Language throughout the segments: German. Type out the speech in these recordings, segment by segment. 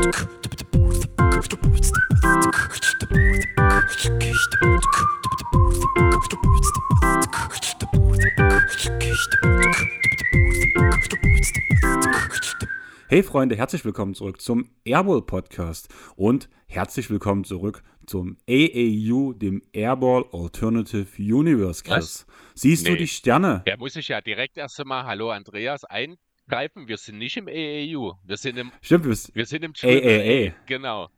Hey Freunde, herzlich willkommen zurück zum Airball Podcast und herzlich willkommen zurück zum AAU, dem Airball Alternative Universe, Chris. Was? Siehst nee. du die Sterne? Da muss ich ja direkt erst einmal Hallo Andreas eingreifen. Wir sind nicht im AAU, wir sind im Stimmt, wir, sind im Triple AAA. Genau.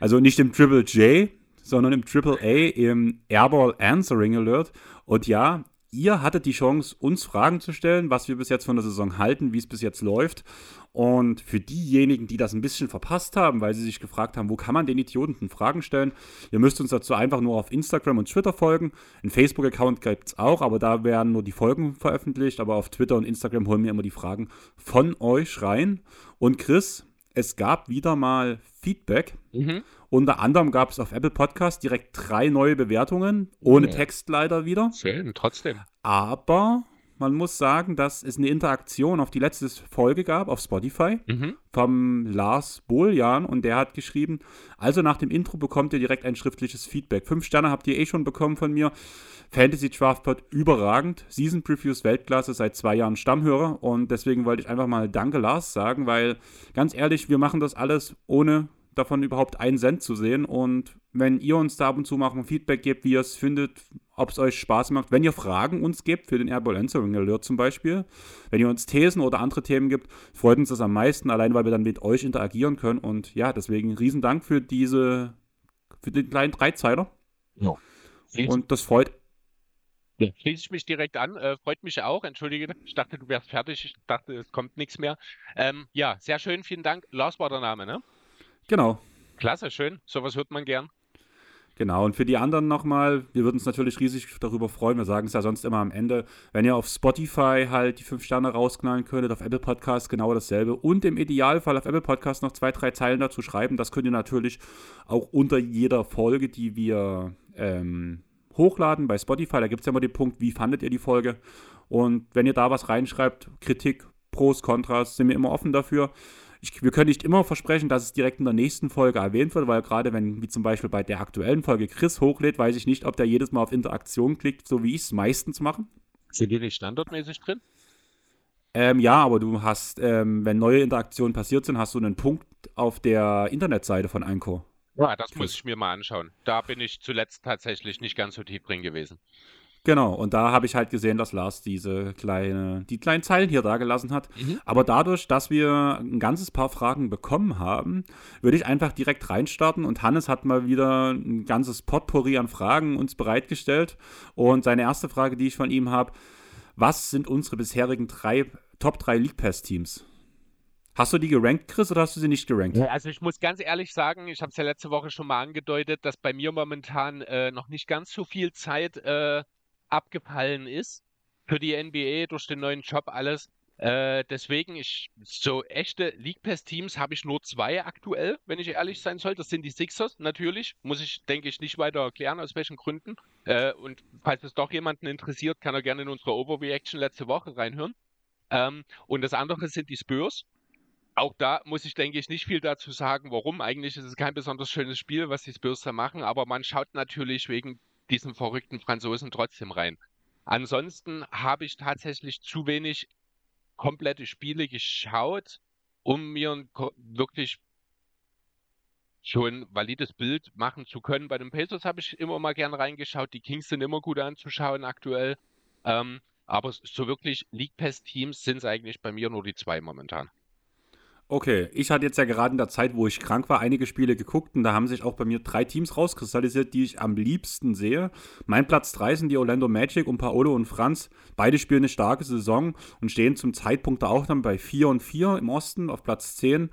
Also nicht im Triple J, sondern im Triple A im Airball Answering Alert. Und ja, ihr hattet die Chance, uns Fragen zu stellen, was wir bis jetzt von der Saison halten, wie es bis jetzt läuft. Und für diejenigen, die das ein bisschen verpasst haben, weil sie sich gefragt haben, wo kann man den Idioten Fragen stellen, ihr müsst uns dazu einfach nur auf Instagram und Twitter folgen. Ein Facebook-Account gibt es auch, aber da werden nur die Folgen veröffentlicht. Aber auf Twitter und Instagram holen wir immer die Fragen von euch rein. Und Chris, es gab wieder mal Feedback. Mhm. Unter anderem gab es auf Apple Podcast direkt drei neue Bewertungen, ohne ja. Text leider wieder. Schön, trotzdem. Aber man muss sagen, dass es eine Interaktion auf die letzte Folge gab auf Spotify mhm. vom Lars Bohljan und der hat geschrieben, also nach dem Intro bekommt ihr direkt ein schriftliches Feedback. Fünf Sterne habt ihr eh schon bekommen von mir. Fantasy Draftpod überragend. Season Previews Weltklasse, seit zwei Jahren Stammhörer und deswegen wollte ich einfach mal Danke Lars sagen, weil ganz ehrlich, wir machen das alles ohne davon überhaupt einen Cent zu sehen. Und wenn ihr uns da ab und zu mal ein Feedback gebt, wie ihr es findet, ob es euch Spaß macht, wenn ihr Fragen uns gebt für den Airball Answering Alert zum Beispiel, wenn ihr uns Thesen oder andere Themen gibt, freut uns das am meisten, allein weil wir dann mit euch interagieren können. Und ja, deswegen riesen Dank für diese, für den kleinen Dreizeiler. Ja. Und das freut ja. Schließe ich mich direkt an. Äh, freut mich auch. Entschuldige, ich dachte, du wärst fertig. Ich dachte, es kommt nichts mehr. Ähm, ja, sehr schön. Vielen Dank. Lars war der Name, ne? Genau. Klasse, schön. Sowas hört man gern. Genau, und für die anderen nochmal, wir würden uns natürlich riesig darüber freuen. Wir sagen es ja sonst immer am Ende, wenn ihr auf Spotify halt die fünf Sterne rausknallen könntet, auf Apple Podcast genau dasselbe und im Idealfall auf Apple Podcast noch zwei, drei Zeilen dazu schreiben. Das könnt ihr natürlich auch unter jeder Folge, die wir ähm, hochladen bei Spotify. Da gibt es ja immer den Punkt, wie fandet ihr die Folge? Und wenn ihr da was reinschreibt, Kritik, Pros, Kontras, sind wir immer offen dafür ich, wir können nicht immer versprechen, dass es direkt in der nächsten Folge erwähnt wird, weil gerade wenn, wie zum Beispiel bei der aktuellen Folge Chris hochlädt, weiß ich nicht, ob der jedes Mal auf Interaktion klickt, so wie ich es meistens mache. Sind die nicht standardmäßig drin? Ähm, ja, aber du hast, ähm, wenn neue Interaktionen passiert sind, hast du einen Punkt auf der Internetseite von Anchor. Ja, das muss ich mir mal anschauen. Da bin ich zuletzt tatsächlich nicht ganz so tief drin gewesen. Genau, und da habe ich halt gesehen, dass Lars diese kleine, die kleinen Zeilen hier da gelassen hat. Mhm. Aber dadurch, dass wir ein ganzes paar Fragen bekommen haben, würde ich einfach direkt reinstarten und Hannes hat mal wieder ein ganzes Potpourri an Fragen uns bereitgestellt. Und seine erste Frage, die ich von ihm habe, was sind unsere bisherigen drei, Top 3 League Pass Teams? Hast du die gerankt, Chris, oder hast du sie nicht gerankt? Also ich muss ganz ehrlich sagen, ich habe es ja letzte Woche schon mal angedeutet, dass bei mir momentan äh, noch nicht ganz so viel Zeit äh, abgefallen ist für die NBA durch den neuen Job alles. Äh, deswegen, ich, so echte League Pass Teams habe ich nur zwei aktuell, wenn ich ehrlich sein soll. Das sind die Sixers, natürlich. Muss ich, denke ich, nicht weiter erklären, aus welchen Gründen. Äh, und falls es doch jemanden interessiert, kann er gerne in unsere Overreaction letzte Woche reinhören. Ähm, und das andere sind die Spurs. Auch da muss ich, denke ich, nicht viel dazu sagen, warum. Eigentlich ist es kein besonders schönes Spiel, was die Spurs da machen, aber man schaut natürlich wegen diesen verrückten Franzosen trotzdem rein. Ansonsten habe ich tatsächlich zu wenig komplette Spiele geschaut, um mir ein wirklich schon valides Bild machen zu können. Bei den Pacers habe ich immer mal gern reingeschaut. Die Kings sind immer gut anzuschauen aktuell. Ähm, aber so wirklich League Pass Teams sind es eigentlich bei mir nur die zwei momentan. Okay, ich hatte jetzt ja gerade in der Zeit, wo ich krank war, einige Spiele geguckt und da haben sich auch bei mir drei Teams rauskristallisiert, die ich am liebsten sehe. Mein Platz 3 sind die Orlando Magic und Paolo und Franz. Beide spielen eine starke Saison und stehen zum Zeitpunkt da auch dann bei 4 und 4 im Osten auf Platz 10.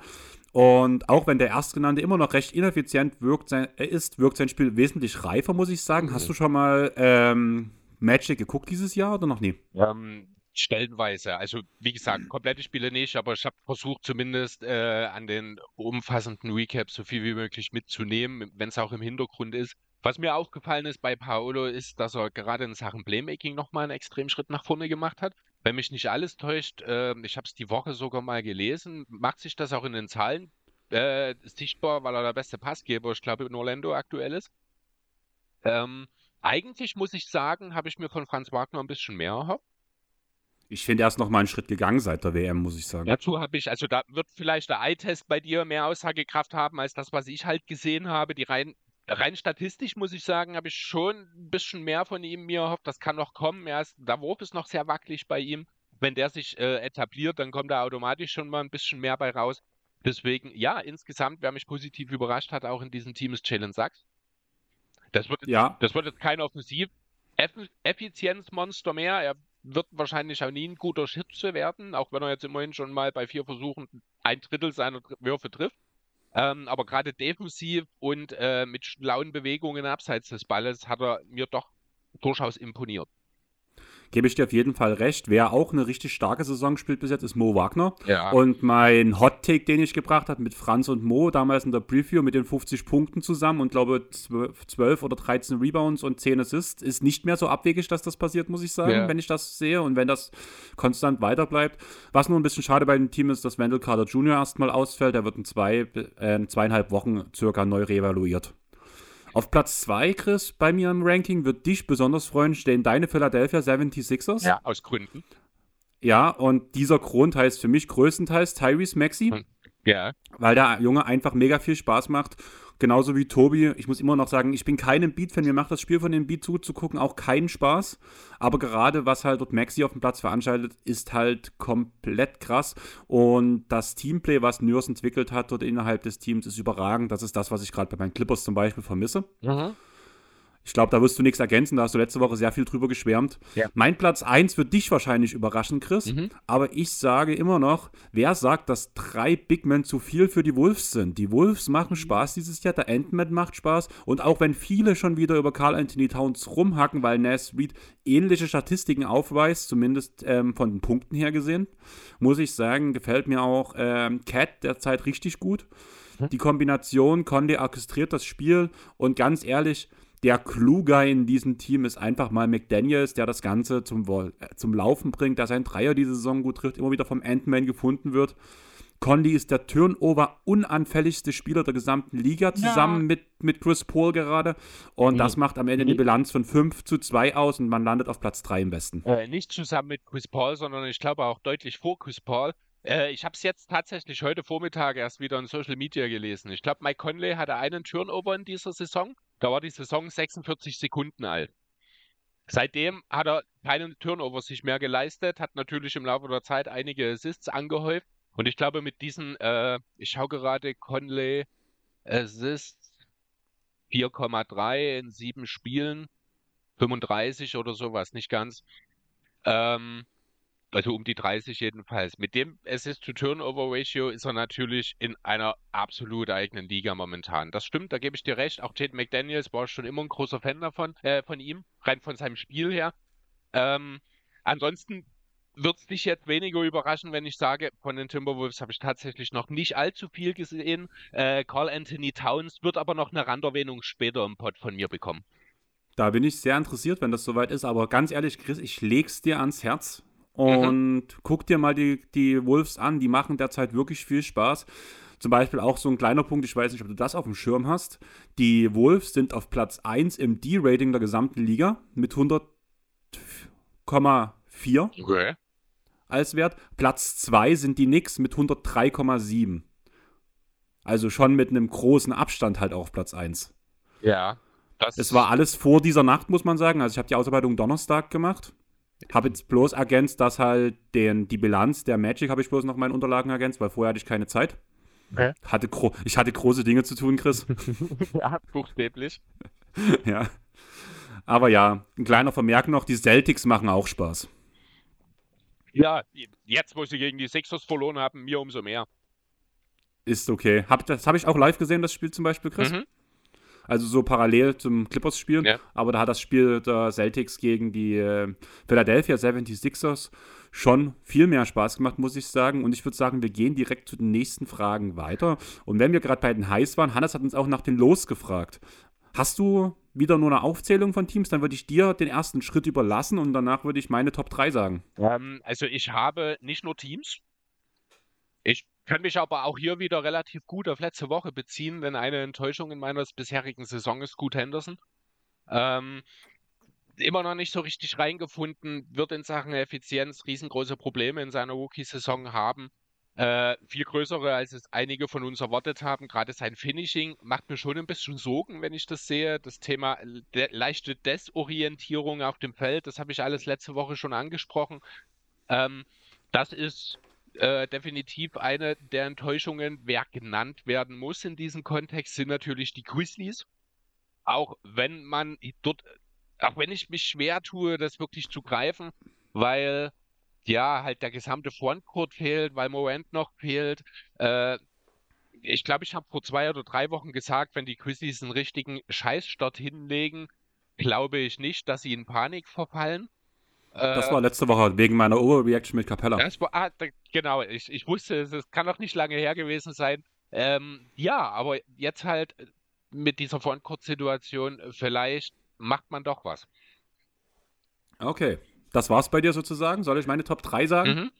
Und auch wenn der Erstgenannte immer noch recht ineffizient wirkt, sein, ist, wirkt sein Spiel wesentlich reifer, muss ich sagen. Mhm. Hast du schon mal ähm, Magic geguckt dieses Jahr oder noch nie? Ähm, stellenweise. Also wie gesagt, komplette Spiele nicht, aber ich habe versucht zumindest äh, an den umfassenden Recaps so viel wie möglich mitzunehmen, wenn es auch im Hintergrund ist. Was mir aufgefallen ist bei Paolo ist, dass er gerade in Sachen Playmaking nochmal einen Extremschritt nach vorne gemacht hat. wenn mich nicht alles täuscht, äh, ich habe es die Woche sogar mal gelesen, macht sich das auch in den Zahlen äh, sichtbar, weil er der beste Passgeber, ich glaube, in Orlando aktuell ist. Ähm, eigentlich muss ich sagen, habe ich mir von Franz Wagner ein bisschen mehr erhofft. Ich finde, er ist noch mal einen Schritt gegangen seit der WM, muss ich sagen. Dazu habe ich, also da wird vielleicht der Eye-Test bei dir mehr Aussagekraft haben als das, was ich halt gesehen habe. Die rein, rein statistisch muss ich sagen, habe ich schon ein bisschen mehr von ihm mir erhofft. Das kann noch kommen. Er ist, der Wurf ist noch sehr wackelig bei ihm. Wenn der sich äh, etabliert, dann kommt da automatisch schon mal ein bisschen mehr bei raus. Deswegen, ja, insgesamt, wer mich positiv überrascht hat, auch in diesem Team ist Jalen Sachs. Das wird, ja. das wird jetzt kein Offensiv-Effizienzmonster mehr. Er wird wahrscheinlich auch nie ein guter Schütze werden, auch wenn er jetzt immerhin schon mal bei vier Versuchen ein Drittel seiner Würfe trifft. Ähm, aber gerade defensiv und äh, mit schlauen Bewegungen abseits des Balles hat er mir doch durchaus imponiert gebe ich dir auf jeden Fall recht. Wer auch eine richtig starke Saison spielt bis jetzt, ist Mo Wagner. Ja. Und mein Hot Take, den ich gebracht habe mit Franz und Mo, damals in der Preview mit den 50 Punkten zusammen und glaube 12 oder 13 Rebounds und 10 Assists, ist nicht mehr so abwegig, dass das passiert, muss ich sagen, ja. wenn ich das sehe und wenn das konstant weiter bleibt. Was nur ein bisschen schade bei dem Team ist, dass Wendell Carter Jr. erstmal ausfällt. Der wird in zwei, äh, zweieinhalb Wochen circa neu reevaluiert. Auf Platz 2, Chris, bei mir im Ranking wird dich besonders freuen, stehen deine Philadelphia 76ers. Ja, aus Gründen. Ja, und dieser Grund heißt für mich größtenteils Tyrese Maxi. Hm. Ja. Weil der Junge einfach mega viel Spaß macht Genauso wie Tobi. Ich muss immer noch sagen, ich bin kein Beat-Fan. Mir macht das Spiel von dem Beat zuzugucken auch keinen Spaß. Aber gerade was halt dort Maxi auf dem Platz veranstaltet, ist halt komplett krass. Und das Teamplay, was Nürс entwickelt hat dort innerhalb des Teams, ist überragend. Das ist das, was ich gerade bei meinen Clippers zum Beispiel vermisse. Mhm. Ich glaube, da wirst du nichts ergänzen, da hast du letzte Woche sehr viel drüber geschwärmt. Ja. Mein Platz 1 wird dich wahrscheinlich überraschen, Chris. Mhm. Aber ich sage immer noch, wer sagt, dass drei Big Men zu viel für die Wolves sind? Die Wolves machen Spaß dieses Jahr, der Ant-Man macht Spaß. Und auch wenn viele schon wieder über Carl Anthony Towns rumhacken, weil Nas Reed ähnliche Statistiken aufweist, zumindest ähm, von den Punkten her gesehen, muss ich sagen, gefällt mir auch ähm, Cat derzeit richtig gut. Mhm. Die Kombination Conde orchestriert das Spiel und ganz ehrlich, der Kluger in diesem Team ist einfach mal McDaniels, der das Ganze zum, äh, zum Laufen bringt, der sein Dreier diese Saison gut trifft, immer wieder vom Ant-Man gefunden wird. Conley ist der Turnover-unanfälligste Spieler der gesamten Liga, zusammen ja. mit, mit Chris Paul gerade. Und mhm. das macht am Ende mhm. die Bilanz von 5 zu 2 aus und man landet auf Platz 3 im besten. Äh, nicht zusammen mit Chris Paul, sondern ich glaube auch deutlich vor Chris Paul. Äh, ich habe es jetzt tatsächlich heute Vormittag erst wieder in Social Media gelesen. Ich glaube, Mike Conley hatte einen Turnover in dieser Saison. Da war die Saison 46 Sekunden alt. Seitdem hat er keinen Turnover sich mehr geleistet, hat natürlich im Laufe der Zeit einige Assists angehäuft. Und ich glaube, mit diesen, äh, ich schaue gerade Conley Assists 4,3 in sieben Spielen, 35 oder sowas, nicht ganz. Ähm, also um die 30 jedenfalls. Mit dem Assist-to-Turnover-Ratio ist er natürlich in einer absolut eigenen Liga momentan. Das stimmt, da gebe ich dir recht. Auch Tate McDaniels war schon immer ein großer Fan davon, äh, von ihm, rein von seinem Spiel her. Ähm, ansonsten wird es dich jetzt weniger überraschen, wenn ich sage, von den Timberwolves habe ich tatsächlich noch nicht allzu viel gesehen. Äh, Carl Anthony Towns wird aber noch eine Randerwähnung später im Pod von mir bekommen. Da bin ich sehr interessiert, wenn das soweit ist. Aber ganz ehrlich, Chris, ich leg's dir ans Herz. Und mhm. guck dir mal die, die Wolves an, die machen derzeit wirklich viel Spaß. Zum Beispiel auch so ein kleiner Punkt, ich weiß nicht, ob du das auf dem Schirm hast. Die Wolves sind auf Platz 1 im D-Rating der gesamten Liga mit 100,4 okay. als Wert. Platz 2 sind die Knicks mit 103,7. Also schon mit einem großen Abstand halt auf Platz 1. Ja. Das es war alles vor dieser Nacht, muss man sagen. Also ich habe die Ausarbeitung Donnerstag gemacht. Habe jetzt bloß ergänzt, dass halt den, die Bilanz der Magic habe ich bloß noch meinen Unterlagen ergänzt, weil vorher hatte ich keine Zeit. Okay. Hatte ich hatte große Dinge zu tun, Chris. ja, buchstäblich. ja. Aber ja, ein kleiner Vermerk noch, die Celtics machen auch Spaß. Ja, jetzt, wo sie gegen die Sixers verloren haben, mir umso mehr. Ist okay. Hab, das habe ich auch live gesehen, das Spiel zum Beispiel, Chris. Mhm. Also so parallel zum Clippers-Spiel. Ja. Aber da hat das Spiel der Celtics gegen die äh, Philadelphia 76ers schon viel mehr Spaß gemacht, muss ich sagen. Und ich würde sagen, wir gehen direkt zu den nächsten Fragen weiter. Und wenn wir gerade bei den Highs waren, Hannes hat uns auch nach den Los gefragt. Hast du wieder nur eine Aufzählung von Teams, dann würde ich dir den ersten Schritt überlassen und danach würde ich meine Top 3 sagen. Ähm, also ich habe nicht nur Teams. Ich kann mich aber auch hier wieder relativ gut auf letzte Woche beziehen, denn eine Enttäuschung in meiner bisherigen Saison ist Gut Henderson. Ähm, immer noch nicht so richtig reingefunden, wird in Sachen Effizienz riesengroße Probleme in seiner Rookie-Saison haben. Äh, viel größere, als es einige von uns erwartet haben. Gerade sein Finishing macht mir schon ein bisschen Sorgen, wenn ich das sehe. Das Thema de leichte Desorientierung auf dem Feld, das habe ich alles letzte Woche schon angesprochen. Ähm, das ist äh, definitiv eine der Enttäuschungen. Wer genannt werden muss in diesem Kontext, sind natürlich die Grizzlies. Auch wenn man dort, auch wenn ich mich schwer tue, das wirklich zu greifen, weil ja, halt der gesamte Frontcourt fehlt, weil Morant noch fehlt. Äh, ich glaube, ich habe vor zwei oder drei Wochen gesagt, wenn die Grizzlies einen richtigen Scheißstart hinlegen, glaube ich nicht, dass sie in Panik verfallen. Das äh, war letzte Woche wegen meiner Overreaction mit Capella. Das war, ah, da, genau, ich, ich wusste, es kann noch nicht lange her gewesen sein. Ähm, ja, aber jetzt halt mit dieser Frontcourt-Situation, vielleicht macht man doch was. Okay, das war's bei dir sozusagen. Soll ich meine Top 3 sagen? Mhm.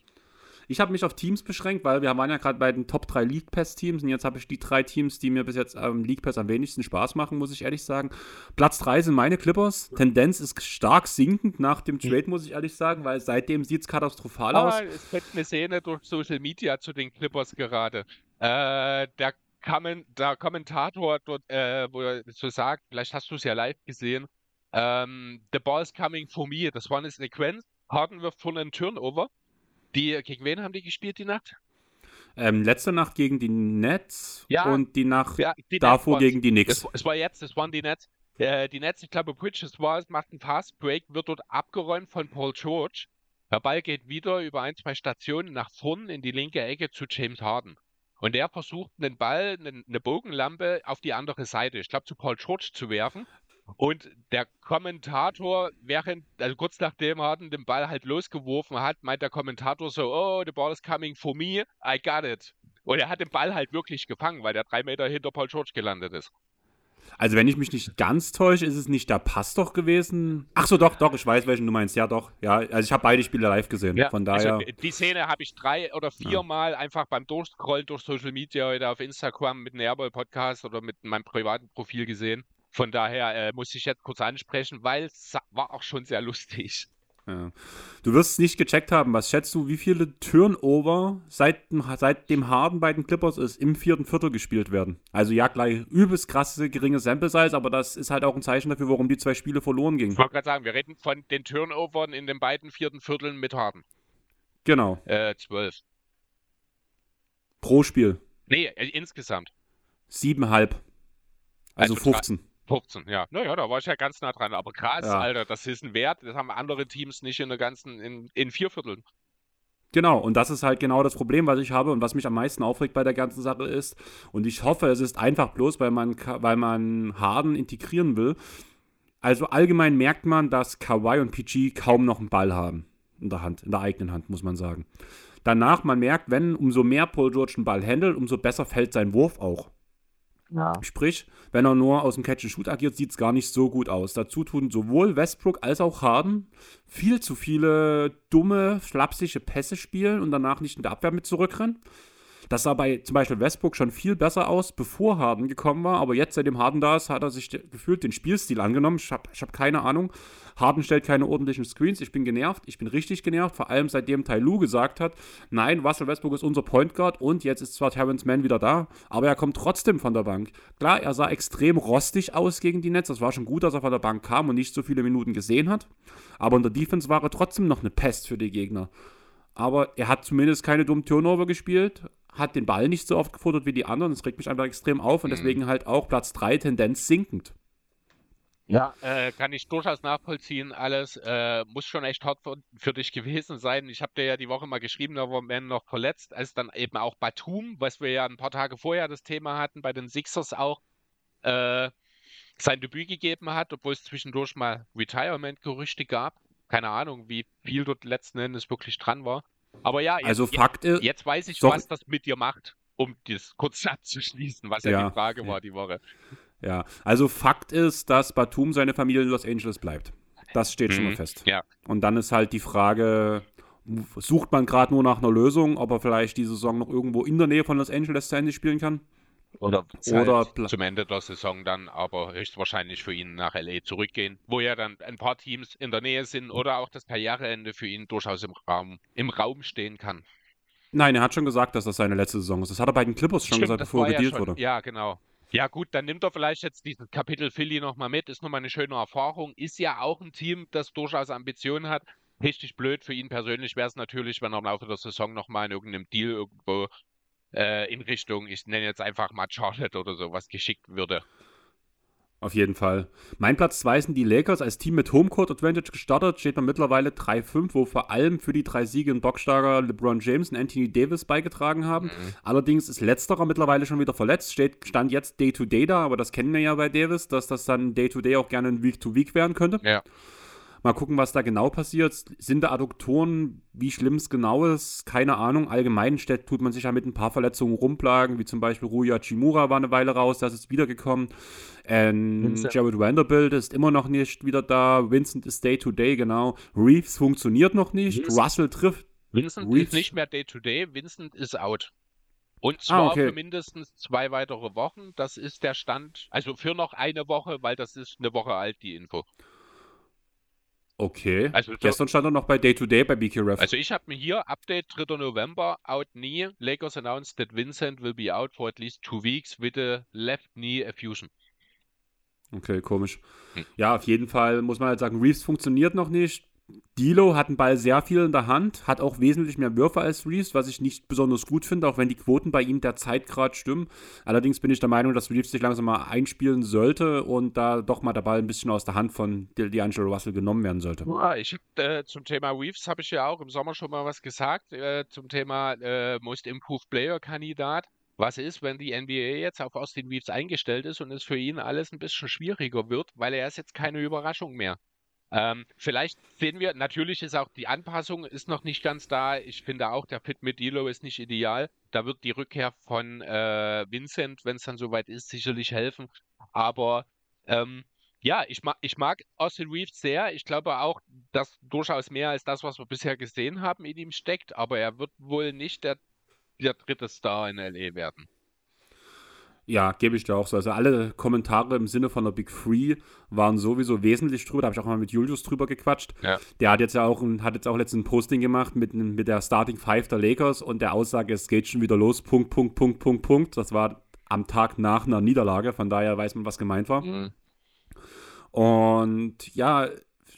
Ich habe mich auf Teams beschränkt, weil wir waren ja gerade bei den Top 3 League Pass Teams und jetzt habe ich die drei Teams, die mir bis jetzt am League Pass am wenigsten Spaß machen, muss ich ehrlich sagen. Platz 3 sind meine Clippers. Tendenz ist stark sinkend nach dem Trade, muss ich ehrlich sagen, weil seitdem sieht es katastrophal ah, aus. Es fällt eine Szene durch Social Media zu den Clippers gerade. Äh, der, Kommen, der Kommentator dort, äh, wo er so sagt, vielleicht hast du es ja live gesehen, ähm, the ball's coming for me. Das war eine Sequenz. Harden wirft von einem Turnover. Die, gegen wen haben die gespielt die Nacht? Ähm, letzte Nacht gegen die Nets ja, und die Nacht ja, die davor gegen die Knicks. Es, war jetzt, es waren die Nets. Äh, die Nets, ich glaube, Bridges war es, macht einen Fast Break, wird dort abgeräumt von Paul George. Der Ball geht wieder über ein, zwei Stationen nach vorn in die linke Ecke zu James Harden. Und der versucht, einen Ball, eine Bogenlampe auf die andere Seite, ich glaube, zu Paul George zu werfen. Und der Kommentator, während, also kurz nachdem Harden den Ball halt losgeworfen hat, meint der Kommentator so, oh, the ball is coming for me, I got it. Und er hat den Ball halt wirklich gefangen, weil der drei Meter hinter Paul George gelandet ist. Also wenn ich mich nicht ganz täusche, ist es nicht der Pass doch gewesen? Ach so, doch, doch, ich weiß, welchen du meinst. Ja, doch. Ja, also ich habe beide Spiele live gesehen. Ja, von daher. Also die Szene habe ich drei oder vier ja. Mal einfach beim Durchscrollen durch Social Media oder auf Instagram mit einem Airball Podcast oder mit meinem privaten Profil gesehen. Von daher äh, muss ich jetzt kurz ansprechen, weil es war auch schon sehr lustig. Ja. Du wirst es nicht gecheckt haben. Was schätzt du, wie viele Turnover seit, seit dem Harden bei den Clippers ist im vierten Viertel gespielt werden? Also ja, gleich übelst krasse geringe Sample Size, aber das ist halt auch ein Zeichen dafür, warum die zwei Spiele verloren gingen. Ich wollte gerade sagen, wir reden von den Turnovern in den beiden vierten Vierteln mit Harden. Genau. Äh, zwölf. Pro Spiel. Nee, äh, insgesamt. Siebenhalb. Also, also 15. 15, ja. Naja, da war ich ja ganz nah dran. Aber krass, ja. Alter, das ist ein Wert, das haben andere Teams nicht in der ganzen, in, in vier Vierteln. Genau, und das ist halt genau das Problem, was ich habe und was mich am meisten aufregt bei der ganzen Sache ist. Und ich hoffe, es ist einfach bloß, weil man, weil man Harden integrieren will. Also allgemein merkt man, dass Kawhi und PG kaum noch einen Ball haben. In der Hand, in der eigenen Hand, muss man sagen. Danach, man merkt, wenn umso mehr Paul George einen Ball handelt, umso besser fällt sein Wurf auch. Ja. Sprich, wenn er nur aus dem Catch-and-Shoot agiert, sieht es gar nicht so gut aus. Dazu tun sowohl Westbrook als auch Harden viel zu viele dumme, flapsige Pässe spielen und danach nicht in der Abwehr mit zurückrennen. Das sah bei zum Beispiel Westbrook schon viel besser aus, bevor Harden gekommen war. Aber jetzt, seitdem Harden da ist, hat er sich gefühlt den Spielstil angenommen. Ich habe hab keine Ahnung. Harden stellt keine ordentlichen Screens. Ich bin genervt. Ich bin richtig genervt. Vor allem seitdem Tai Lu gesagt hat, nein, Russell Westbrook ist unser Point Guard und jetzt ist zwar Terrence Mann wieder da, aber er kommt trotzdem von der Bank. Klar, er sah extrem rostig aus gegen die Nets. Das war schon gut, dass er von der Bank kam und nicht so viele Minuten gesehen hat. Aber in der Defense war er trotzdem noch eine Pest für die Gegner. Aber er hat zumindest keine dummen Turnover gespielt, hat den Ball nicht so oft gefordert wie die anderen. Das regt mich einfach extrem auf und mhm. deswegen halt auch Platz 3 Tendenz sinkend. Ja, äh, kann ich durchaus nachvollziehen. Alles äh, muss schon echt hart für, für dich gewesen sein. Ich habe dir ja die Woche mal geschrieben, da war Man noch verletzt, als dann eben auch Batum, was wir ja ein paar Tage vorher das Thema hatten, bei den Sixers auch äh, sein Debüt gegeben hat, obwohl es zwischendurch mal Retirement-Gerüchte gab. Keine Ahnung, wie viel dort letzten Endes wirklich dran war. Aber ja, jetzt, also Fakt ist, jetzt weiß ich, was das mit dir macht, um das kurz abzuschließen, was ja, ja die Frage ja. war die Woche. Ja, also Fakt ist, dass Batum seine Familie in Los Angeles bleibt. Das steht mhm. schon mal mhm. fest. Ja. Und dann ist halt die Frage, sucht man gerade nur nach einer Lösung, ob er vielleicht die Saison noch irgendwo in der Nähe von Los Angeles zu Ende spielen kann? Oder, Oder zum Ende der Saison dann aber höchstwahrscheinlich für ihn nach LA zurückgehen, wo ja dann ein paar Teams in der Nähe sind oder auch das Karriereende für ihn durchaus im Raum, im Raum stehen kann. Nein, er hat schon gesagt, dass das seine letzte Saison ist. Das hat er bei den Clippers schon Stimmt, gesagt, bevor er gedealt ja wurde. Ja, genau. Ja, gut, dann nimmt er vielleicht jetzt dieses Kapitel Philly nochmal mit. Ist nochmal eine schöne Erfahrung. Ist ja auch ein Team, das durchaus Ambitionen hat. Richtig blöd für ihn persönlich wäre es natürlich, wenn er im Laufe der Saison nochmal in irgendeinem Deal irgendwo äh, in Richtung, ich nenne jetzt einfach mal Charlotte oder sowas geschickt würde. Auf jeden Fall. Mein Platz 2 sind die Lakers. Als Team mit Homecourt Advantage gestartet, steht man mittlerweile 3-5, wo vor allem für die drei Siege in Boxstarker LeBron James und Anthony Davis beigetragen haben. Mhm. Allerdings ist letzterer mittlerweile schon wieder verletzt. Steht, stand jetzt Day-to-Day -Day da, aber das kennen wir ja bei Davis, dass das dann Day-to-Day -Day auch gerne ein Week-to-Week -Week werden könnte. Ja. Mal gucken, was da genau passiert. Sind da Adduktoren, wie schlimm es genau ist? Keine Ahnung. Allgemein tut man sich ja mit ein paar Verletzungen rumplagen, wie zum Beispiel Ruya Chimura war eine Weile raus, das ist wiedergekommen. Ähm, Jared Vanderbilt ist immer noch nicht wieder da. Vincent ist Day-to-Day, -Day, genau. Reeves funktioniert noch nicht. Vincent, Russell trifft. Vincent Reeves. ist nicht mehr Day-to-Day, -Day. Vincent ist out. Und ah, zwar ah, okay. für mindestens zwei weitere Wochen. Das ist der Stand, also für noch eine Woche, weil das ist eine Woche alt, die Info. Okay. Also so, Gestern stand er noch bei Day to Day bei BQRF. Also ich habe mir hier Update 3. November, out knee. Lakers announced that Vincent will be out for at least two weeks with a left knee effusion. Okay, komisch. Hm. Ja, auf jeden Fall muss man halt sagen, Reeves funktioniert noch nicht. Dilo hat den Ball sehr viel in der Hand, hat auch wesentlich mehr Würfe als Reeves, was ich nicht besonders gut finde, auch wenn die Quoten bei ihm derzeit gerade stimmen. Allerdings bin ich der Meinung, dass Reeves sich langsam mal einspielen sollte und da doch mal der Ball ein bisschen aus der Hand von D'Angelo Russell genommen werden sollte. Ja, ich äh, zum Thema Reeves habe ich ja auch im Sommer schon mal was gesagt, äh, zum Thema äh, Most Improved Player Kandidat. Was ist, wenn die NBA jetzt auf Austin Reeves eingestellt ist und es für ihn alles ein bisschen schwieriger wird, weil er ist jetzt keine Überraschung mehr. Ähm, vielleicht sehen wir, natürlich ist auch die Anpassung ist noch nicht ganz da. Ich finde auch, der Fit mit Dilo ist nicht ideal. Da wird die Rückkehr von äh, Vincent, wenn es dann soweit ist, sicherlich helfen. Aber ähm, ja, ich mag, ich mag Austin Reeves sehr. Ich glaube auch, dass durchaus mehr als das, was wir bisher gesehen haben, in ihm steckt. Aber er wird wohl nicht der, der dritte Star in LA werden. Ja, gebe ich dir auch so. Also alle Kommentare im Sinne von der Big Free waren sowieso wesentlich drüber. Da habe ich auch mal mit Julius drüber gequatscht. Ja. Der hat jetzt ja auch hat jetzt auch letztens ein Posting gemacht mit, mit der Starting Five der Lakers und der Aussage, es geht schon wieder los. Punkt, Punkt, Punkt, Punkt, Punkt. Das war am Tag nach einer Niederlage. Von daher weiß man, was gemeint war. Mhm. Und ja,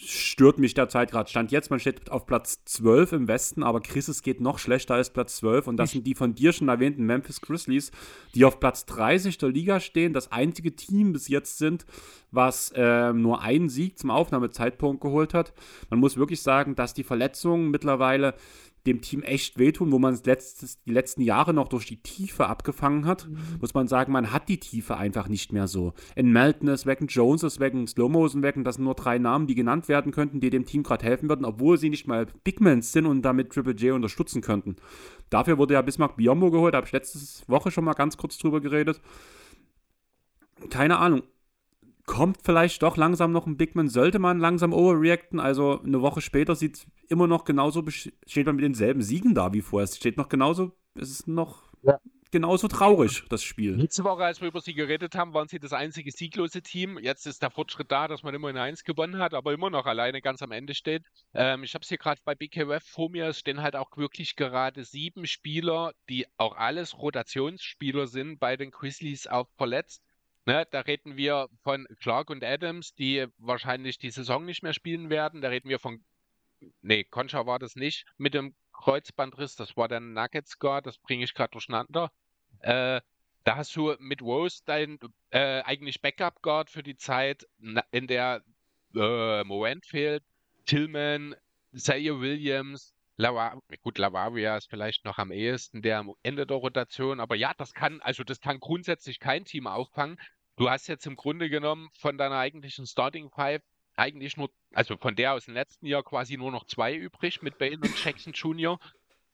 stört mich derzeit gerade. Stand jetzt, man steht auf Platz 12 im Westen, aber Chris, es geht noch schlechter als Platz 12. Und das sind die von dir schon erwähnten Memphis Grizzlies, die auf Platz 30 der Liga stehen, das einzige Team bis jetzt sind, was äh, nur einen Sieg zum Aufnahmezeitpunkt geholt hat. Man muss wirklich sagen, dass die Verletzungen mittlerweile dem Team echt wehtun, wo man es letztes, die letzten Jahre noch durch die Tiefe abgefangen hat, mhm. muss man sagen, man hat die Tiefe einfach nicht mehr so. In Melton ist weg, in Jones ist weg, in Slowmo ist weg, und das sind nur drei Namen, die genannt werden könnten, die dem Team gerade helfen würden, obwohl sie nicht mal Bigmans sind und damit Triple J unterstützen könnten. Dafür wurde ja Bismarck Biombo geholt, da habe ich letzte Woche schon mal ganz kurz drüber geredet. Keine Ahnung kommt vielleicht doch langsam noch ein Bigman, sollte man langsam overreacten. Also eine Woche später sieht immer noch genauso, steht man mit denselben Siegen da wie vorher. Es steht noch genauso, es ist noch ja. genauso traurig, das Spiel. Letzte Woche, als wir über sie geredet haben, waren sie das einzige sieglose Team. Jetzt ist der Fortschritt da, dass man immer in eins gewonnen hat, aber immer noch alleine ganz am Ende steht. Ähm, ich habe es hier gerade bei BKWF vor mir, es stehen halt auch wirklich gerade sieben Spieler, die auch alles Rotationsspieler sind, bei den Grizzlies auch verletzt. Ne, da reden wir von Clark und Adams, die wahrscheinlich die Saison nicht mehr spielen werden. Da reden wir von, nee, Concha war das nicht mit dem Kreuzbandriss, das war der Nuggets Guard, das bringe ich gerade durcheinander. Äh, da hast du mit Rose dein äh, eigentlich Backup Guard für die Zeit, in der äh, Morant fehlt, Tillman, Zaire Williams, Lava, gut, Lavaria ist vielleicht noch am ehesten der am Ende der Rotation, aber ja, das kann, also das kann grundsätzlich kein Team auffangen. Du hast jetzt im Grunde genommen von deiner eigentlichen Starting Five eigentlich nur, also von der aus dem letzten Jahr quasi nur noch zwei übrig mit Bale und Jackson Jr.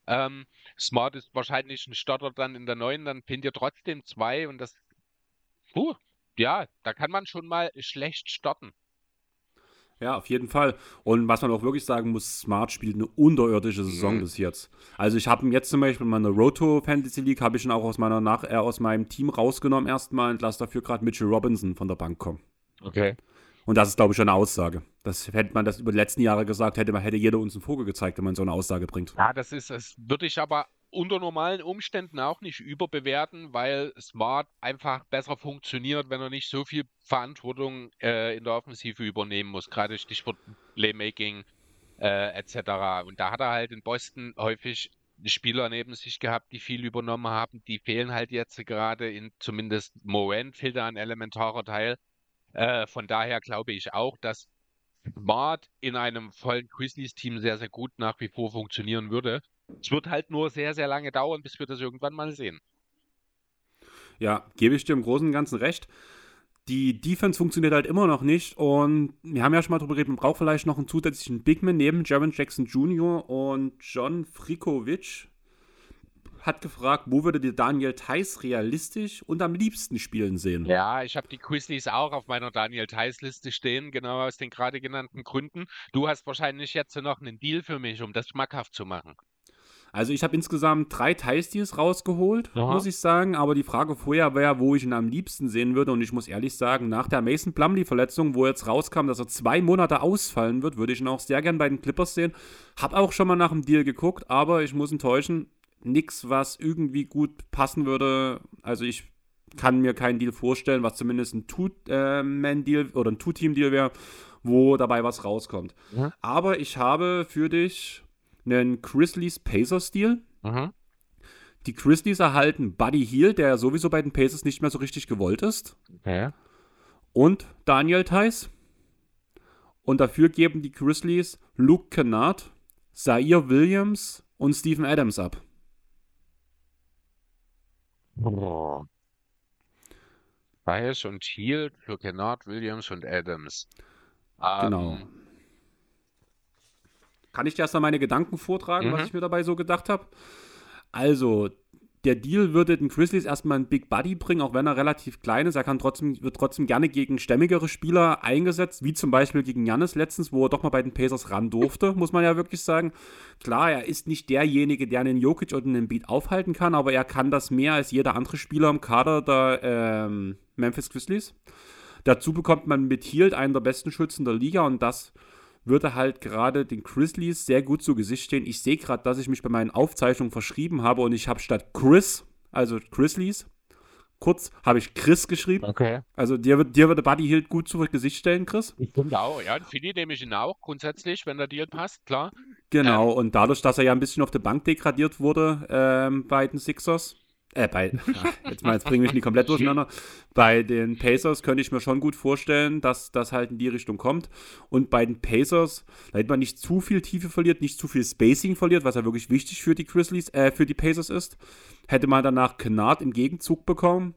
Ähm, Smart ist wahrscheinlich ein Starter dann in der neuen, dann findet ihr trotzdem zwei und das, uh, ja, da kann man schon mal schlecht starten. Ja, auf jeden Fall. Und was man auch wirklich sagen muss, Smart spielt eine unterirdische Saison mhm. bis jetzt. Also ich habe ihn jetzt zum Beispiel in meiner Roto Fantasy League, habe ich ihn auch aus, meiner Nach äh, aus meinem Team rausgenommen erstmal und lasse dafür gerade Mitchell Robinson von der Bank kommen. Okay. Und das ist, glaube ich, schon eine Aussage. Das hätte man das über die letzten Jahre gesagt, hätte, hätte jeder uns einen Vogel gezeigt, wenn man so eine Aussage bringt. Ja, das ist, das würde ich aber unter normalen Umständen auch nicht überbewerten, weil Smart einfach besser funktioniert, wenn er nicht so viel Verantwortung äh, in der Offensive übernehmen muss, gerade Stichwort Playmaking äh, etc. Und da hat er halt in Boston häufig Spieler neben sich gehabt, die viel übernommen haben. Die fehlen halt jetzt gerade in zumindest Moen fehlt da ein elementarer Teil. Äh, von daher glaube ich auch, dass Smart in einem vollen Grizzlies-Team sehr, sehr gut nach wie vor funktionieren würde. Es wird halt nur sehr, sehr lange dauern, bis wir das irgendwann mal sehen. Ja, gebe ich dir im Großen und Ganzen recht. Die Defense funktioniert halt immer noch nicht und wir haben ja schon mal drüber geredet, man braucht vielleicht noch einen zusätzlichen Bigman neben Jaron Jackson Jr. und John Frikovic hat gefragt, wo würde dir Daniel Theiss realistisch und am liebsten spielen sehen? Ja, ich habe die Grizzlies auch auf meiner Daniel Theiss-Liste stehen, genau aus den gerade genannten Gründen. Du hast wahrscheinlich jetzt noch einen Deal für mich, um das schmackhaft zu machen. Also ich habe insgesamt drei Teilstils rausgeholt, Aha. muss ich sagen. Aber die Frage vorher wäre, wo ich ihn am liebsten sehen würde. Und ich muss ehrlich sagen, nach der Mason Plumley-Verletzung, wo jetzt rauskam, dass er zwei Monate ausfallen wird, würde ich ihn auch sehr gern bei den Clippers sehen. Hab auch schon mal nach dem Deal geguckt, aber ich muss enttäuschen, nichts, was irgendwie gut passen würde. Also ich kann mir keinen Deal vorstellen, was zumindest ein Two-Man-Deal oder ein Two-Team-Deal wäre, wo dabei was rauskommt. Ja. Aber ich habe für dich einen Grizzlies Pacers-Deal. Mhm. Die Grizzlies erhalten Buddy Heel, der sowieso bei den Pacers nicht mehr so richtig gewollt ist. Okay. Und Daniel Theiss. Und dafür geben die Grizzlies Luke Kennard, Zaire Williams und Stephen Adams ab. Bias und Hield für Kennard, Williams und Adams. Genau. Kann ich dir erst mal meine Gedanken vortragen, mhm. was ich mir dabei so gedacht habe? Also, der Deal würde den Grizzlies erstmal einen Big Buddy bringen, auch wenn er relativ klein ist. Er kann trotzdem, wird trotzdem gerne gegen stämmigere Spieler eingesetzt, wie zum Beispiel gegen Jannis letztens, wo er doch mal bei den Pacers ran durfte, muss man ja wirklich sagen. Klar, er ist nicht derjenige, der einen Jokic oder einen Beat aufhalten kann, aber er kann das mehr als jeder andere Spieler im Kader der ähm, Memphis Grizzlies. Dazu bekommt man mit Hield einen der besten Schützen der Liga und das würde halt gerade den Grizzlies sehr gut zu Gesicht stehen. Ich sehe gerade, dass ich mich bei meinen Aufzeichnungen verschrieben habe und ich habe statt Chris, also Grizzlies, kurz habe ich Chris geschrieben. Okay. Also dir, dir würde Buddy Hield gut zu Gesicht stellen, Chris. Ich finde auch, ja. Nehme ich ihn auch grundsätzlich, wenn der Deal passt, klar. Genau, ähm. und dadurch, dass er ja ein bisschen auf der Bank degradiert wurde ähm, bei den Sixers, äh, bei, jetzt mal, jetzt bringen wir mich nicht komplett durcheinander. Bei den Pacers könnte ich mir schon gut vorstellen, dass das halt in die Richtung kommt. Und bei den Pacers, damit man nicht zu viel Tiefe verliert, nicht zu viel Spacing verliert, was ja wirklich wichtig für die Grizzlies, äh, für die Pacers ist, hätte man danach Kennard im Gegenzug bekommen.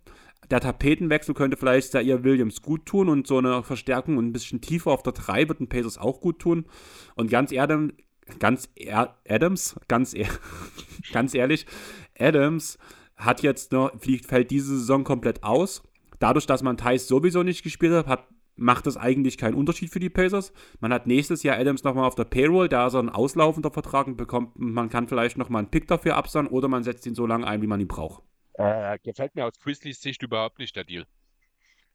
Der Tapetenwechsel könnte vielleicht ihr Williams gut tun und so eine Verstärkung und ein bisschen tiefer auf der 3 wird den Pacers auch gut tun. Und ganz ehrlich, ganz er Adams, ganz, ehr ganz ehrlich, Adams hat jetzt noch, fliegt, fällt diese Saison komplett aus. Dadurch, dass man Thais sowieso nicht gespielt hat, hat macht das eigentlich keinen Unterschied für die Pacers. Man hat nächstes Jahr Adams nochmal auf der Payroll, da ist er ein auslaufender Vertrag und bekommt, man kann vielleicht nochmal einen Pick dafür absagen oder man setzt ihn so lange ein, wie man ihn braucht. Äh, gefällt mir aus Grizzlies Sicht überhaupt nicht der Deal.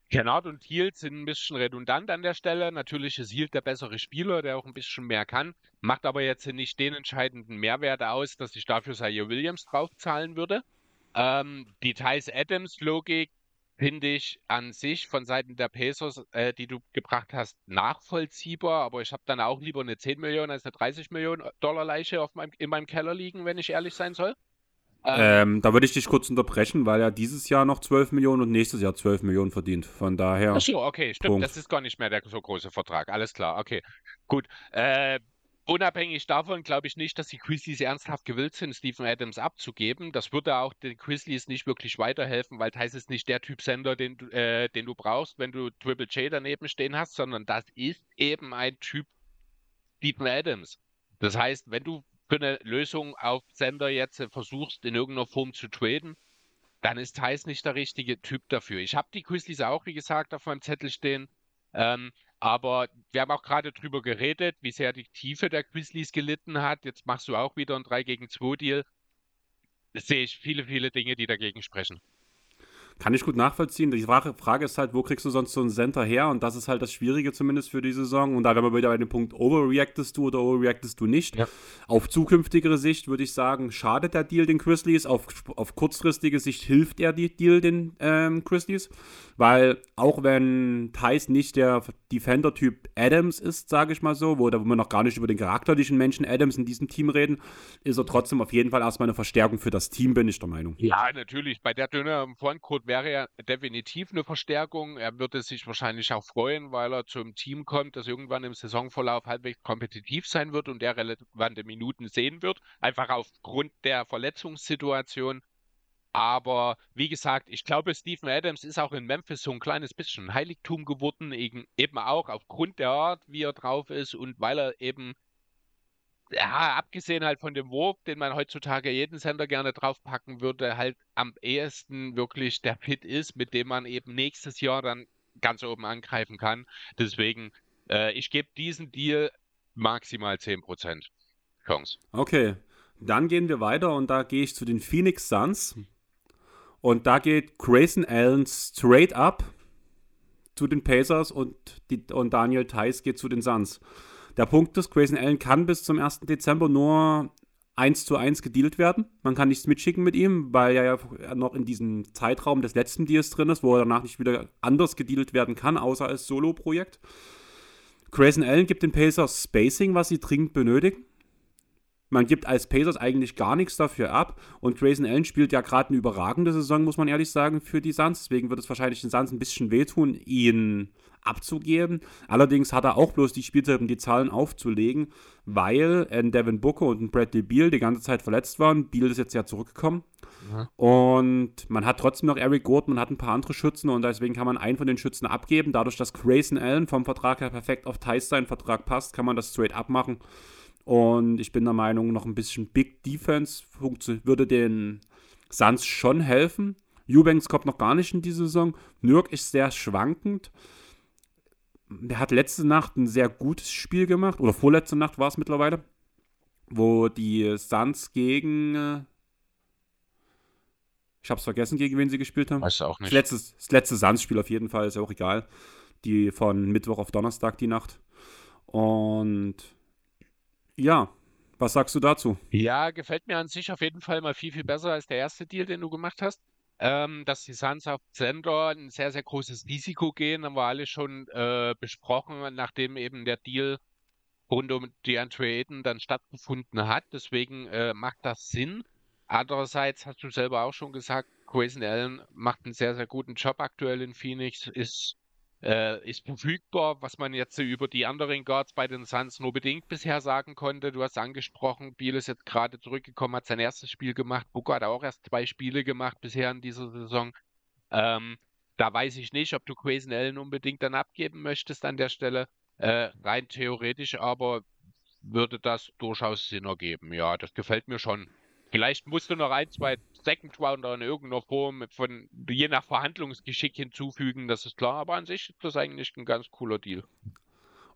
Kennard und Hield sind ein bisschen redundant an der Stelle. Natürlich ist Hield der bessere Spieler, der auch ein bisschen mehr kann, macht aber jetzt nicht den entscheidenden Mehrwert aus, dass ich dafür Zaire Williams draufzahlen würde. Ähm, die Thais Adams-Logik finde ich an sich von Seiten der Pesos, äh, die du gebracht hast, nachvollziehbar, aber ich habe dann auch lieber eine 10 Millionen als eine 30 Millionen Dollar Leiche auf meinem, in meinem Keller liegen, wenn ich ehrlich sein soll. Ähm, ähm, da würde ich dich kurz unterbrechen, weil er dieses Jahr noch 12 Millionen und nächstes Jahr 12 Millionen verdient. Von daher. Achso, okay, stimmt. Punkt. Das ist gar nicht mehr der so große Vertrag. Alles klar, okay. Gut. Äh, Unabhängig davon glaube ich nicht, dass die Grizzlies ernsthaft gewillt sind, Stephen Adams abzugeben. Das würde auch den Grizzlies nicht wirklich weiterhelfen, weil Thais ist nicht der Typ Sender, den, äh, den du brauchst, wenn du Triple J daneben stehen hast, sondern das ist eben ein Typ Stephen Adams. Das heißt, wenn du für eine Lösung auf Sender jetzt versuchst, in irgendeiner Form zu traden, dann ist Thais nicht der richtige Typ dafür. Ich habe die Grizzlies auch, wie gesagt, auf meinem Zettel stehen. Ähm, aber wir haben auch gerade drüber geredet, wie sehr die Tiefe der Grizzlies gelitten hat. Jetzt machst du auch wieder ein 3 gegen 2 Deal. Da sehe ich viele, viele Dinge, die dagegen sprechen. Kann ich gut nachvollziehen. Die Frage ist halt, wo kriegst du sonst so einen Center her? Und das ist halt das Schwierige zumindest für die Saison. Und da wären wir wieder bei dem Punkt, overreactest du oder overreactest du nicht. Ja. Auf zukünftigere Sicht würde ich sagen, schadet der Deal den Grizzlies. Auf, auf kurzfristige Sicht hilft er die Deal den ähm, Grizzlies. Weil auch wenn Thais nicht der Defender-Typ Adams ist, sage ich mal so, wo, wo wir noch gar nicht über den charakterlichen Menschen Adams in diesem Team reden, ist er trotzdem auf jeden Fall erstmal eine Verstärkung für das Team, bin ich der Meinung. Ja, natürlich. Bei der Dünne im Frontcourt wäre er definitiv eine Verstärkung. Er würde sich wahrscheinlich auch freuen, weil er zum Team kommt, das irgendwann im Saisonverlauf halbwegs kompetitiv sein wird und der relevante Minuten sehen wird. Einfach aufgrund der Verletzungssituation. Aber wie gesagt, ich glaube, Stephen Adams ist auch in Memphis so ein kleines bisschen Heiligtum geworden, eben auch aufgrund der Art, wie er drauf ist und weil er eben, ja, abgesehen halt von dem Wurf, den man heutzutage jeden Sender gerne draufpacken würde, halt am ehesten wirklich der Fit ist, mit dem man eben nächstes Jahr dann ganz oben angreifen kann. Deswegen, äh, ich gebe diesen Deal maximal 10% Chance. Okay, dann gehen wir weiter und da gehe ich zu den Phoenix Suns. Und da geht Grayson Allen straight up zu den Pacers und, die, und Daniel Theiss geht zu den Suns. Der Punkt ist, Grayson Allen kann bis zum 1. Dezember nur 1 zu 1 gedealt werden. Man kann nichts mitschicken mit ihm, weil er ja noch in diesem Zeitraum des letzten Deals drin ist, wo er danach nicht wieder anders gedealt werden kann, außer als Solo-Projekt. Grayson Allen gibt den Pacers Spacing, was sie dringend benötigen. Man gibt als Pacers eigentlich gar nichts dafür ab. Und Grayson Allen spielt ja gerade eine überragende Saison, muss man ehrlich sagen, für die Suns. Deswegen wird es wahrscheinlich den Suns ein bisschen wehtun, ihn abzugeben. Allerdings hat er auch bloß die Spielzeit, um die Zahlen aufzulegen, weil ein Devin Booker und ein Bradley Beal die ganze Zeit verletzt waren. Beal ist jetzt ja zurückgekommen. Mhm. Und man hat trotzdem noch Eric Gordon, man hat ein paar andere Schützen und deswegen kann man einen von den Schützen abgeben. Dadurch, dass Grayson Allen vom Vertrag her perfekt auf Thais sein Vertrag passt, kann man das straight abmachen. Und ich bin der Meinung, noch ein bisschen Big Defense würde den Suns schon helfen. Eubanks kommt noch gar nicht in die Saison. Nürk ist sehr schwankend. Der hat letzte Nacht ein sehr gutes Spiel gemacht, oder vorletzte Nacht war es mittlerweile, wo die Suns gegen. Äh, ich hab's vergessen, gegen wen sie gespielt haben. Weiß auch nicht. Das letzte, das letzte Suns-Spiel auf jeden Fall, ist ja auch egal. Die von Mittwoch auf Donnerstag die Nacht. Und ja, was sagst du dazu? Ja, gefällt mir an sich auf jeden Fall mal viel, viel besser als der erste Deal, den du gemacht hast. Ähm, dass die Suns auf Sender ein sehr, sehr großes Risiko gehen, haben wir alle schon äh, besprochen, nachdem eben der Deal rund um DeAndre Ayton dann stattgefunden hat. Deswegen äh, macht das Sinn. Andererseits hast du selber auch schon gesagt, Grayson Allen macht einen sehr, sehr guten Job aktuell in Phoenix, ist äh, ist verfügbar, was man jetzt über die anderen Guards bei den Suns nur bedingt bisher sagen konnte. Du hast angesprochen, Biel ist jetzt gerade zurückgekommen, hat sein erstes Spiel gemacht. Booker hat auch erst zwei Spiele gemacht bisher in dieser Saison. Ähm, da weiß ich nicht, ob du Grayson Allen unbedingt dann abgeben möchtest an der Stelle. Äh, rein theoretisch aber würde das durchaus Sinn ergeben. Ja, das gefällt mir schon. Vielleicht musst du noch ein, zwei Second Rounder in irgendeiner Form von je nach Verhandlungsgeschick hinzufügen, das ist klar, aber an sich ist das eigentlich ein ganz cooler Deal.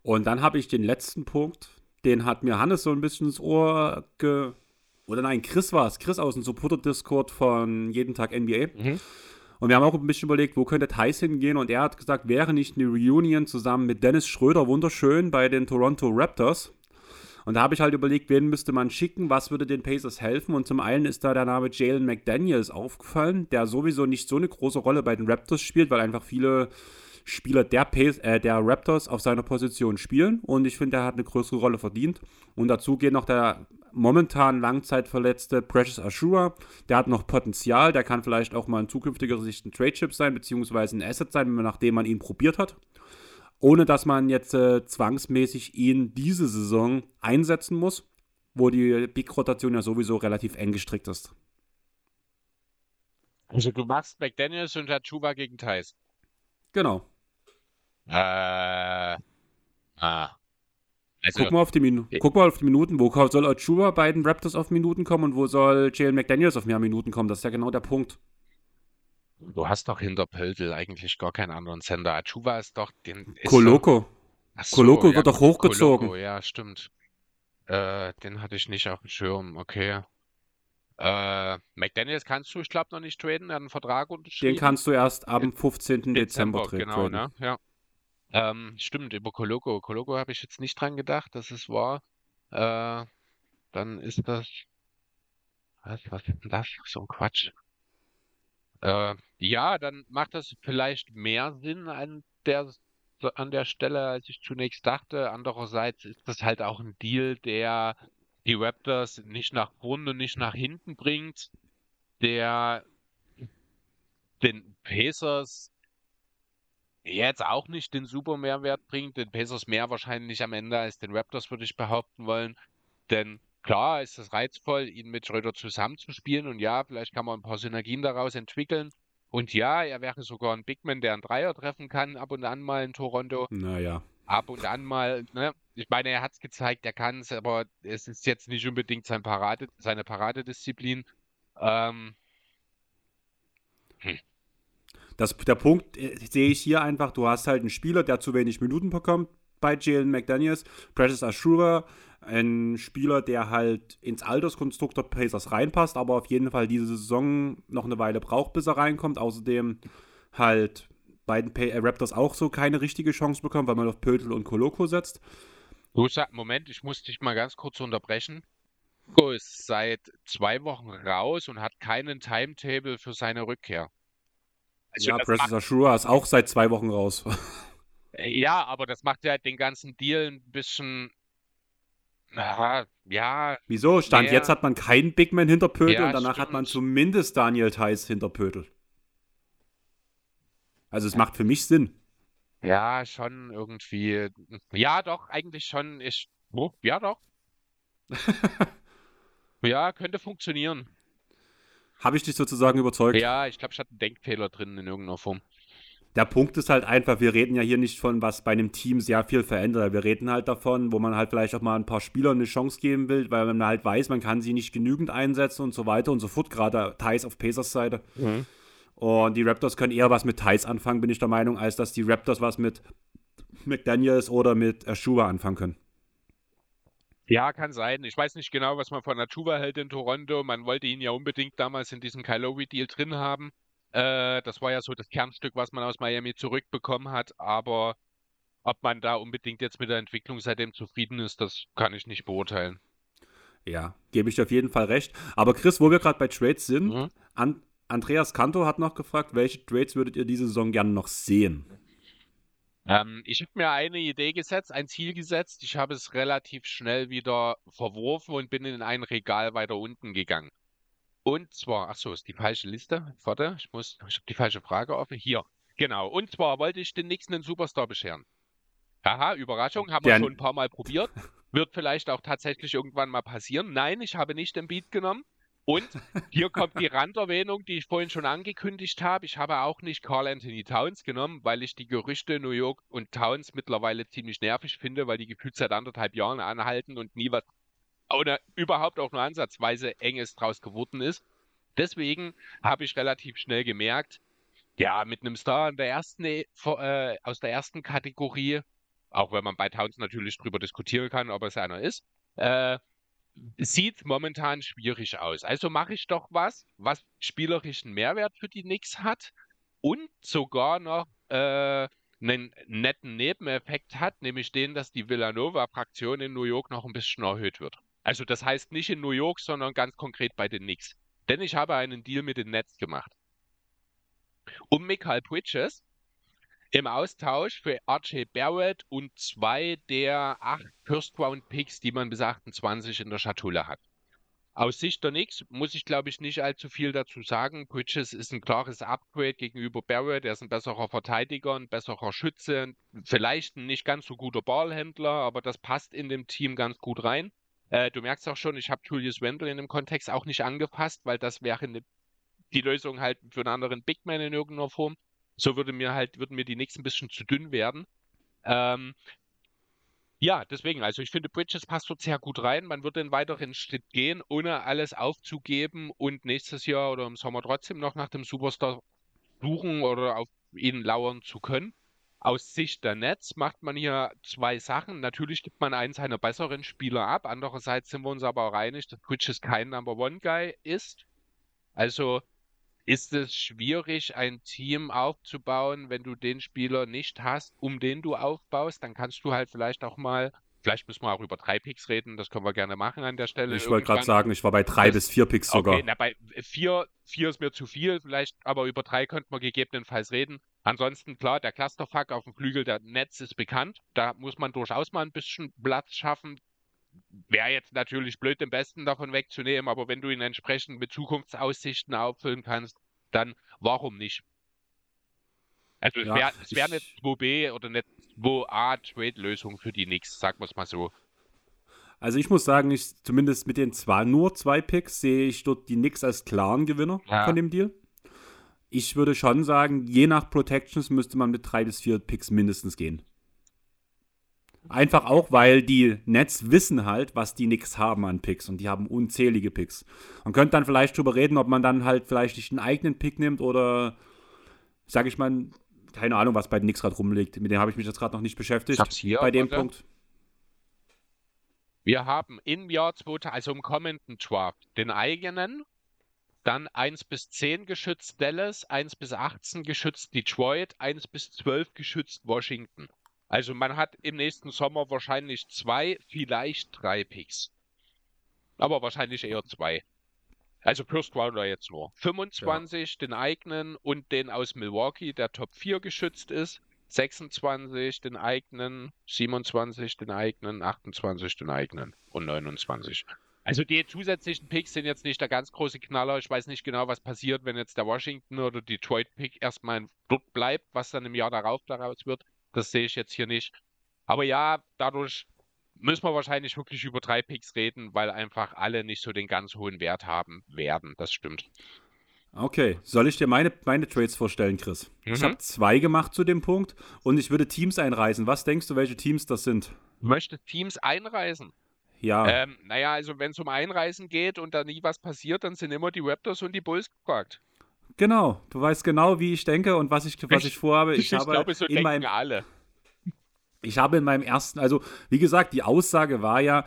Und dann habe ich den letzten Punkt, den hat mir Hannes so ein bisschen ins Ohr ge. Oder nein, Chris war es. Chris aus dem Supporter-Discord von Jeden Tag NBA. Mhm. Und wir haben auch ein bisschen überlegt, wo könnte Thais hingehen. Und er hat gesagt, wäre nicht eine Reunion zusammen mit Dennis Schröder wunderschön bei den Toronto Raptors. Und da habe ich halt überlegt, wen müsste man schicken, was würde den Pacers helfen. Und zum einen ist da der Name Jalen McDaniels aufgefallen, der sowieso nicht so eine große Rolle bei den Raptors spielt, weil einfach viele Spieler der, Pace, äh, der Raptors auf seiner Position spielen. Und ich finde, er hat eine größere Rolle verdient. Und dazu geht noch der momentan langzeitverletzte Precious Ashura. Der hat noch Potenzial, der kann vielleicht auch mal in zukünftiger Sicht ein Trade-Chip sein, beziehungsweise ein Asset sein, nachdem man ihn probiert hat ohne dass man jetzt äh, zwangsmäßig ihn diese Saison einsetzen muss, wo die Big-Rotation ja sowieso relativ eng gestrickt ist. Also du machst McDaniels und Hachuba gegen Thais. Genau. Äh, ah. Also, guck, mal auf die Minu guck mal auf die Minuten. Wo soll Achuba bei den Raptors auf Minuten kommen und wo soll Jalen McDaniels auf mehr Minuten kommen? Das ist ja genau der Punkt. Du hast doch hinter Pöltl eigentlich gar keinen anderen Sender. Achuva ist doch den. Ist Koloko. So, Koloko ja, wird doch hochgezogen. Koloko, ja, stimmt. Äh, den hatte ich nicht auf dem Schirm, okay. Äh, McDaniels kannst du, ich glaube, noch nicht traden, er hat einen Vertrag unterschrieben. Den kannst du erst am 15. Dezember, Dezember Genau, traden. ne? Ja. Ähm, stimmt, über Koloko. Koloko habe ich jetzt nicht dran gedacht, dass es war. Äh, dann ist das. Was, was ist denn das? So ein Quatsch. Äh, ja, dann macht das vielleicht mehr Sinn an der, an der Stelle, als ich zunächst dachte. Andererseits ist das halt auch ein Deal, der die Raptors nicht nach vorne, nicht nach hinten bringt, der den Pacers jetzt auch nicht den super Mehrwert bringt, den Pacers mehr wahrscheinlich am Ende als den Raptors, würde ich behaupten wollen. Denn klar ist es reizvoll, ihn mit Schröder zusammenzuspielen und ja, vielleicht kann man ein paar Synergien daraus entwickeln. Und ja, er wäre sogar ein Bigman, der einen Dreier treffen kann, ab und an mal in Toronto. Naja. Ab und an mal, ne? Ich meine, er hat es gezeigt, er kann es, aber es ist jetzt nicht unbedingt sein Parade, seine Paradedisziplin. Ähm, hm. Das, der Punkt äh, sehe ich hier einfach, du hast halt einen Spieler, der zu wenig Minuten bekommt bei Jalen McDaniels, Precious Ashura, ein Spieler, der halt ins Alterskonstrukt der Pacers reinpasst, aber auf jeden Fall diese Saison noch eine Weile braucht, bis er reinkommt. Außerdem halt beiden Pay äh, Raptors auch so keine richtige Chance bekommen, weil man auf Pötel und Koloko setzt. Du sag, Moment, ich muss dich mal ganz kurz unterbrechen. Koloko ist seit zwei Wochen raus und hat keinen Timetable für seine Rückkehr. Also ja, Precious Ashura ist auch seit zwei Wochen raus. Ja, aber das macht ja den ganzen Deal ein bisschen. Na, ja. Wieso? Stand mehr... jetzt hat man keinen Bigman hinter Pötel ja, und danach stimmt. hat man zumindest Daniel Theiss hinter Pötel. Also es macht für mich Sinn. Ja, schon irgendwie. Ja, doch, eigentlich schon. Ich, oh, ja, doch. ja, könnte funktionieren. Habe ich dich sozusagen überzeugt? Ja, ich glaube, ich hatte einen Denkfehler drin in irgendeiner Form der Punkt ist halt einfach, wir reden ja hier nicht von, was bei einem Team sehr viel verändert. Wir reden halt davon, wo man halt vielleicht auch mal ein paar Spielern eine Chance geben will, weil man halt weiß, man kann sie nicht genügend einsetzen und so weiter und so fort. Gerade Thais auf Pacers Seite. Mhm. Und die Raptors können eher was mit Thais anfangen, bin ich der Meinung, als dass die Raptors was mit McDaniels oder mit Ashura anfangen können. Ja, kann sein. Ich weiß nicht genau, was man von Achuva hält in Toronto. Man wollte ihn ja unbedingt damals in diesem Kylowi-Deal drin haben. Äh, das war ja so das Kernstück, was man aus Miami zurückbekommen hat. Aber ob man da unbedingt jetzt mit der Entwicklung seitdem zufrieden ist, das kann ich nicht beurteilen. Ja, gebe ich dir auf jeden Fall recht. Aber Chris, wo wir gerade bei Trades sind, mhm. An Andreas Kanto hat noch gefragt, welche Trades würdet ihr diese Saison gerne noch sehen? Ähm, ich habe mir eine Idee gesetzt, ein Ziel gesetzt. Ich habe es relativ schnell wieder verworfen und bin in ein Regal weiter unten gegangen. Und zwar, ach so, ist die falsche Liste. Warte, ich muss, ich habe die falsche Frage offen. Hier, genau. Und zwar wollte ich den nächsten Superstar bescheren. Haha, Überraschung, haben wir schon ein paar Mal probiert. Wird vielleicht auch tatsächlich irgendwann mal passieren. Nein, ich habe nicht den Beat genommen. Und hier kommt die Randerwähnung, die ich vorhin schon angekündigt habe. Ich habe auch nicht Carl Anthony Towns genommen, weil ich die Gerüchte New York und Towns mittlerweile ziemlich nervig finde, weil die gefühlt seit anderthalb Jahren anhalten und nie was oder überhaupt auch nur ansatzweise Enges draus geworden ist. Deswegen habe ich relativ schnell gemerkt, ja, mit einem Star der ersten, äh, aus der ersten Kategorie, auch wenn man bei Towns natürlich drüber diskutieren kann, ob es einer ist, äh, sieht momentan schwierig aus. Also mache ich doch was, was spielerischen Mehrwert für die Knicks hat und sogar noch äh, einen netten Nebeneffekt hat, nämlich den, dass die Villanova-Fraktion in New York noch ein bisschen erhöht wird. Also das heißt nicht in New York, sondern ganz konkret bei den Knicks. Denn ich habe einen Deal mit den Nets gemacht. Um Michael Bridges im Austausch für RJ Barrett und zwei der acht First-Round-Picks, die man bis 28 in der Schatulle hat. Aus Sicht der Knicks muss ich, glaube ich, nicht allzu viel dazu sagen. Bridges ist ein klares Upgrade gegenüber Barrett. Er ist ein besserer Verteidiger, ein besserer Schütze, vielleicht ein nicht ganz so guter Ballhändler, aber das passt in dem Team ganz gut rein. Äh, du merkst auch schon, ich habe Julius Randle in dem Kontext auch nicht angepasst, weil das wäre ne, die Lösung halt für einen anderen Big Man in irgendeiner Form. So würde mir halt, würden mir die nächsten ein bisschen zu dünn werden. Ähm, ja, deswegen, also ich finde, Bridges passt dort sehr gut rein. Man würde einen weiteren Schritt gehen, ohne alles aufzugeben und nächstes Jahr oder im Sommer trotzdem noch nach dem Superstar suchen oder auf ihn lauern zu können. Aus Sicht der Nets macht man hier zwei Sachen. Natürlich gibt man einen seiner besseren Spieler ab. Andererseits sind wir uns aber auch einig, dass Bridges kein Number One Guy ist. Also ist es schwierig, ein Team aufzubauen, wenn du den Spieler nicht hast, um den du aufbaust. Dann kannst du halt vielleicht auch mal Vielleicht müssen wir auch über drei Picks reden, das können wir gerne machen an der Stelle. Ich wollte gerade sagen, ich war bei drei das, bis vier Picks sogar. Okay, na, bei vier, vier ist mir zu viel, vielleicht, aber über drei könnten wir gegebenenfalls reden. Ansonsten, klar, der Clusterfuck auf dem Flügel der Netz ist bekannt. Da muss man durchaus mal ein bisschen Platz schaffen. Wäre jetzt natürlich blöd, den Besten davon wegzunehmen, aber wenn du ihn entsprechend mit Zukunftsaussichten auffüllen kannst, dann warum nicht? Also es ja, wäre wär eine 2B oder eine 2A-Trade-Lösung für die Knicks, sagen wir es mal so. Also ich muss sagen, ich zumindest mit den zwar nur zwei Picks sehe ich dort die Knicks als klaren Gewinner ja. von dem Deal. Ich würde schon sagen, je nach Protections müsste man mit drei bis vier Picks mindestens gehen. Einfach auch, weil die Nets wissen halt, was die Knicks haben an Picks und die haben unzählige Picks. Man könnte dann vielleicht drüber reden, ob man dann halt vielleicht nicht einen eigenen Pick nimmt oder, sage ich mal, keine Ahnung, was bei den Knicks gerade rumliegt. Mit dem habe ich mich jetzt gerade noch nicht beschäftigt. Ich hab's hier. Bei dem Punkt. Wir haben im Jahr 2000, also im kommenden Draft, den eigenen, dann 1 bis 10 geschützt Dallas, 1 bis 18 geschützt Detroit, 1 bis 12 geschützt Washington. Also man hat im nächsten Sommer wahrscheinlich zwei, vielleicht drei Picks. Aber wahrscheinlich eher zwei. Also First Rounder jetzt nur. 25 ja. den eigenen und den aus Milwaukee, der Top 4 geschützt ist. 26 den eigenen, 27 den eigenen, 28 den eigenen und 29. Also die zusätzlichen Picks sind jetzt nicht der ganz große Knaller. Ich weiß nicht genau, was passiert, wenn jetzt der Washington oder Detroit Pick erstmal dort bleibt, was dann im Jahr darauf daraus wird. Das sehe ich jetzt hier nicht. Aber ja, dadurch müssen wir wahrscheinlich wirklich über drei Picks reden, weil einfach alle nicht so den ganz hohen Wert haben werden. Das stimmt. Okay, soll ich dir meine, meine Trades vorstellen, Chris? Mhm. Ich habe zwei gemacht zu dem Punkt und ich würde Teams einreisen. Was denkst du, welche Teams das sind? Du möchtest Teams einreisen? Ja. Ähm, naja, also wenn es um Einreisen geht und da nie was passiert, dann sind immer die Raptors und die Bulls gefragt. Genau, du weißt genau, wie ich denke und was ich, was ich, ich vorhabe. Ich, ich habe glaube, so denken meinem, alle. Ich habe in meinem ersten, also wie gesagt, die Aussage war ja,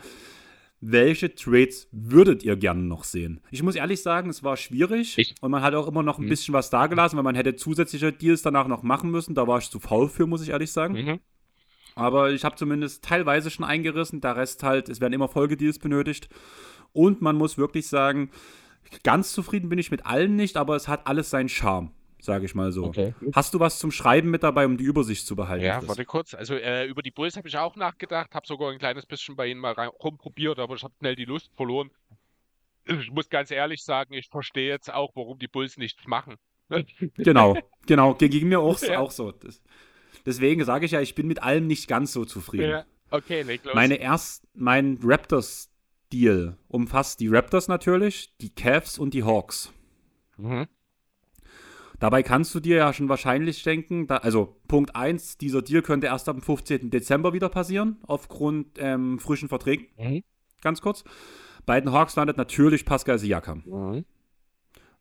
welche Trades würdet ihr gerne noch sehen? Ich muss ehrlich sagen, es war schwierig ich? und man hat auch immer noch ein mhm. bisschen was dagelassen, weil man hätte zusätzliche Deals danach noch machen müssen. Da war ich zu faul für, muss ich ehrlich sagen. Mhm. Aber ich habe zumindest teilweise schon eingerissen. Der Rest halt, es werden immer Folgedeals benötigt. Und man muss wirklich sagen, ganz zufrieden bin ich mit allen nicht, aber es hat alles seinen Charme sage ich mal so. Okay. Hast du was zum Schreiben mit dabei, um die Übersicht zu behalten? Ja, warte kurz. Also äh, über die Bulls habe ich auch nachgedacht, habe sogar ein kleines bisschen bei ihnen mal rumprobiert, aber ich habe schnell die Lust verloren. Ich muss ganz ehrlich sagen, ich verstehe jetzt auch, warum die Bulls nichts machen. genau, genau. Ging mir auch, ja. auch so. Das, deswegen sage ich ja, ich bin mit allem nicht ganz so zufrieden. Ja. Okay, leg los. Meine erst, mein Raptors-Deal umfasst die Raptors natürlich, die Cavs und die Hawks. Mhm. Dabei kannst du dir ja schon wahrscheinlich denken, da, also Punkt 1, dieser Deal könnte erst am 15. Dezember wieder passieren, aufgrund ähm, frischen Verträgen. Mhm. Ganz kurz. Bei den Hawks landet natürlich Pascal Siakam. Mhm.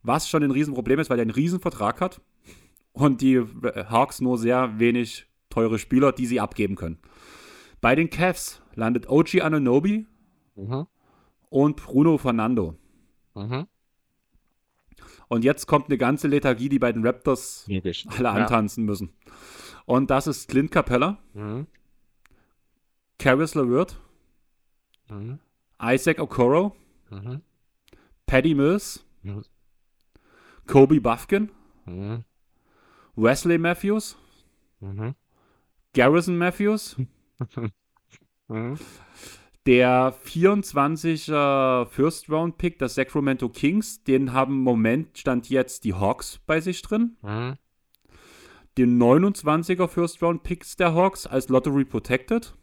Was schon ein Riesenproblem ist, weil er einen Riesenvertrag hat und die äh, Hawks nur sehr wenig teure Spieler, die sie abgeben können. Bei den Cavs landet OG Ananobi mhm. und Bruno Fernando. Mhm. Und jetzt kommt eine ganze Lethargie, die bei den Raptors Logisch. alle antanzen ja. müssen. Und das ist Clint Capella, mhm. Caris LeVert, mhm. Isaac Okoro, mhm. Paddy Mills, mhm. Kobe Buffkin, mhm. Wesley Matthews, mhm. Garrison Matthews, mhm der 24er First Round Pick der Sacramento Kings, den haben im Moment stand jetzt die Hawks bei sich drin. Mhm. Den 29er First Round Picks der Hawks als Lottery Protected.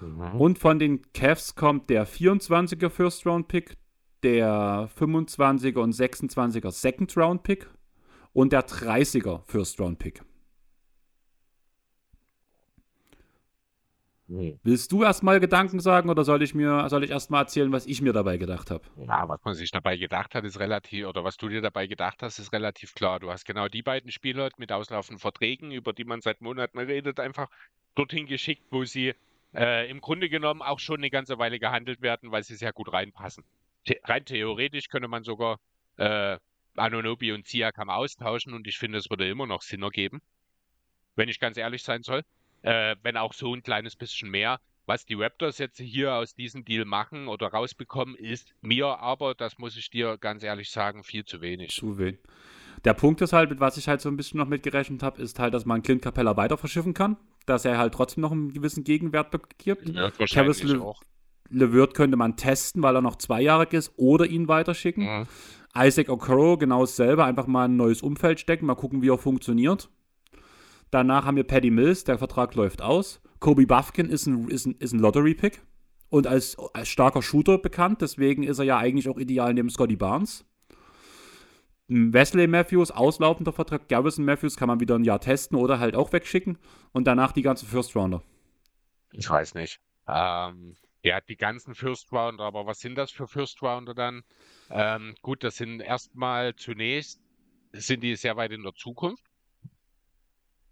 Mhm. Und von den Cavs kommt der 24er First Round Pick, der 25er und 26er Second Round Pick und der 30er First Round Pick. Nee. Willst du erstmal Gedanken sagen oder soll ich mir, soll ich erstmal erzählen, was ich mir dabei gedacht habe? Ja, was man sich dabei gedacht hat, ist relativ, oder was du dir dabei gedacht hast, ist relativ klar. Du hast genau die beiden Spieler mit auslaufenden Verträgen, über die man seit Monaten redet, einfach dorthin geschickt, wo sie äh, im Grunde genommen auch schon eine ganze Weile gehandelt werden, weil sie sehr gut reinpassen. The rein theoretisch könnte man sogar äh, Anonobi und Siakam austauschen und ich finde, es würde immer noch Sinn ergeben, wenn ich ganz ehrlich sein soll äh, wenn auch so ein kleines bisschen mehr. Was die Raptors jetzt hier aus diesem Deal machen oder rausbekommen, ist mir aber, das muss ich dir ganz ehrlich sagen, viel zu wenig. Zu wenig. Der Punkt ist halt, mit was ich halt so ein bisschen noch mitgerechnet habe, ist halt, dass man Clint Capella weiter verschiffen kann, dass er halt trotzdem noch einen gewissen Gegenwert gibt. Ja, wahrscheinlich Le auch. LeVert könnte man testen, weil er noch zweijährig ist, oder ihn weiterschicken. Mhm. Isaac Okoro genau dasselbe, einfach mal ein neues Umfeld stecken, mal gucken, wie er funktioniert. Danach haben wir Paddy Mills, der Vertrag läuft aus. Kobe Buffkin ist ein, ist ein, ist ein Lottery-Pick und als, als starker Shooter bekannt, deswegen ist er ja eigentlich auch ideal neben Scotty Barnes. Wesley Matthews, auslaufender Vertrag. Garrison Matthews kann man wieder ein Jahr testen oder halt auch wegschicken. Und danach die ganzen First Rounder. Ich weiß nicht. Ähm, ja, die ganzen First Rounder, aber was sind das für First Rounder dann? Ähm, gut, das sind erstmal zunächst, sind die sehr weit in der Zukunft.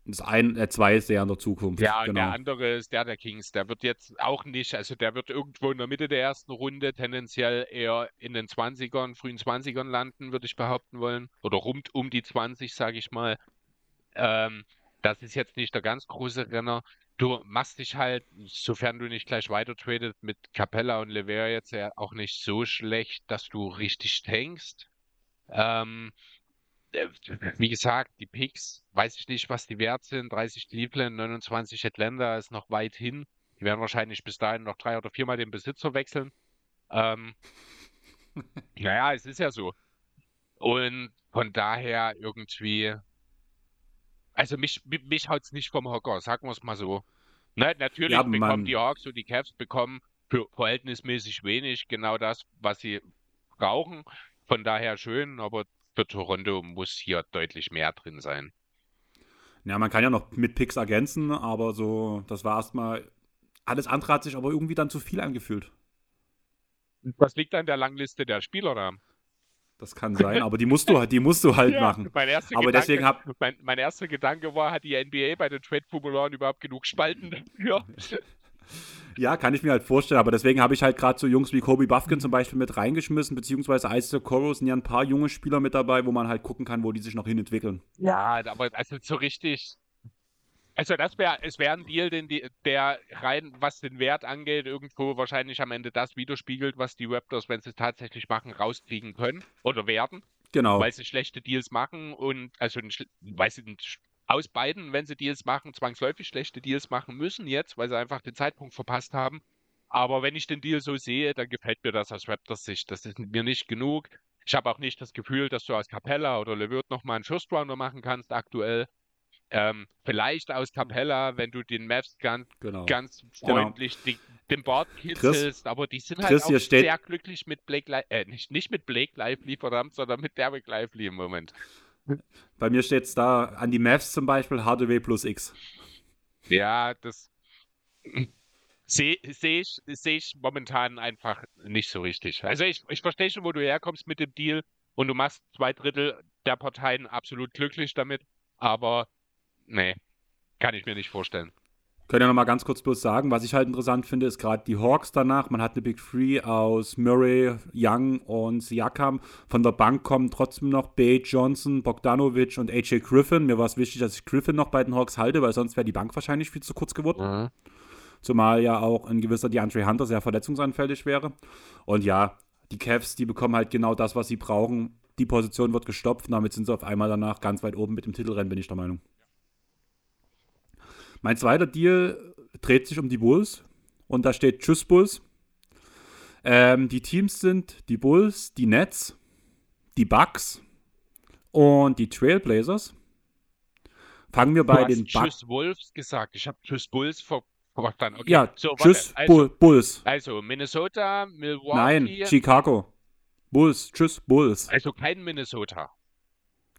Das ein, der zwei ist der in der Zukunft. Ja, und genau. der andere ist der der Kings. Der wird jetzt auch nicht, also der wird irgendwo in der Mitte der ersten Runde tendenziell eher in den 20ern, frühen 20ern landen, würde ich behaupten wollen. Oder rund um die 20, sage ich mal. Ähm, das ist jetzt nicht der ganz große Renner. Du machst dich halt, sofern du nicht gleich weiter tradet, mit Capella und Lever jetzt ja auch nicht so schlecht, dass du richtig tankst. Ähm, äh, wie gesagt, die Picks, weiß ich nicht, was die wert sind. 30 Cleveland, 29 Atlanta ist noch weit hin. Die werden wahrscheinlich bis dahin noch drei oder viermal den Besitzer wechseln. Ähm, naja, es ist ja so. Und von daher irgendwie, also mich, mich haut es nicht vom Hocker, sagen wir es mal so. Ne, natürlich ja, bekommen die Hawks und die Cavs bekommen für verhältnismäßig wenig genau das, was sie brauchen. Von daher schön, aber für Toronto muss hier deutlich mehr drin sein. Ja, man kann ja noch mit Picks ergänzen, aber so, das war erstmal. Alles andere hat sich aber irgendwie dann zu viel angefühlt. Was liegt an der Langliste der Spieler da? Das kann sein, aber die musst du, die musst du halt ja, machen. Mein erster aber Gedanke, deswegen hab, mein, mein erster Gedanke war, hat die NBA bei den Trade-Formularen überhaupt genug Spalten dafür? Ja, kann ich mir halt vorstellen, aber deswegen habe ich halt gerade so Jungs wie Kobe Buffkin zum Beispiel mit reingeschmissen, beziehungsweise Isaac Coro sind ja ein paar junge Spieler mit dabei, wo man halt gucken kann, wo die sich noch hin entwickeln. Ja, aber also so richtig. Also das wäre, es wäre ein Deal, den die, der rein, was den Wert angeht, irgendwo wahrscheinlich am Ende das widerspiegelt, was die Raptors, wenn sie es tatsächlich machen, rauskriegen können oder werden. Genau. Weil sie schlechte Deals machen und also weil sie aus beiden, wenn sie Deals machen, zwangsläufig schlechte Deals machen müssen jetzt, weil sie einfach den Zeitpunkt verpasst haben. Aber wenn ich den Deal so sehe, dann gefällt mir das aus Raptors Sicht. Das ist mir nicht genug. Ich habe auch nicht das Gefühl, dass du aus Capella oder LeVert nochmal einen First Rounder machen kannst aktuell. Ähm, vielleicht aus Capella, wenn du den Mavs ganz, genau. ganz genau. freundlich genau. den Bart kitzelst, aber die sind halt Chris, auch sehr glücklich mit Blake Lively, äh, nicht, nicht mit Blake Lively, verdammt, sondern mit Derek Lively im Moment. Bei mir steht es da an die Maths zum Beispiel HDW plus X. Ja, das sehe seh ich, seh ich momentan einfach nicht so richtig. Also ich, ich verstehe schon, wo du herkommst mit dem Deal und du machst zwei Drittel der Parteien absolut glücklich damit, aber nee, kann ich mir nicht vorstellen. Können ja noch mal ganz kurz bloß sagen, was ich halt interessant finde, ist gerade die Hawks danach. Man hat eine Big Three aus Murray, Young und Siakam. Von der Bank kommen trotzdem noch Bay, Johnson, Bogdanovic und AJ Griffin. Mir war es wichtig, dass ich Griffin noch bei den Hawks halte, weil sonst wäre die Bank wahrscheinlich viel zu kurz geworden. Mhm. Zumal ja auch ein gewisser DeAndre Hunter sehr verletzungsanfällig wäre. Und ja, die Cavs, die bekommen halt genau das, was sie brauchen. Die Position wird gestopft und damit sind sie auf einmal danach ganz weit oben mit dem Titelrennen, bin ich der Meinung. Mein zweiter Deal dreht sich um die Bulls und da steht Tschüss Bulls. Ähm, die Teams sind die Bulls, die Nets, die Bucks und die Trailblazers. Fangen wir bei den Bucks. Tschüss Wolves gesagt. Ich habe Tschüss Bulls verstanden. Okay. Ja, so, Tschüss also, Bulls. Also Minnesota, Milwaukee. Nein, Chicago. Bulls. Tschüss Bulls. Also kein Minnesota.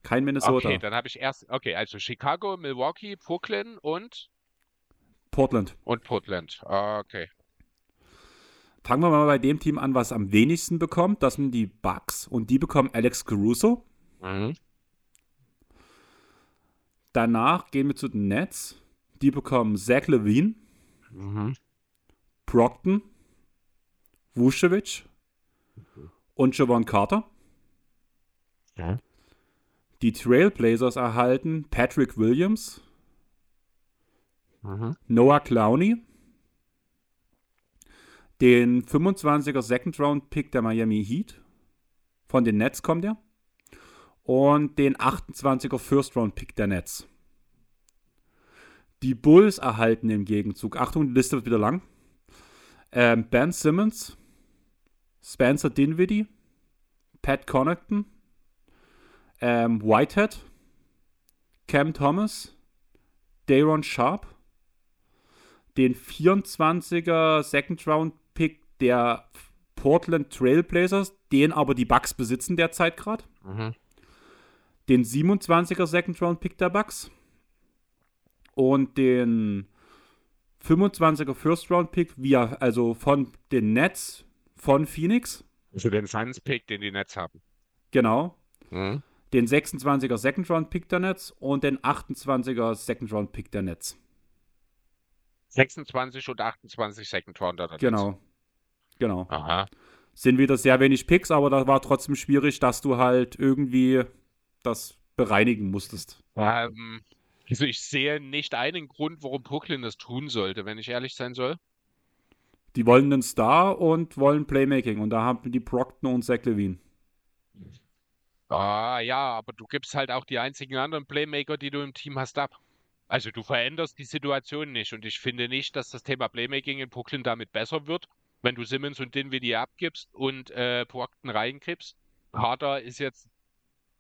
Kein Minnesota. Okay, dann habe ich erst. Okay, also Chicago, Milwaukee, Brooklyn und Portland. Und Portland. Ah, okay. Fangen wir mal bei dem Team an, was am wenigsten bekommt. Das sind die Bucks. Und die bekommen Alex Caruso. Mhm. Danach gehen wir zu den Nets. Die bekommen Zach Levine. Mhm. Brockton. Vucevic. Und Javon Carter. Ja. Die Trailblazers erhalten Patrick Williams. Mhm. Noah Clowney den 25er Second Round Pick der Miami Heat. Von den Nets kommt er. Und den 28er First Round Pick der Nets. Die Bulls erhalten im Gegenzug, Achtung, die Liste wird wieder lang. Ähm, ben Simmons, Spencer Dinwiddie, Pat Connaughton, ähm, Whitehead, Cam Thomas, Dayron Sharp, den 24er Second Round Pick der Portland Trailblazers, den aber die Bucks besitzen derzeit gerade. Mhm. Den 27er Second Round Pick der Bucks. Und den 25er First Round Pick via, also von den Nets von Phoenix. Also den Suns Pick, den die Nets haben. Genau. Mhm. Den 26er Second Round Pick der Nets und den 28er Second Round Pick der Nets. 26 und 28 Second Rounder. Genau. Genau. Aha. Sind wieder sehr wenig Picks, aber da war trotzdem schwierig, dass du halt irgendwie das bereinigen musstest. Ähm, also ich sehe nicht einen Grund, warum Brooklyn das tun sollte, wenn ich ehrlich sein soll. Die wollen einen Star und wollen Playmaking und da haben die Procton und Zach Levine. Ah ja, aber du gibst halt auch die einzigen anderen Playmaker, die du im Team hast, ab. Also du veränderst die Situation nicht und ich finde nicht, dass das Thema Playmaking in Brooklyn damit besser wird, wenn du Simmons und Dinwiddie abgibst und äh, Brockton reinkriegst. Harder ist jetzt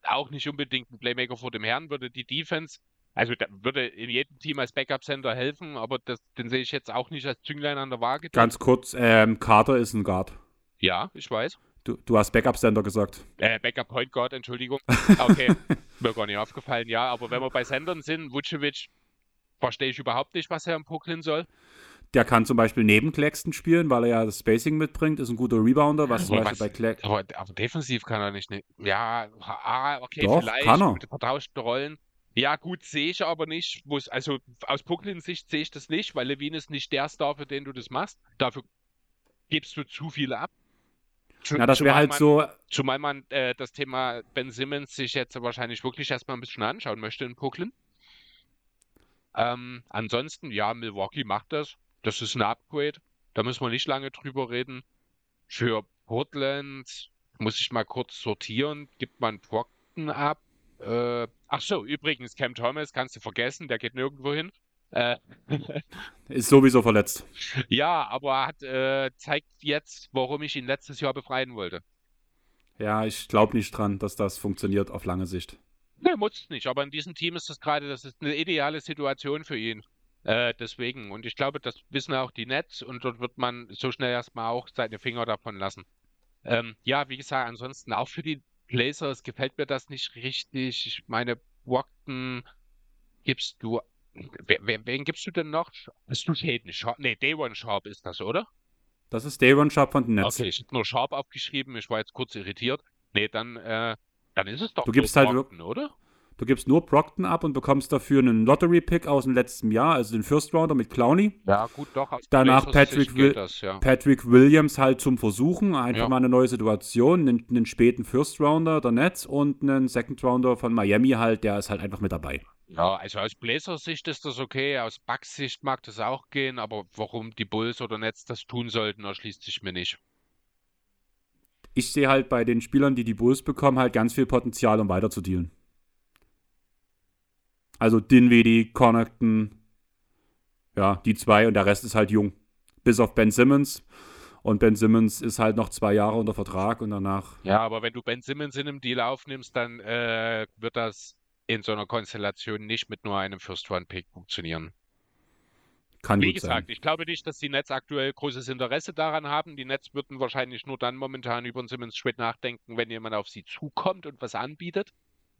auch nicht unbedingt ein Playmaker vor dem Herrn, würde die Defense, also würde in jedem Team als Backup-Center helfen, aber das, den sehe ich jetzt auch nicht als Zünglein an der Waage. Ganz kurz, ähm, Carter ist ein Guard. Ja, ich weiß. Du, du hast Backup-Center gesagt. Äh, Backup Point Guard, Entschuldigung. Okay, mir gar nicht aufgefallen, ja. Aber wenn wir bei Sendern sind, Vucevic, verstehe ich überhaupt nicht, was er im Brooklyn soll. Der kann zum Beispiel neben Claxton spielen, weil er ja das Spacing mitbringt, ist ein guter Rebounder, was zum Beispiel was, bei Claxton. Aber, aber, defensiv kann er nicht. Ne ja, ah, okay, Doch, vielleicht kann er. mit vertauschten Rollen. Ja, gut, sehe ich aber nicht. Also aus Brooklyn-Sicht sehe ich das nicht, weil Levine ist nicht der Star, für den du das machst. Dafür gibst du zu viel ab. Ja, das wäre halt man, so. Zumal man äh, das Thema Ben Simmons sich jetzt wahrscheinlich wirklich erstmal ein bisschen anschauen möchte in Brooklyn. Ähm, ansonsten, ja, Milwaukee macht das. Das ist ein Upgrade. Da müssen wir nicht lange drüber reden. Für Portland muss ich mal kurz sortieren. Gibt man Brockton ab? Äh, ach so, übrigens, Cam Thomas kannst du vergessen, der geht nirgendwo hin. Äh, ist sowieso verletzt. Ja, aber hat äh, zeigt jetzt, warum ich ihn letztes Jahr befreien wollte. Ja, ich glaube nicht dran, dass das funktioniert auf lange Sicht. Ne, muss nicht, aber in diesem Team ist das gerade, das ist eine ideale Situation für ihn. Äh, deswegen, und ich glaube, das wissen auch die Nets und dort wird man so schnell erstmal auch seine Finger davon lassen. Ähm, ja, wie gesagt, ansonsten auch für die Blazers gefällt mir das nicht richtig. Ich meine, Brockton gibst du Wen, wen gibst du denn noch? Hast du Hayden Sharp? Nee, Dayron Sharp ist das, oder? Das ist Dayron Sharp von den Nets. Okay, ich habe nur Sharp aufgeschrieben, ich war jetzt kurz irritiert. Nee, dann, äh, dann ist es doch du gibst halt Brockton, oder? Du gibst nur Brockton ab und bekommst dafür einen Lottery-Pick aus dem letzten Jahr, also den First Rounder mit Clowney. Ja, gut, doch. Danach Patrick, Will das, ja. Patrick Williams halt zum Versuchen, einfach ja. mal eine neue Situation, einen, einen späten First Rounder der Nets und einen Second Rounder von Miami halt, der ist halt einfach mit dabei. Ja, also aus Blazers-Sicht ist das okay, aus Bucks-Sicht mag das auch gehen, aber warum die Bulls oder Nets das tun sollten, erschließt sich mir nicht. Ich sehe halt bei den Spielern, die die Bulls bekommen, halt ganz viel Potenzial, um weiter zu dealen. Also Dinwiddie, Connaughton, ja, die zwei und der Rest ist halt jung. Bis auf Ben Simmons. Und Ben Simmons ist halt noch zwei Jahre unter Vertrag und danach. Ja, aber wenn du Ben Simmons in einem Deal aufnimmst, dann äh, wird das in so einer Konstellation nicht mit nur einem First-Round-Pick funktionieren. Kann Wie gesagt, sein. ich glaube nicht, dass die Nets aktuell großes Interesse daran haben. Die Nets würden wahrscheinlich nur dann momentan über einen Simmons Trade nachdenken, wenn jemand auf sie zukommt und was anbietet.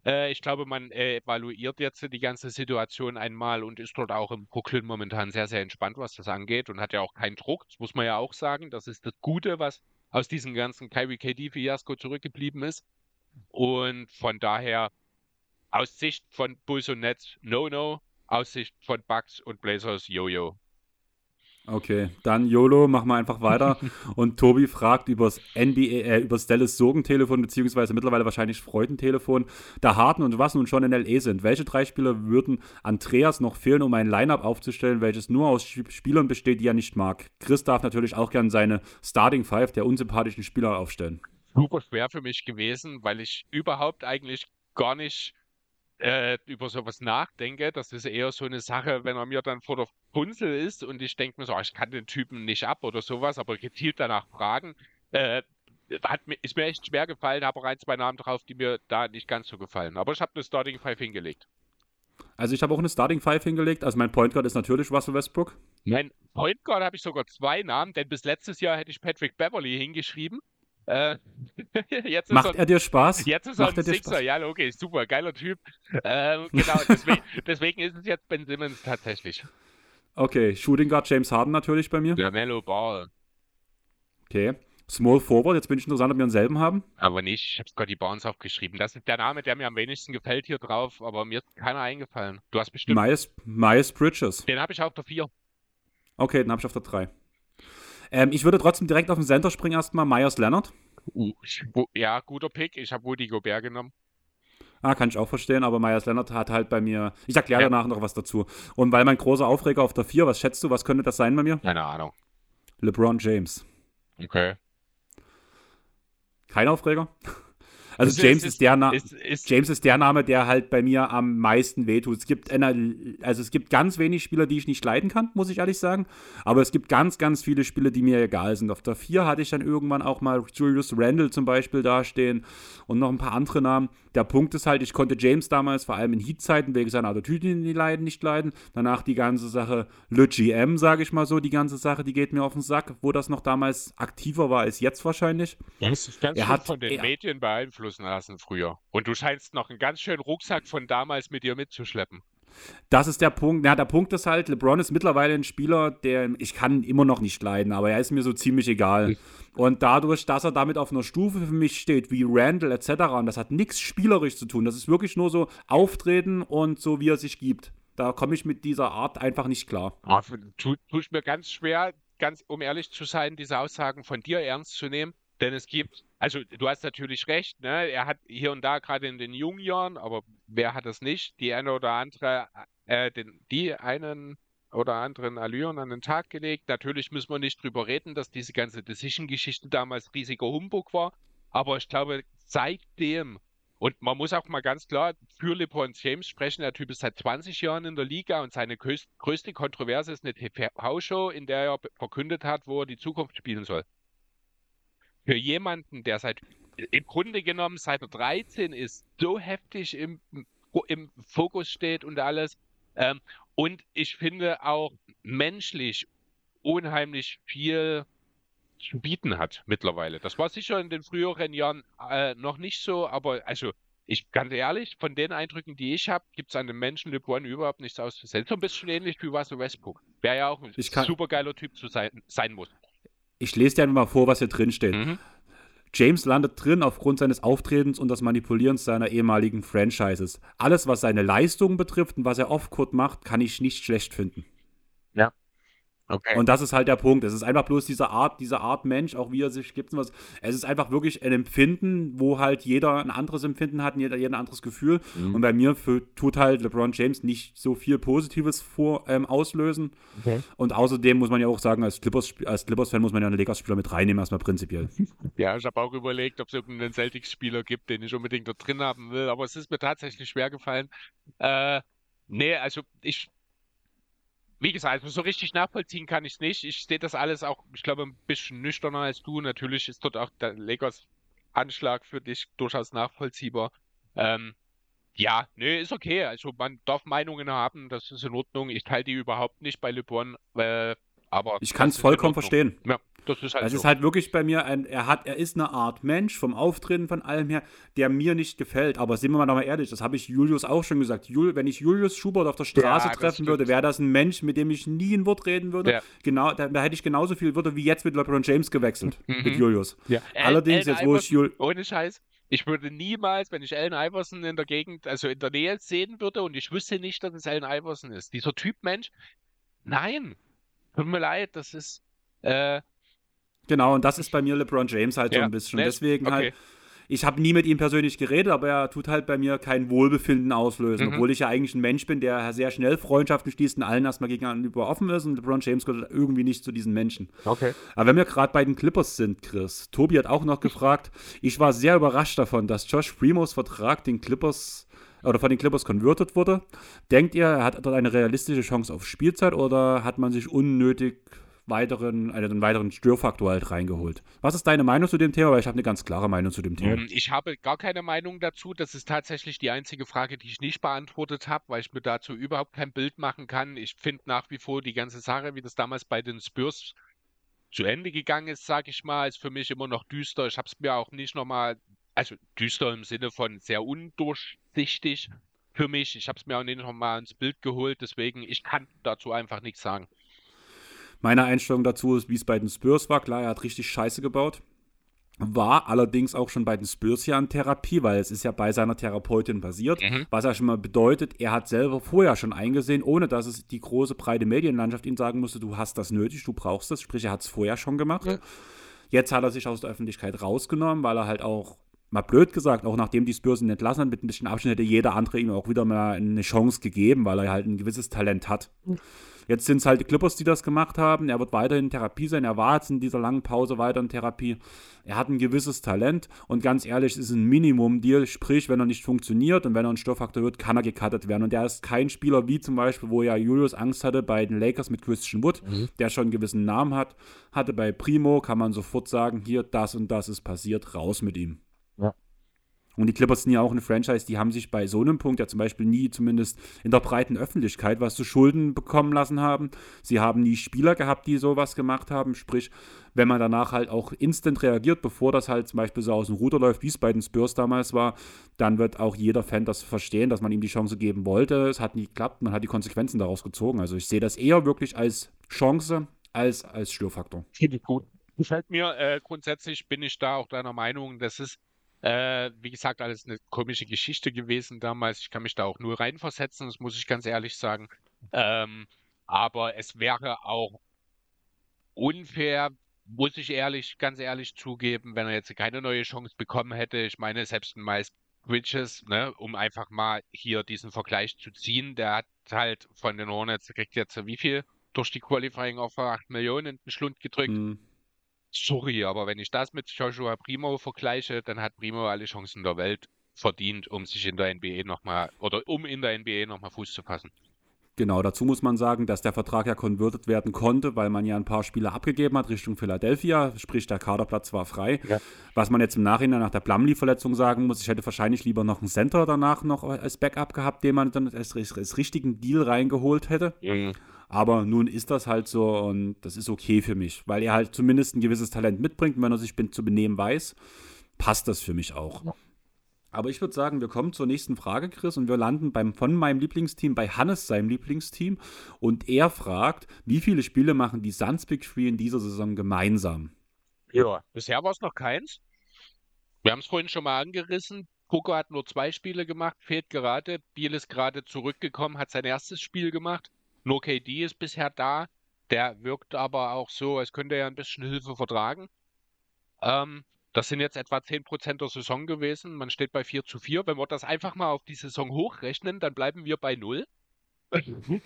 Äh, ich glaube, man äh, evaluiert jetzt die ganze Situation einmal und ist dort auch im Brooklyn momentan sehr, sehr entspannt, was das angeht und hat ja auch keinen Druck. Das muss man ja auch sagen. Das ist das Gute, was aus diesem ganzen Kyrie KD-Fiasko zurückgeblieben ist. Und von daher, aus Sicht von Bulls und Nets, No-No. Aus Sicht von Bucks und Blazers, Yo-Yo. Okay, dann YOLO, machen wir einfach weiter. Und Tobi fragt übers NBA, äh, übers Dallas Sorgentelefon, beziehungsweise mittlerweile wahrscheinlich Freudentelefon, da Harten und was nun schon in LE sind. Welche drei Spieler würden Andreas noch fehlen, um ein Lineup aufzustellen, welches nur aus Spielern besteht, die er nicht mag? Chris darf natürlich auch gern seine Starting Five der unsympathischen Spieler aufstellen. Super schwer für mich gewesen, weil ich überhaupt eigentlich gar nicht äh, über sowas nachdenke. Das ist eher so eine Sache, wenn er mir dann vor der Punzel ist und ich denke mir so, ah, ich kann den Typen nicht ab oder sowas, aber gezielt danach fragen, äh, hat mir, ist mir echt schwer gefallen, habe auch ein, zwei Namen drauf, die mir da nicht ganz so gefallen. Aber ich habe eine Starting Five hingelegt. Also ich habe auch eine Starting Five hingelegt. Also mein Point Guard ist natürlich Russell Westbrook. Mein Point Guard habe ich sogar zwei Namen, denn bis letztes Jahr hätte ich Patrick Beverly hingeschrieben. Äh, Macht er, er, dir Spaß? Jetzt ist Macht er ein Sixer, ja, okay, super, geiler Typ. Äh, genau, deswegen, deswegen, ist es jetzt Ben Simmons tatsächlich. Okay, Shooting Guard James Harden natürlich bei mir. Der Mellow Ball. Okay. Small Forward, jetzt bin ich interessant, ob wir denselben haben. Aber nicht, ich habe Scotty Barnes aufgeschrieben. Das ist der Name, der mir am wenigsten gefällt hier drauf, aber mir ist keiner eingefallen. Du hast bestimmt. Miles, Miles Bridges. Den habe ich auf der 4. Okay, den habe ich auf der 3. Ähm, ich würde trotzdem direkt auf den Center springen erstmal. Myers Leonard. Uh, ja, guter Pick. Ich habe Woody Gobert genommen. Ah, kann ich auch verstehen, aber Myers Leonard hat halt bei mir. Ich erkläre ja. danach noch was dazu. Und weil mein großer Aufreger auf der 4, was schätzt du, was könnte das sein bei mir? Keine Ahnung. LeBron James. Okay. Kein Aufreger? Also James ist, ist der Name, James ist der Name, der halt bei mir am meisten wehtut. Es gibt eine, also es gibt ganz wenig Spieler, die ich nicht leiden kann, muss ich ehrlich sagen. Aber es gibt ganz, ganz viele Spieler, die mir egal sind. Auf der 4 hatte ich dann irgendwann auch mal Julius Randle zum Beispiel dastehen und noch ein paar andere Namen. Der Punkt ist halt, ich konnte James damals vor allem in Heat-Zeiten wegen seiner Attitüde nicht leiden, nicht leiden. Danach die ganze Sache Le GM, sage ich mal so, die ganze Sache, die geht mir auf den Sack, wo das noch damals aktiver war als jetzt wahrscheinlich. Das ist ganz er hat, von den er, Medien beeinflussen lassen früher. Und du scheinst noch einen ganz schönen Rucksack von damals mit dir mitzuschleppen. Das ist der Punkt. Ja, der Punkt ist halt, LeBron ist mittlerweile ein Spieler, der ich kann immer noch nicht leiden, aber er ist mir so ziemlich egal. Und dadurch, dass er damit auf einer Stufe für mich steht, wie Randall etc., und das hat nichts spielerisch zu tun, das ist wirklich nur so Auftreten und so, wie er sich gibt. Da komme ich mit dieser Art einfach nicht klar. Tut, tut mir ganz schwer, ganz um ehrlich zu sein, diese Aussagen von dir ernst zu nehmen, denn es gibt also du hast natürlich recht, ne? Er hat hier und da gerade in den jungen Jahren, aber wer hat das nicht? Die eine oder andere, äh, den, die einen oder anderen Allüren an den Tag gelegt. Natürlich müssen wir nicht drüber reden, dass diese ganze Decision-Geschichte damals riesiger Humbug war. Aber ich glaube, seitdem, und man muss auch mal ganz klar für LeBron James sprechen, der Typ ist seit 20 Jahren in der Liga und seine größte Kontroverse ist eine TV-Show, in der er verkündet hat, wo er die Zukunft spielen soll für jemanden, der seit im Grunde genommen seit er 13 ist, so heftig im, im Fokus steht und alles. Ähm, und ich finde auch menschlich unheimlich viel zu bieten hat mittlerweile. Das war sicher in den früheren Jahren äh, noch nicht so, aber also ich ganz ehrlich, von den Eindrücken, die ich habe, gibt es an dem Menschen LeBron überhaupt nichts auszusetzen. So ein bisschen ähnlich wie Russell Westbrook. Wäre ja auch ein super geiler Typ zu sein, sein muss. Ich lese dir einfach mal vor, was hier drin steht. Mhm. James landet drin aufgrund seines Auftretens und des Manipulierens seiner ehemaligen Franchises. Alles, was seine Leistungen betrifft und was er off-court macht, kann ich nicht schlecht finden. Okay. Und das ist halt der Punkt. Es ist einfach bloß diese Art, diese Art Mensch, auch wie er sich gibt. Was. Es ist einfach wirklich ein Empfinden, wo halt jeder ein anderes Empfinden hat, jeder, jeder ein anderes Gefühl. Mhm. Und bei mir für, tut halt LeBron James nicht so viel Positives vor, ähm, auslösen. Okay. Und außerdem muss man ja auch sagen, als Clippers-Fan als Clippers muss man ja einen Lakers-Spieler mit reinnehmen, erstmal prinzipiell. Ja, ich habe auch überlegt, ob es irgendeinen Celtics-Spieler gibt, den ich unbedingt dort drin haben will. Aber es ist mir tatsächlich schwer gefallen. Äh, nee, also ich wie gesagt, also so richtig nachvollziehen kann ich es nicht. Ich sehe das alles auch, ich glaube, ein bisschen nüchterner als du. Natürlich ist dort auch der Lakers Anschlag für dich durchaus nachvollziehbar. Ähm, ja, nö, ist okay. Also man darf Meinungen haben, das ist in Ordnung. Ich teile die überhaupt nicht bei LeBron, äh, aber. Ich kann es vollkommen verstehen. Ja. Das ist halt Das so. ist halt wirklich bei mir ein, er hat, er ist eine Art Mensch vom Auftreten von allem her, der mir nicht gefällt. Aber sind wir mal noch mal ehrlich, das habe ich Julius auch schon gesagt. Jul, wenn ich Julius Schubert auf der Straße Ja, treffen stimmt. würde, wäre das ein Mensch, mit dem ich nie ein Wort reden würde. Ja. Genau, da, da hätte ich genauso viel Würde wie jetzt mit LeBron James gewechselt, Mhm. mit Julius. Ja. Allerdings, Allen jetzt wo ich Jul Ohne Scheiß. Ich würde niemals, wenn ich Allen Iverson in der Gegend, also in der Nähe sehen würde und ich wüsste nicht, dass es Allen Iverson ist. Dieser Typ Mensch, nein. Tut mir leid, das ist. Äh, Genau, und das ist bei mir LeBron James halt so Ja, ein bisschen. Deswegen okay. halt, ich habe nie mit ihm persönlich geredet, aber er tut halt bei mir kein Wohlbefinden auslösen, Mhm. obwohl ich ja eigentlich ein Mensch bin, der sehr schnell Freundschaften schließt und allen erstmal gegenüber offen ist und LeBron James gehört irgendwie nicht zu diesen Menschen. okay. Aber wenn wir gerade bei den Clippers sind, Chris, Tobi hat auch noch gefragt, ich war sehr überrascht davon, dass Josh Primos Vertrag den Clippers oder von den Clippers converted wurde. Denkt ihr, er hat dort eine realistische Chance auf Spielzeit oder hat man sich unnötig weiteren, einen weiteren Störfaktor halt reingeholt? Was ist deine Meinung zu dem Thema? Weil ich habe eine ganz klare Meinung zu dem Thema. Ähm, Ich habe gar keine Meinung dazu. Das ist tatsächlich die einzige Frage, die ich nicht beantwortet habe, weil ich mir dazu überhaupt kein Bild machen kann. Ich finde nach wie vor die ganze Sache, wie das damals bei den Spurs zu Ende gegangen ist, sage ich mal, ist für mich immer noch düster. Ich habe es mir auch nicht nochmal, also düster im Sinne von sehr undurchsichtig für mich. Ich habe es mir auch nicht nochmal ins Bild geholt, deswegen ich kann dazu einfach nichts sagen. Meine Einstellung dazu ist, wie es bei den Spurs war. Klar, er hat richtig Scheiße gebaut. War allerdings auch schon bei den Spurs ja in Therapie, weil es ist ja bei seiner Therapeutin basiert. Mhm. Was ja schon mal bedeutet, er hat selber vorher schon eingesehen, ohne dass es die große, breite Medienlandschaft ihm sagen musste, du hast das nötig, du brauchst das. Sprich, er hat es vorher schon gemacht. Ja. Jetzt hat er sich aus der Öffentlichkeit rausgenommen, weil er halt auch, mal blöd gesagt, auch nachdem die Spurs ihn entlassen haben, mit ein bisschen Abstand hätte jeder andere ihm auch wieder mal eine Chance gegeben, weil er halt ein gewisses Talent hat. Jetzt sind es halt die Clippers, die das gemacht haben. Er wird weiterhin in Therapie sein. Er war jetzt in dieser langen Pause weiter in Therapie. Er hat ein gewisses Talent und ganz ehrlich, es ist ein Minimum-Deal. Sprich, wenn er nicht funktioniert und wenn er ein Störfaktor wird, kann er gecuttet werden. Und er ist kein Spieler wie zum Beispiel, wo ja Julius Angst hatte bei den Lakers mit Christian Wood, der schon einen gewissen Namen hat. Hatte bei Primo, kann man sofort sagen, hier, das und das ist passiert, raus mit ihm. Und die Clippers sind ja auch eine Franchise, die haben sich bei so einem Punkt ja zum Beispiel nie, zumindest in der breiten Öffentlichkeit, was zu Schulden bekommen lassen haben. Sie haben nie Spieler gehabt, die sowas gemacht haben. Sprich, wenn man danach halt auch instant reagiert, bevor das halt zum Beispiel so aus dem Ruder läuft, wie es bei den Spurs damals war, dann wird auch jeder Fan das verstehen, dass man ihm die Chance geben wollte. Es hat nie geklappt, man hat die Konsequenzen daraus gezogen. Also ich sehe das eher wirklich als Chance als als Störfaktor. Finde ich gut. Gefällt mir. Äh, grundsätzlich bin ich da auch deiner Meinung, das ist, äh, wie gesagt, alles eine komische Geschichte gewesen damals. Ich kann mich da auch nur reinversetzen, das muss ich ganz ehrlich sagen. Ähm, aber es wäre auch unfair, muss ich ehrlich, ganz ehrlich zugeben, wenn er jetzt keine neue Chance bekommen hätte. Ich meine, selbst ein Miles Bridges, ne, um einfach mal hier diesen Vergleich zu ziehen, der hat halt von den Hornets, kriegt jetzt wie viel durch die Qualifying Offer 8 Millionen in den Schlund gedrückt. Hm. Sorry, aber wenn ich das mit Joshua Primo vergleiche, dann hat Primo alle Chancen der Welt verdient, um sich in der NBA nochmal oder um in der NBA nochmal Fuß zu fassen. Genau, dazu muss man sagen, dass der Vertrag ja konvertiert werden konnte, weil man ja ein paar Spieler abgegeben hat Richtung Philadelphia, sprich der Kaderplatz war frei. Ja. Was man jetzt im Nachhinein nach der Plumlee-Verletzung sagen muss, ich hätte wahrscheinlich lieber noch einen Center danach noch als Backup gehabt, den man dann als, als, als richtigen Deal reingeholt hätte. Aber nun ist das halt so und das ist okay für mich, weil er halt zumindest ein gewisses Talent mitbringt und wenn er sich zu benehmen weiß, passt das für mich auch. Aber ich würde sagen, wir kommen zur nächsten Frage, Chris, und wir landen beim, von meinem Lieblingsteam bei Hannes, seinem Lieblingsteam. Und er fragt, wie viele Spiele machen die Suns Big Three in dieser Saison gemeinsam? Ja. Bisher war es noch keins. Wir haben es vorhin schon mal angerissen. Coco hat nur zwei Spiele gemacht, fehlt gerade. Biel ist gerade zurückgekommen, hat sein erstes Spiel gemacht. Nur KD ist bisher da. Der wirkt aber auch so, als könnte er ein bisschen Hilfe vertragen. Ähm, das sind jetzt etwa 10% der Saison gewesen. Man steht bei 4 zu 4. Wenn wir das einfach mal auf die Saison hochrechnen, dann bleiben wir bei 0.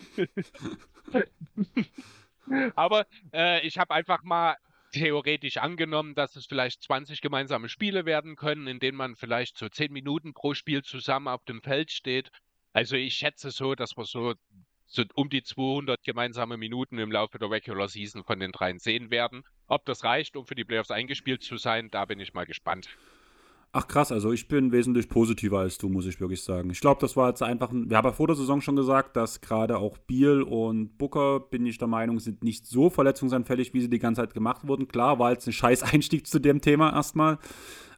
Aber äh, ich habe einfach mal theoretisch angenommen, dass es vielleicht 20 gemeinsame Spiele werden können, in denen man vielleicht so 10 Minuten pro Spiel zusammen auf dem Feld steht. Also ich schätze so, dass wir so, so um die 200 gemeinsame Minuten im Laufe der Regular Season von den dreien sehen werden. Ob das reicht, um für die Playoffs eingespielt zu sein, da bin ich mal gespannt. Ach krass, also ich bin wesentlich positiver als du, muss ich wirklich sagen. Ich glaube, das war jetzt einfach ein, wir haben ja vor der Saison schon gesagt, dass gerade auch Biel und Booker, bin ich der Meinung, sind nicht so verletzungsanfällig, wie sie die ganze Zeit gemacht wurden. Klar, war jetzt ein scheiß Einstieg zu dem Thema erstmal,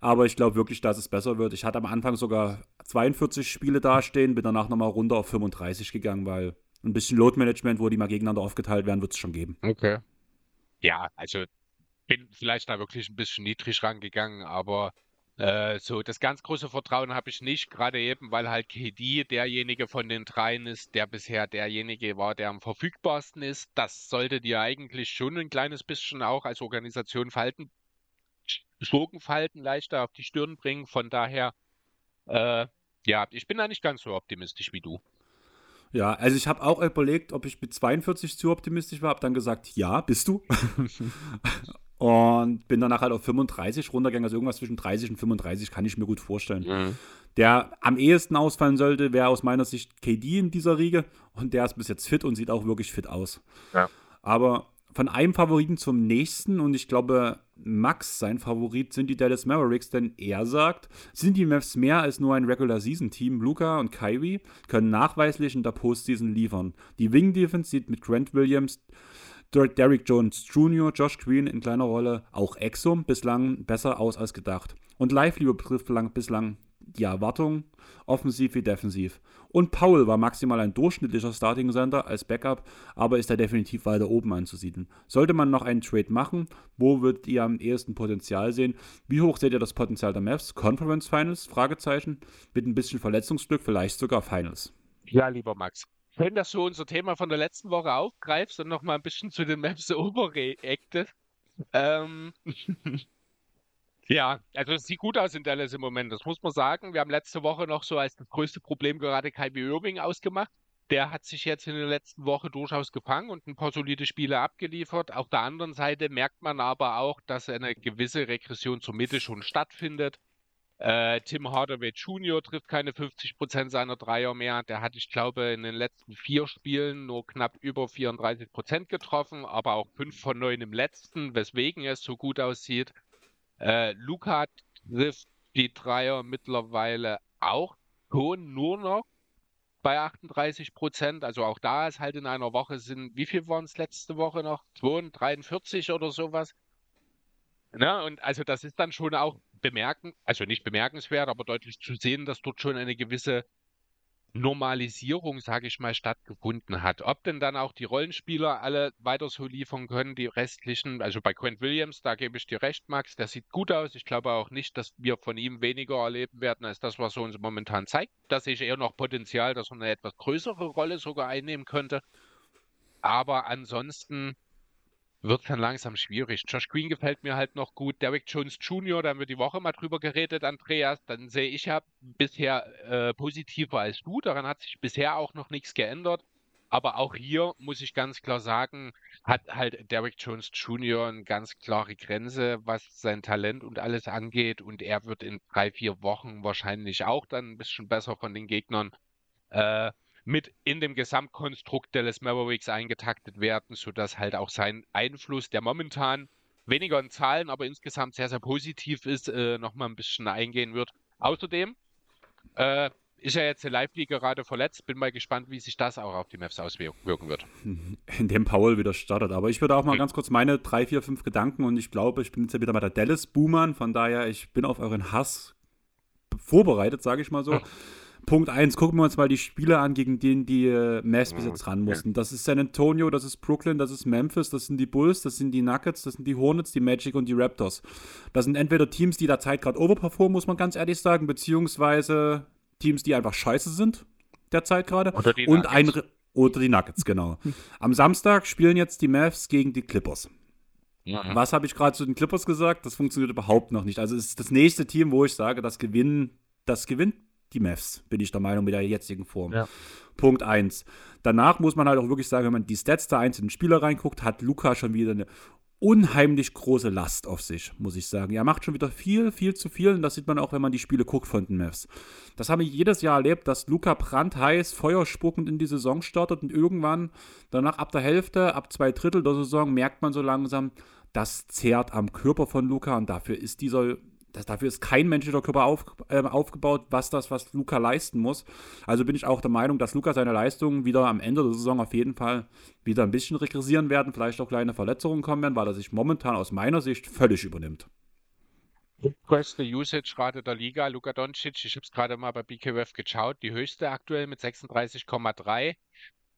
aber ich glaube wirklich, dass es besser wird. Ich hatte am Anfang sogar 42 Spiele dastehen, bin danach nochmal runter auf 35 gegangen, weil ein bisschen Load-Management, wo die mal gegeneinander aufgeteilt werden, wird es schon geben. Okay. Ja, also bin vielleicht da wirklich ein bisschen niedrig rangegangen, aber äh, so, das ganz große Vertrauen habe ich nicht, gerade eben, weil halt KD derjenige von den dreien ist, der bisher derjenige war, der am verfügbarsten ist. Das sollte dir eigentlich schon ein kleines bisschen auch als Organisation Falten, Schurkenfalten leichter auf die Stirn bringen. Von daher, äh, ja, ich bin da nicht ganz so optimistisch wie du. Ja, also ich habe auch überlegt, ob ich mit 42 zu optimistisch war, habe dann gesagt, ja, bist du. Und bin danach halt auf 35 runtergegangen, also irgendwas zwischen 30 und 35 kann ich mir gut vorstellen. Mhm. Der am ehesten ausfallen sollte, wäre aus meiner Sicht KD in dieser Riege. Und der ist bis jetzt fit und sieht auch wirklich fit aus. Ja. Aber von einem Favoriten zum nächsten und ich glaube, Max, sein Favorit, sind die Dallas Mavericks, denn er sagt, sind die Mavs mehr als nur ein Regular-Season-Team. Luca und Kyrie können nachweislich in der Postseason liefern. Die Wing-Defense sieht mit Grant Williams Derrick Jones Jr., Josh Green in kleiner Rolle, auch Exum bislang besser aus als gedacht. Und Lively betrifft bislang die Erwartung, offensiv wie defensiv. Und Paul war maximal ein durchschnittlicher Starting Center als Backup, aber ist er definitiv weiter oben anzusiedeln. Sollte man noch einen Trade machen, wo würdet ihr am ehesten Potenzial sehen? Wie hoch seht ihr das Potenzial der Mavs? Conference Finals? Fragezeichen. Mit ein bisschen Verletzungsglück vielleicht sogar Finals. Ja, lieber Max schön, dass du unser Thema von der letzten Woche aufgreifst und nochmal ein bisschen zu den Maps overreactest. Ähm, ja, also es sieht gut aus in Dallas im Moment, das muss man sagen. Wir haben letzte Woche noch so als das größte Problem gerade Kyrie Irving ausgemacht. Der hat sich jetzt in der letzten Woche durchaus gefangen und ein paar solide Spiele abgeliefert. Auf der anderen Seite merkt man aber auch, dass eine gewisse Regression zur Mitte schon stattfindet. Äh, Tim Hardaway Jr. trifft keine 50% seiner Dreier mehr. Der hat, ich glaube, in den letzten vier Spielen nur knapp über 34% getroffen, aber auch fünf von neun im letzten, weswegen es so gut aussieht. Äh, Luca trifft die Dreier mittlerweile auch schon nur noch bei 38% Also auch da ist halt in einer Woche sind, wie viel waren es letzte Woche noch? 42 oder sowas. Na, und also das ist dann schon auch bemerken, also nicht bemerkenswert, aber deutlich zu sehen, dass dort schon eine gewisse Normalisierung, sage ich mal, stattgefunden hat. Ob denn dann auch die Rollenspieler alle weiter so liefern können, die restlichen, also bei Quent Williams, da gebe ich dir recht, Max, der sieht gut aus. Ich glaube auch nicht, dass wir von ihm weniger erleben werden, als das, was er uns momentan zeigt. Da sehe ich eher noch Potenzial, dass er eine etwas größere Rolle sogar einnehmen könnte. Aber ansonsten wird dann langsam schwierig. Josh Green gefällt mir halt noch gut. Derrick Jones Jr., da haben wir die Woche mal drüber geredet, Andreas. Dann sehe ich ja bisher äh, positiver als du. Daran hat sich bisher auch noch nichts geändert. Aber auch hier muss ich ganz klar sagen, hat halt Derrick Jones Jr. eine ganz klare Grenze, was sein Talent und alles angeht. Und er wird in drei, vier Wochen wahrscheinlich auch dann ein bisschen besser von den Gegnern. Äh, mit in dem Gesamtkonstrukt des Mavericks eingetaktet werden, sodass halt auch sein Einfluss, der momentan weniger in Zahlen, aber insgesamt sehr, sehr positiv ist, äh, nochmal ein bisschen eingehen wird. Außerdem äh, ist ja jetzt der Lively gerade verletzt. Bin mal gespannt, wie sich das auch auf die Mavs auswirken wird. Indem Paul wieder startet. Aber ich würde auch mal mhm. ganz kurz meine drei, vier, fünf Gedanken und ich glaube, ich bin jetzt ja wieder bei der Dallas Boomern. Von daher, ich bin auf euren Hass vorbereitet, sage ich mal so. Mhm. Punkt 1, gucken wir uns mal die Spiele an, gegen denen die äh, Mavs bis jetzt ran mussten. Das ist San Antonio, das ist Brooklyn, das ist Memphis, das sind die Bulls, das sind die Nuggets, das sind die Hornets, die Magic und die Raptors. Das sind entweder Teams, die der Zeit gerade overperformen, muss man ganz ehrlich sagen, beziehungsweise Teams, die einfach scheiße sind, der Zeit gerade. Und ein oder die Nuggets, genau. Am Samstag spielen jetzt die Mavs gegen die Clippers. Ja. Was habe ich gerade zu den Clippers gesagt? Das funktioniert überhaupt noch nicht. Also es ist das nächste Team, wo ich sage, das gewinnen, das gewinnt die Mavs, bin ich der Meinung, mit der jetzigen Form. Ja. Punkt 1. Danach muss man halt auch wirklich sagen, wenn man die Stats der einzelnen Spieler reinguckt, hat Luca schon wieder eine unheimlich große Last auf sich, muss ich sagen. Er macht schon wieder viel, viel zu viel und das sieht man auch, wenn man die Spiele guckt von den Mavs. Das haben wir jedes Jahr erlebt, dass Luca brandheiß, feuerspuckend in die Saison startet und irgendwann danach ab der Hälfte, ab zwei Drittel der Saison merkt man so langsam, das zehrt am Körper von Luca und dafür ist dieser das, dafür ist kein menschlicher Körper auf, äh, aufgebaut, was das, was Luca leisten muss. Also bin ich auch der Meinung, dass Luca seine Leistungen wieder am Ende der Saison auf jeden Fall wieder ein bisschen regressieren werden, vielleicht auch kleine Verletzungen kommen werden, weil er sich momentan aus meiner Sicht völlig übernimmt. Größte Usage-Rate der Liga, Luka Doncic, ich habe es gerade mal bei BKWF geschaut, die höchste aktuell mit 36,3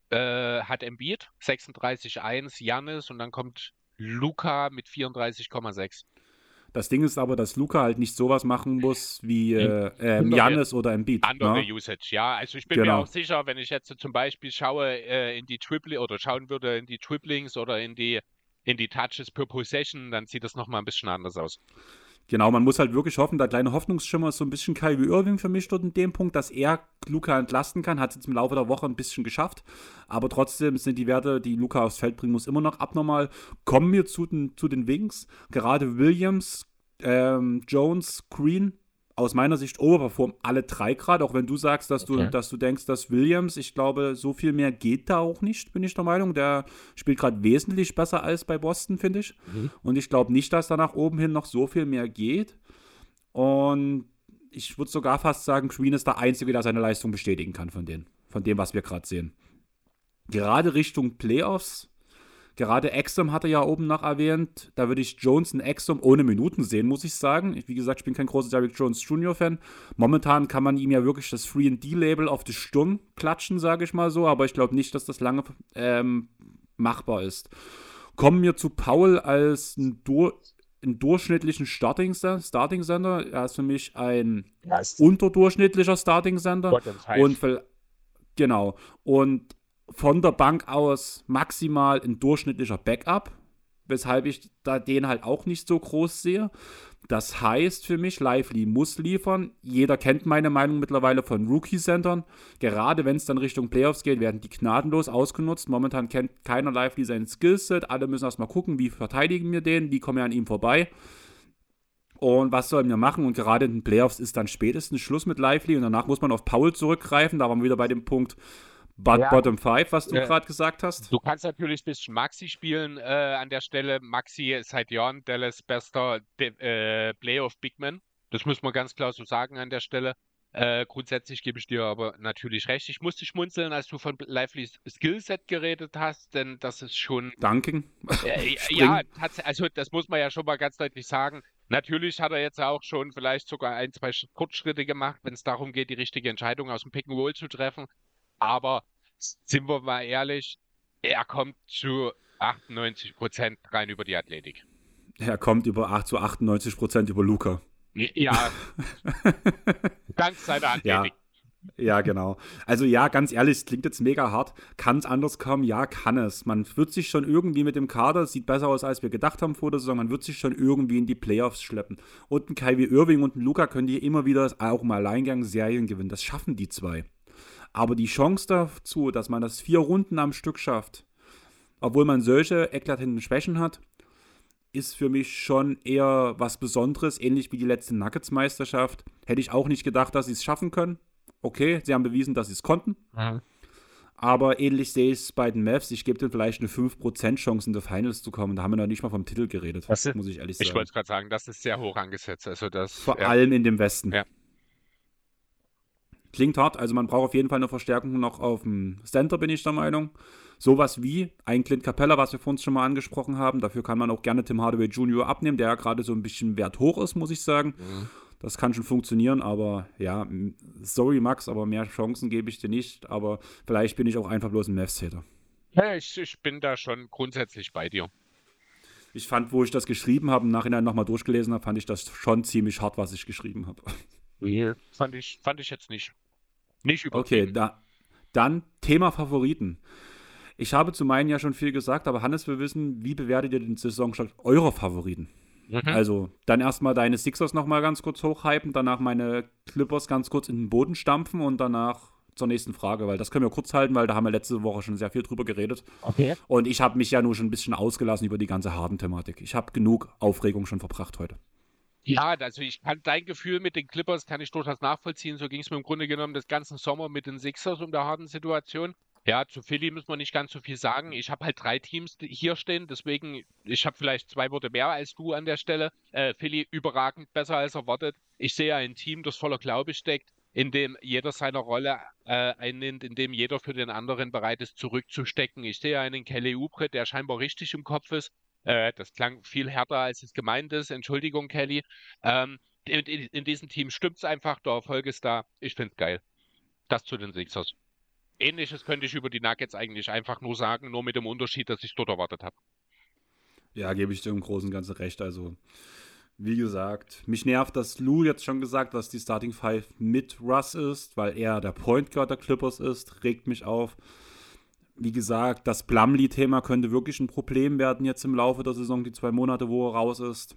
äh, hat Embiid, 36,1 Janis und dann kommt Luca mit 34,6. Das Ding ist aber, dass Luca halt nicht sowas machen muss wie äh, äh, Janis oder Embiid. Andere ne? Usage, ja. Also ich bin genau. mir auch sicher, wenn ich jetzt zum Beispiel schaue äh, in die Triple oder schauen würde in die Triplings oder in die in die Touches per Possession, dann sieht das nochmal ein bisschen anders aus. Genau, man muss halt wirklich hoffen, der kleine Hoffnungsschimmer ist so ein bisschen Kyrie Irving für mich dort in dem Punkt, dass er Luca entlasten kann. Hat es jetzt im Laufe der Woche ein bisschen geschafft. Aber trotzdem sind die Werte, die Luca aufs Feld bringen muss, immer noch abnormal. Kommen wir zu den, zu den Wings. Gerade Williams, ähm, Jones, Green aus meiner Sicht overperformen alle drei gerade, auch wenn du sagst, dass du, dass du denkst, dass Williams, ich glaube, so viel mehr geht da auch nicht, bin ich der Meinung. Der spielt gerade wesentlich besser als bei Boston, finde ich. Mhm. Und ich glaube nicht, dass da nach oben hin noch so viel mehr geht. Und ich würde sogar fast sagen, Green ist der Einzige, der seine Leistung bestätigen kann von denen, von dem, was wir gerade sehen. Gerade Richtung Playoffs Gerade Exum hatte ja oben noch erwähnt. Da würde ich Jones und Exum ohne Minuten sehen, muss ich sagen. Wie gesagt, ich bin kein großer Derrick Jones Jr.-Fan. Momentan kann man ihm ja wirklich das Free D-Label auf die Stirn klatschen, sage ich mal so. Aber ich glaube nicht, dass das lange ähm, machbar ist. Kommen wir zu Paul als ein, Dur ein durchschnittlichen Starting-Sender. er ist für mich ein yes. unterdurchschnittlicher Starting-Sender. Und genau. Und von der Bank aus maximal ein durchschnittlicher Backup, weshalb ich da den halt auch nicht so groß sehe. Das heißt für mich, Lively muss liefern. Jeder kennt meine Meinung mittlerweile von Rookie-Centern. Gerade wenn es dann Richtung Playoffs geht, werden die gnadenlos ausgenutzt. Momentan kennt keiner Lively sein Skillset. Alle müssen erstmal gucken, wie verteidigen wir den, wie kommen wir an ihm vorbei. Und was sollen wir machen? Und gerade in den Playoffs ist dann spätestens Schluss mit Lively und danach muss man auf Paul zurückgreifen. Da waren wir wieder bei dem Punkt, But ja, Bottom 5, was du äh, gerade gesagt hast. Du kannst natürlich ein bisschen Maxi spielen äh, an der Stelle. Maxi ist seit Jahren Dallas bester äh, Playoff Bigman. Das muss man ganz klar so sagen an der Stelle. Äh, grundsätzlich gebe ich dir aber natürlich recht. Ich musste schmunzeln, als du von Livelys Skillset geredet hast, denn das ist schon. Danken. Äh, ja, also das muss man ja schon mal ganz deutlich sagen. Natürlich hat er jetzt auch schon vielleicht sogar ein, zwei Kurzschritte gemacht, wenn es darum geht, die richtige Entscheidung aus dem Pick and Roll zu treffen. Aber sind wir mal ehrlich, er kommt zu 98 Prozent rein über die Athletik. Er kommt über 8 zu 98 Prozent über Luca. Ja. Dank seiner Athletik. Ja. Ja, genau. Also ja, ganz ehrlich, es klingt jetzt mega hart. Kann es anders kommen? Ja, kann es. Man wird sich schon irgendwie mit dem Kader, sieht besser aus, als wir gedacht haben vor der Saison, man wird sich schon irgendwie in die Playoffs schleppen. Und ein Kyrie Irving und ein Luca können die immer wieder auch im Alleingang Serien gewinnen. Das schaffen die zwei. Aber die Chance dazu, dass man das vier Runden am Stück schafft, obwohl man solche eklatenten Schwächen hat, ist für mich schon eher was Besonderes, ähnlich wie die letzte Nuggets-Meisterschaft. Hätte ich auch nicht gedacht, dass sie es schaffen können. Okay, sie haben bewiesen, dass sie es konnten. Mhm. Aber ähnlich sehe ich es bei den Mavs. Ich gebe denen vielleicht eine 5% Chance, in die Finals zu kommen. Da haben wir noch nicht mal vom Titel geredet, ist, muss ich ehrlich sagen. Ich wollte gerade sagen, das ist sehr hoch angesetzt. Also das, Vor ja. allem in dem Westen. Ja. Klingt hart, also man braucht auf jeden Fall eine Verstärkung noch auf dem Center, bin ich der Meinung. Sowas wie ein Clint Capella, was wir vorhin schon mal angesprochen haben. Dafür kann man auch gerne Tim Hardaway Jr. abnehmen, der ja gerade so ein bisschen Wert hoch ist, muss ich sagen. Mhm. Das kann schon funktionieren, aber ja, sorry Max, aber mehr Chancen gebe ich dir nicht. Aber vielleicht bin ich auch einfach bloß ein Mavs-Hater. Ja, ich, ich bin da schon grundsätzlich bei dir. Ich fand, wo ich das geschrieben habe, im Nachhinein nochmal durchgelesen habe, fand ich das schon ziemlich hart, was ich geschrieben habe. Nee, fand ich, fand ich jetzt nicht. Nicht übertrieben. Okay, da, dann Thema Favoriten. Ich habe zu meinen ja schon viel gesagt, aber Hannes, wir wissen, wie bewertet ihr den Saisonstart eurer Favoriten? Mhm. Also, dann erstmal deine Sixers nochmal ganz kurz hochhypen, danach meine Clippers ganz kurz in den Boden stampfen und danach zur nächsten Frage, weil das können wir kurz halten, weil da haben wir letzte Woche schon sehr viel drüber geredet. Okay. Und ich habe mich ja nur schon ein bisschen ausgelassen über die ganze harten Thematik. Ich habe genug Aufregung schon verbracht heute. Ja, also ich kann dein Gefühl mit den Clippers kann ich durchaus nachvollziehen. So ging es mir im Grunde genommen das ganzen Sommer mit den Sixers um der harten Situation. Ja, zu Philly müssen wir nicht ganz so viel sagen. Ich habe halt drei Teams hier stehen, deswegen, ich habe vielleicht zwei Worte mehr als du an der Stelle. Äh, Philly überragend besser als erwartet. Ich sehe ein Team, das voller Glaube steckt, in dem jeder seine Rolle äh, einnimmt, in dem jeder für den anderen bereit ist, zurückzustecken. Ich sehe einen Kelly Oubre, der scheinbar richtig im Kopf ist. Äh, das klang viel härter, als es gemeint ist. Entschuldigung, Kelly. Ähm, in, in, diesem Team stimmt es einfach, der Erfolg ist da. Ich finde es geil. Das zu den Sixers. Ähnliches könnte ich über die Nuggets eigentlich einfach nur sagen, nur mit dem Unterschied, dass ich dort erwartet habe. Ja, gebe ich dir im Großen und Ganzen recht. Also, wie gesagt, mich nervt, dass Lou jetzt schon gesagt, dass die Starting Five mit Russ ist, weil er der Point Guard der Clippers ist, regt mich auf. Wie gesagt, das Plumlee-Thema könnte wirklich ein Problem werden jetzt im Laufe der Saison, die zwei Monate, wo er raus ist.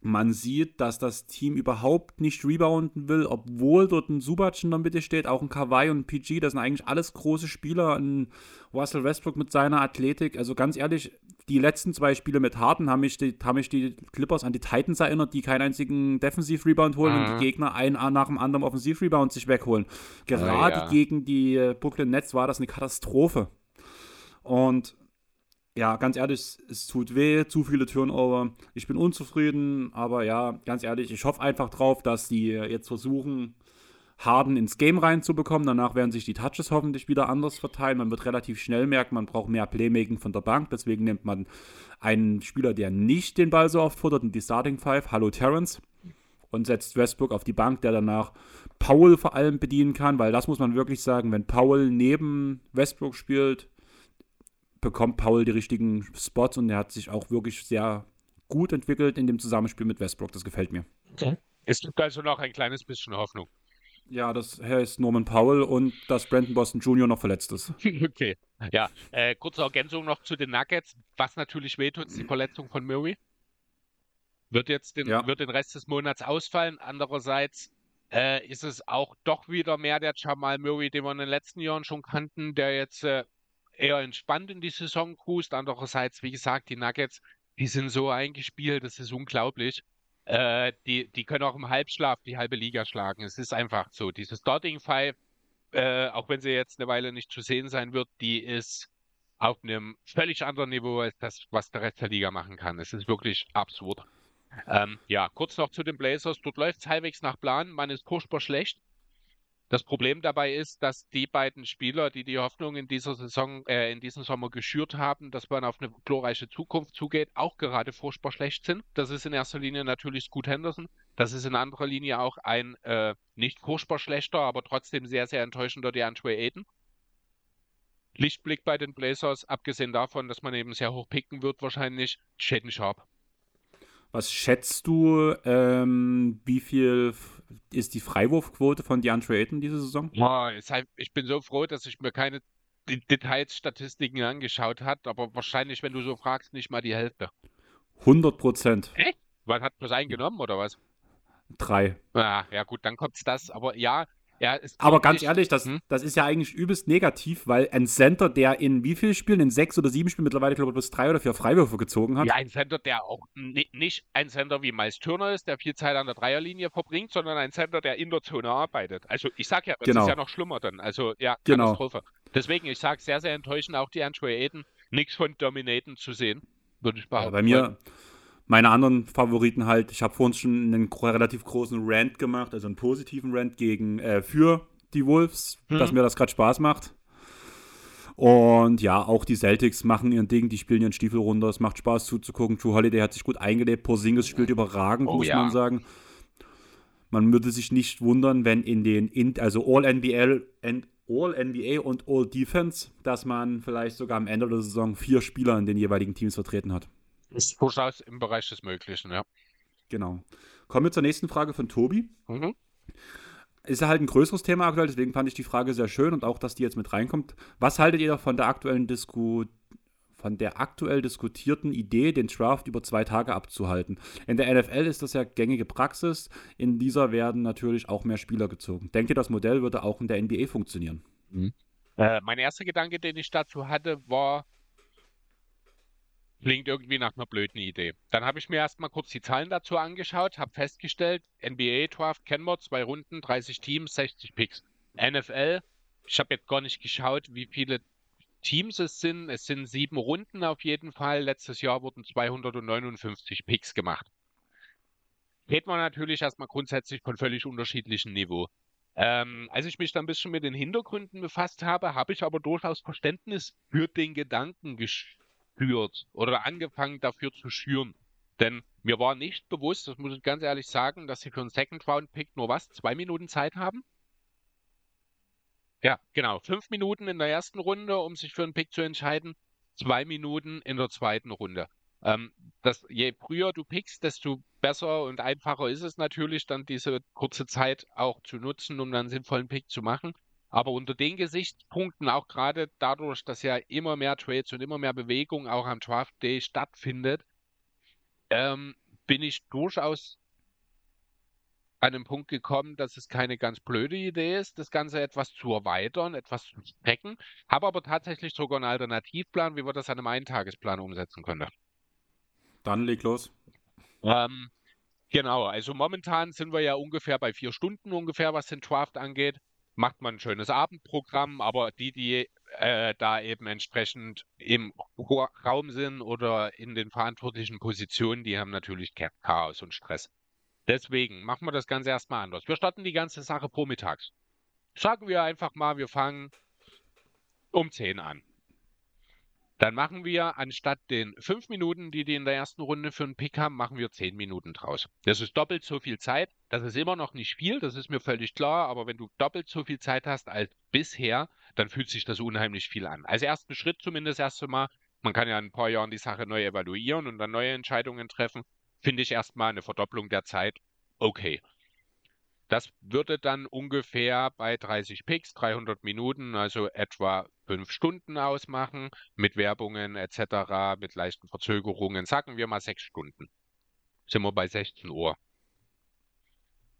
Man sieht, dass das Team überhaupt nicht rebounden will, obwohl dort ein Subac in der Mitte steht, auch ein Kawhi und ein PG, das sind eigentlich alles große Spieler. Ein Russell Westbrook mit seiner Athletik. Also ganz ehrlich, die letzten zwei Spiele mit Harden haben mich die, haben mich die Clippers an die Titans erinnert, die keinen einzigen Defensiv-Rebound holen mhm. und die mhm. Gegner einen nach dem anderen Offensiv-Rebound sich wegholen. Gerade oh, ja. gegen die äh, Brooklyn Nets war das eine Katastrophe. Und ja, ganz ehrlich, es tut weh, zu viele Turnover. Ich bin unzufrieden, aber ja, ganz ehrlich, ich hoffe einfach drauf, dass die jetzt versuchen, Harden ins Game reinzubekommen. Danach werden sich die Touches hoffentlich wieder anders verteilen. Man wird relativ schnell merken, man braucht mehr Playmaking von der Bank. Deswegen nimmt man einen Spieler, der nicht den Ball so oft futtert, in die Starting Five, Hallo Terrence, und setzt Westbrook auf die Bank, der danach Powell vor allem bedienen kann, weil das muss man wirklich sagen, wenn Powell neben Westbrook spielt, bekommt Paul die richtigen Spots und er hat sich auch wirklich sehr gut entwickelt in dem Zusammenspiel mit Westbrook. Das gefällt mir. Okay. Es gibt also noch ein kleines bisschen Hoffnung. Ja, das heißt Norman Powell und dass Brandon Boston Jr. noch verletzt ist. Okay. Ja, äh, kurze Ergänzung noch zu den Nuggets. Was natürlich wehtut, ist die Verletzung von Murray. Wird jetzt den, ja. wird den Rest des Monats ausfallen. Andererseits äh, ist es auch doch wieder mehr der Jamal Murray, den wir in den letzten Jahren schon kannten, der jetzt äh, eher entspannt in die Saison cruist. Andererseits, wie gesagt, die Nuggets, die sind so eingespielt, das ist unglaublich. Äh, die, die können auch im Halbschlaf die halbe Liga schlagen. Es ist einfach so. Diese Starting Five, äh, auch wenn sie jetzt eine Weile nicht zu sehen sein wird, die ist auf einem völlig anderen Niveau als das, was der Rest der Liga machen kann. Es ist wirklich absurd. Ähm, ja, kurz noch zu den Blazers. Dort läuft es halbwegs nach Plan. Man ist furchtbar schlecht. Das Problem dabei ist, dass die beiden Spieler, die die Hoffnung in dieser Saison, äh, in diesem Sommer geschürt haben, dass man auf eine glorreiche Zukunft zugeht, auch gerade furchtbar schlecht sind. Das ist in erster Linie natürlich Scoot Henderson. Das ist in anderer Linie auch ein äh, nicht furchtbar schlechter, aber trotzdem sehr, sehr enttäuschender DeAndre Aiden. Lichtblick bei den Blazers, abgesehen davon, dass man eben sehr hoch picken wird, wahrscheinlich Shaden Sharp. Was schätzt du, ähm, wie viel ist die Freiwurfquote von DeAndre Ayton diese Saison? Oh, ich bin so froh, dass ich mir keine Details, Statistiken angeschaut habe, aber wahrscheinlich, wenn du so fragst, nicht mal die Hälfte. 100 Prozent. Echt? Was hat plus eingenommen oder was? Drei. Ah, ja, gut, dann kommt's das. Aber ja, ja, aber ganz ehrlich, das, hm? das ist ja eigentlich übelst negativ, weil ein Center, der in wie vielen Spielen, in sechs oder sieben Spielen mittlerweile, glaube ich, bloß drei oder vier Freiwürfe gezogen hat. Ja, ein Center, der auch nicht ein Center wie Miles Turner ist, der viel Zeit an der Dreierlinie verbringt, sondern ein Center, der in der Zone arbeitet. Also ich sag ja, das genau. ist ja noch schlimmer dann. Also ja, genau. Katastrophe. Deswegen, ich sage sehr, sehr enttäuschend, auch die Andrew Aiden, nichts von Dominaten zu sehen, würde ich behaupten. Ja, bei mir, meine anderen Favoriten halt, ich habe vorhin schon einen relativ großen Rant gemacht, also einen positiven Rant gegen, äh, für die Wolves, mhm. dass mir das gerade Spaß macht. Und ja, auch die Celtics machen ihren Ding, die spielen ihren Stiefel runter, es macht Spaß zuzugucken. True Holiday hat sich gut eingelebt, Porzingis spielt überragend, oh, muss ja. man sagen. Man würde sich nicht wundern, wenn in den, also All-NBA All NBA und All Defense, dass man vielleicht sogar am Ende der Saison vier Spieler in den jeweiligen Teams vertreten hat. Ist durchaus im Bereich des Möglichen, ja. Genau. Kommen wir zur nächsten Frage von Tobi. Mhm. Ist halt ein größeres Thema aktuell, deswegen fand ich die Frage sehr schön und auch, dass die jetzt mit reinkommt. Was haltet ihr von der aktuellen Disku von der aktuell diskutierten Idee, den Draft über zwei Tage abzuhalten. In der NFL ist das ja gängige Praxis. In dieser werden natürlich auch mehr Spieler gezogen. Denkt ihr, das Modell würde auch in der NBA funktionieren? Mhm. Äh, mein erster Gedanke, den ich dazu hatte, war, Klingt irgendwie nach einer blöden Idee. Dann habe ich mir erstmal kurz die Zahlen dazu angeschaut, habe festgestellt, NBA Draft kennen wir, zwei Runden, 30 Teams, 60 Picks. NFL ich habe jetzt gar nicht geschaut, wie viele Teams es sind. Es sind sieben Runden auf jeden Fall. Letztes Jahr wurden 259 Picks gemacht. Reden wir natürlich erstmal grundsätzlich von völlig unterschiedlichem Niveau. Ähm, als ich mich dann ein bisschen mit den Hintergründen befasst habe, habe ich aber durchaus Verständnis für den Gedanken geschürt oder angefangen dafür zu schüren. Denn mir war nicht bewusst, das muss ich ganz ehrlich sagen, dass sie für einen Second-Round-Pick nur was? Zwei Minuten Zeit haben? Ja, genau. Fünf Minuten in der ersten Runde, um sich für einen Pick zu entscheiden. Zwei Minuten in der zweiten Runde. Ähm, das, je früher du pickst, desto besser und einfacher ist es natürlich, dann diese kurze Zeit auch zu nutzen, um dann einen sinnvollen Pick zu machen. Aber unter den Gesichtspunkten, auch gerade dadurch, dass ja immer mehr Trades und immer mehr Bewegung auch am Draft Day stattfindet, ähm, bin ich durchaus an den Punkt gekommen, dass es keine ganz blöde Idee ist, das Ganze etwas zu erweitern, etwas zu strecken. Habe aber tatsächlich sogar einen Alternativplan, wie wir das an einem Eintagesplan umsetzen können. Dann leg los. Ähm, genau, also momentan sind wir ja ungefähr bei vier Stunden ungefähr, was den Draft angeht. Macht man ein schönes Abendprogramm, aber die, die äh, da eben entsprechend im Raum sind oder in den verantwortlichen Positionen, die haben natürlich Chaos und Stress. Deswegen machen wir das Ganze erstmal anders. Wir starten die ganze Sache vormittags. Sagen wir einfach mal, wir fangen um 10 an. Dann machen wir anstatt den 5 Minuten, die die in der ersten Runde für einen Pick haben, machen wir 10 Minuten draus. Das ist doppelt so viel Zeit. Das ist immer noch nicht viel, das ist mir völlig klar. Aber wenn du doppelt so viel Zeit hast als bisher, dann fühlt sich das unheimlich viel an. Als ersten Schritt zumindest erst einmal, man kann ja in ein paar Jahren die Sache neu evaluieren und dann neue Entscheidungen treffen finde ich erstmal eine Verdopplung der Zeit okay. Das würde dann ungefähr bei 30 Picks, 300 Minuten, also etwa 5 Stunden ausmachen, mit Werbungen etc., mit leichten Verzögerungen, sagen wir mal 6 Stunden. Sind wir bei 16 Uhr.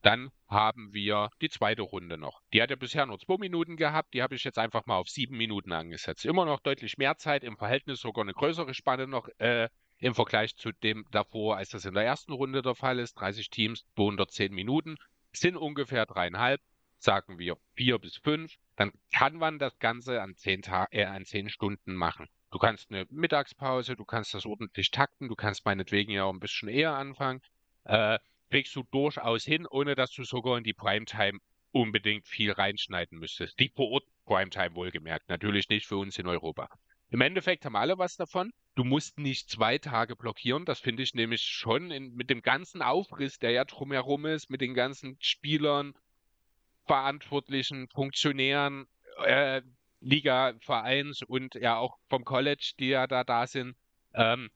Dann haben wir die zweite Runde noch. Die hat ja bisher nur 2 Minuten gehabt, die habe ich jetzt einfach mal auf 7 Minuten angesetzt. Immer noch deutlich mehr Zeit, im Verhältnis sogar eine größere Spanne noch äh, im Vergleich zu dem davor, als das in der ersten Runde der Fall ist. 30 Teams, 210 Minuten, sind ungefähr dreieinhalb, sagen wir vier bis fünf. Dann kann man das Ganze an zehn, äh, an zehn Stunden machen. Du kannst eine Mittagspause, du kannst das ordentlich takten, du kannst meinetwegen ja auch ein bisschen eher anfangen. Äh, kriegst du durchaus hin, ohne dass du sogar in die Primetime unbedingt viel reinschneiden müsstest. Die vor Ort Primetime wohlgemerkt, natürlich nicht für uns in Europa. Im Endeffekt haben alle was davon. Du musst nicht zwei Tage blockieren. Das finde ich nämlich schon in, mit dem ganzen Aufriss, der ja drumherum ist, mit den ganzen Spielern, Verantwortlichen, Funktionären, äh, Liga-Vereins und ja auch vom College, die ja da da sind. Ähm,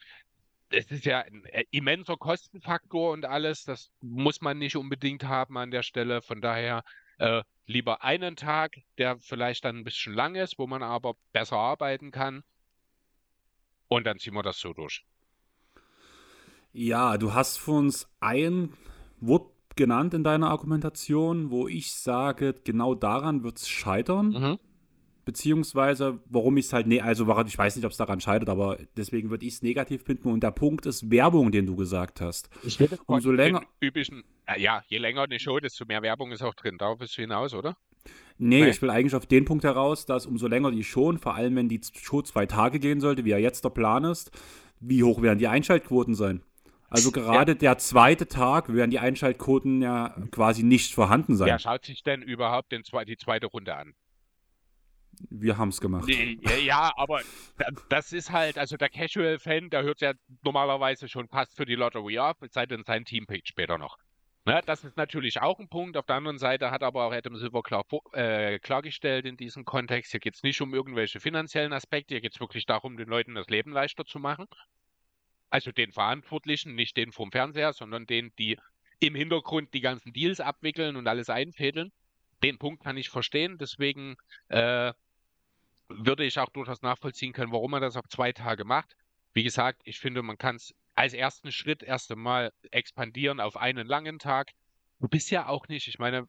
es ist ja ein äh, immenser Kostenfaktor und alles. Das muss man nicht unbedingt haben an der Stelle. Von daher äh, lieber einen Tag, der vielleicht dann ein bisschen lang ist, wo man aber besser arbeiten kann. Und dann ziehen wir das so durch. Ja, du hast für uns ein Wort genannt in deiner Argumentation, wo ich sage, genau daran wird es scheitern. Mhm. Beziehungsweise, warum ich es halt, nee, also ich weiß nicht, ob es daran scheitert, aber deswegen würde ich es negativ finden. Und der Punkt ist Werbung, den du gesagt hast. Ich Umso länger. Üblichen, äh, ja, je länger eine Show, desto mehr Werbung ist auch drin. Darauf bist du hinaus, oder? Nee, nee, ich will eigentlich auf den Punkt heraus, dass umso länger die Show, vor allem wenn die Show zwei Tage gehen sollte, wie ja jetzt der Plan ist, wie hoch werden die Einschaltquoten sein? Also gerade ja. der zweite Tag werden die Einschaltquoten ja quasi nicht vorhanden sein. Wer schaut sich denn überhaupt den, die zweite Runde an? wir haben es gemacht. Ja, ja, aber das ist halt, also der Casual-Fan, der hört ja normalerweise schon fast für die Lottery auf, es sei denn sein Teampick später noch. Ne, das ist natürlich auch ein Punkt. Auf der anderen Seite hat aber auch Adam Silver klar, äh, klargestellt in diesem Kontext, hier geht es nicht um irgendwelche finanziellen Aspekte, hier geht es wirklich darum, den Leuten das Leben leichter zu machen. Also den Verantwortlichen, nicht den vom Fernseher, sondern den, die im Hintergrund die ganzen Deals abwickeln und alles einfädeln. Den Punkt kann ich verstehen, deswegen äh, würde ich auch durchaus nachvollziehen können, warum man das auf zwei Tage macht. Wie gesagt, ich finde, man kann es als ersten Schritt erst einmal expandieren auf einen langen Tag. Du bist ja auch nicht, ich meine,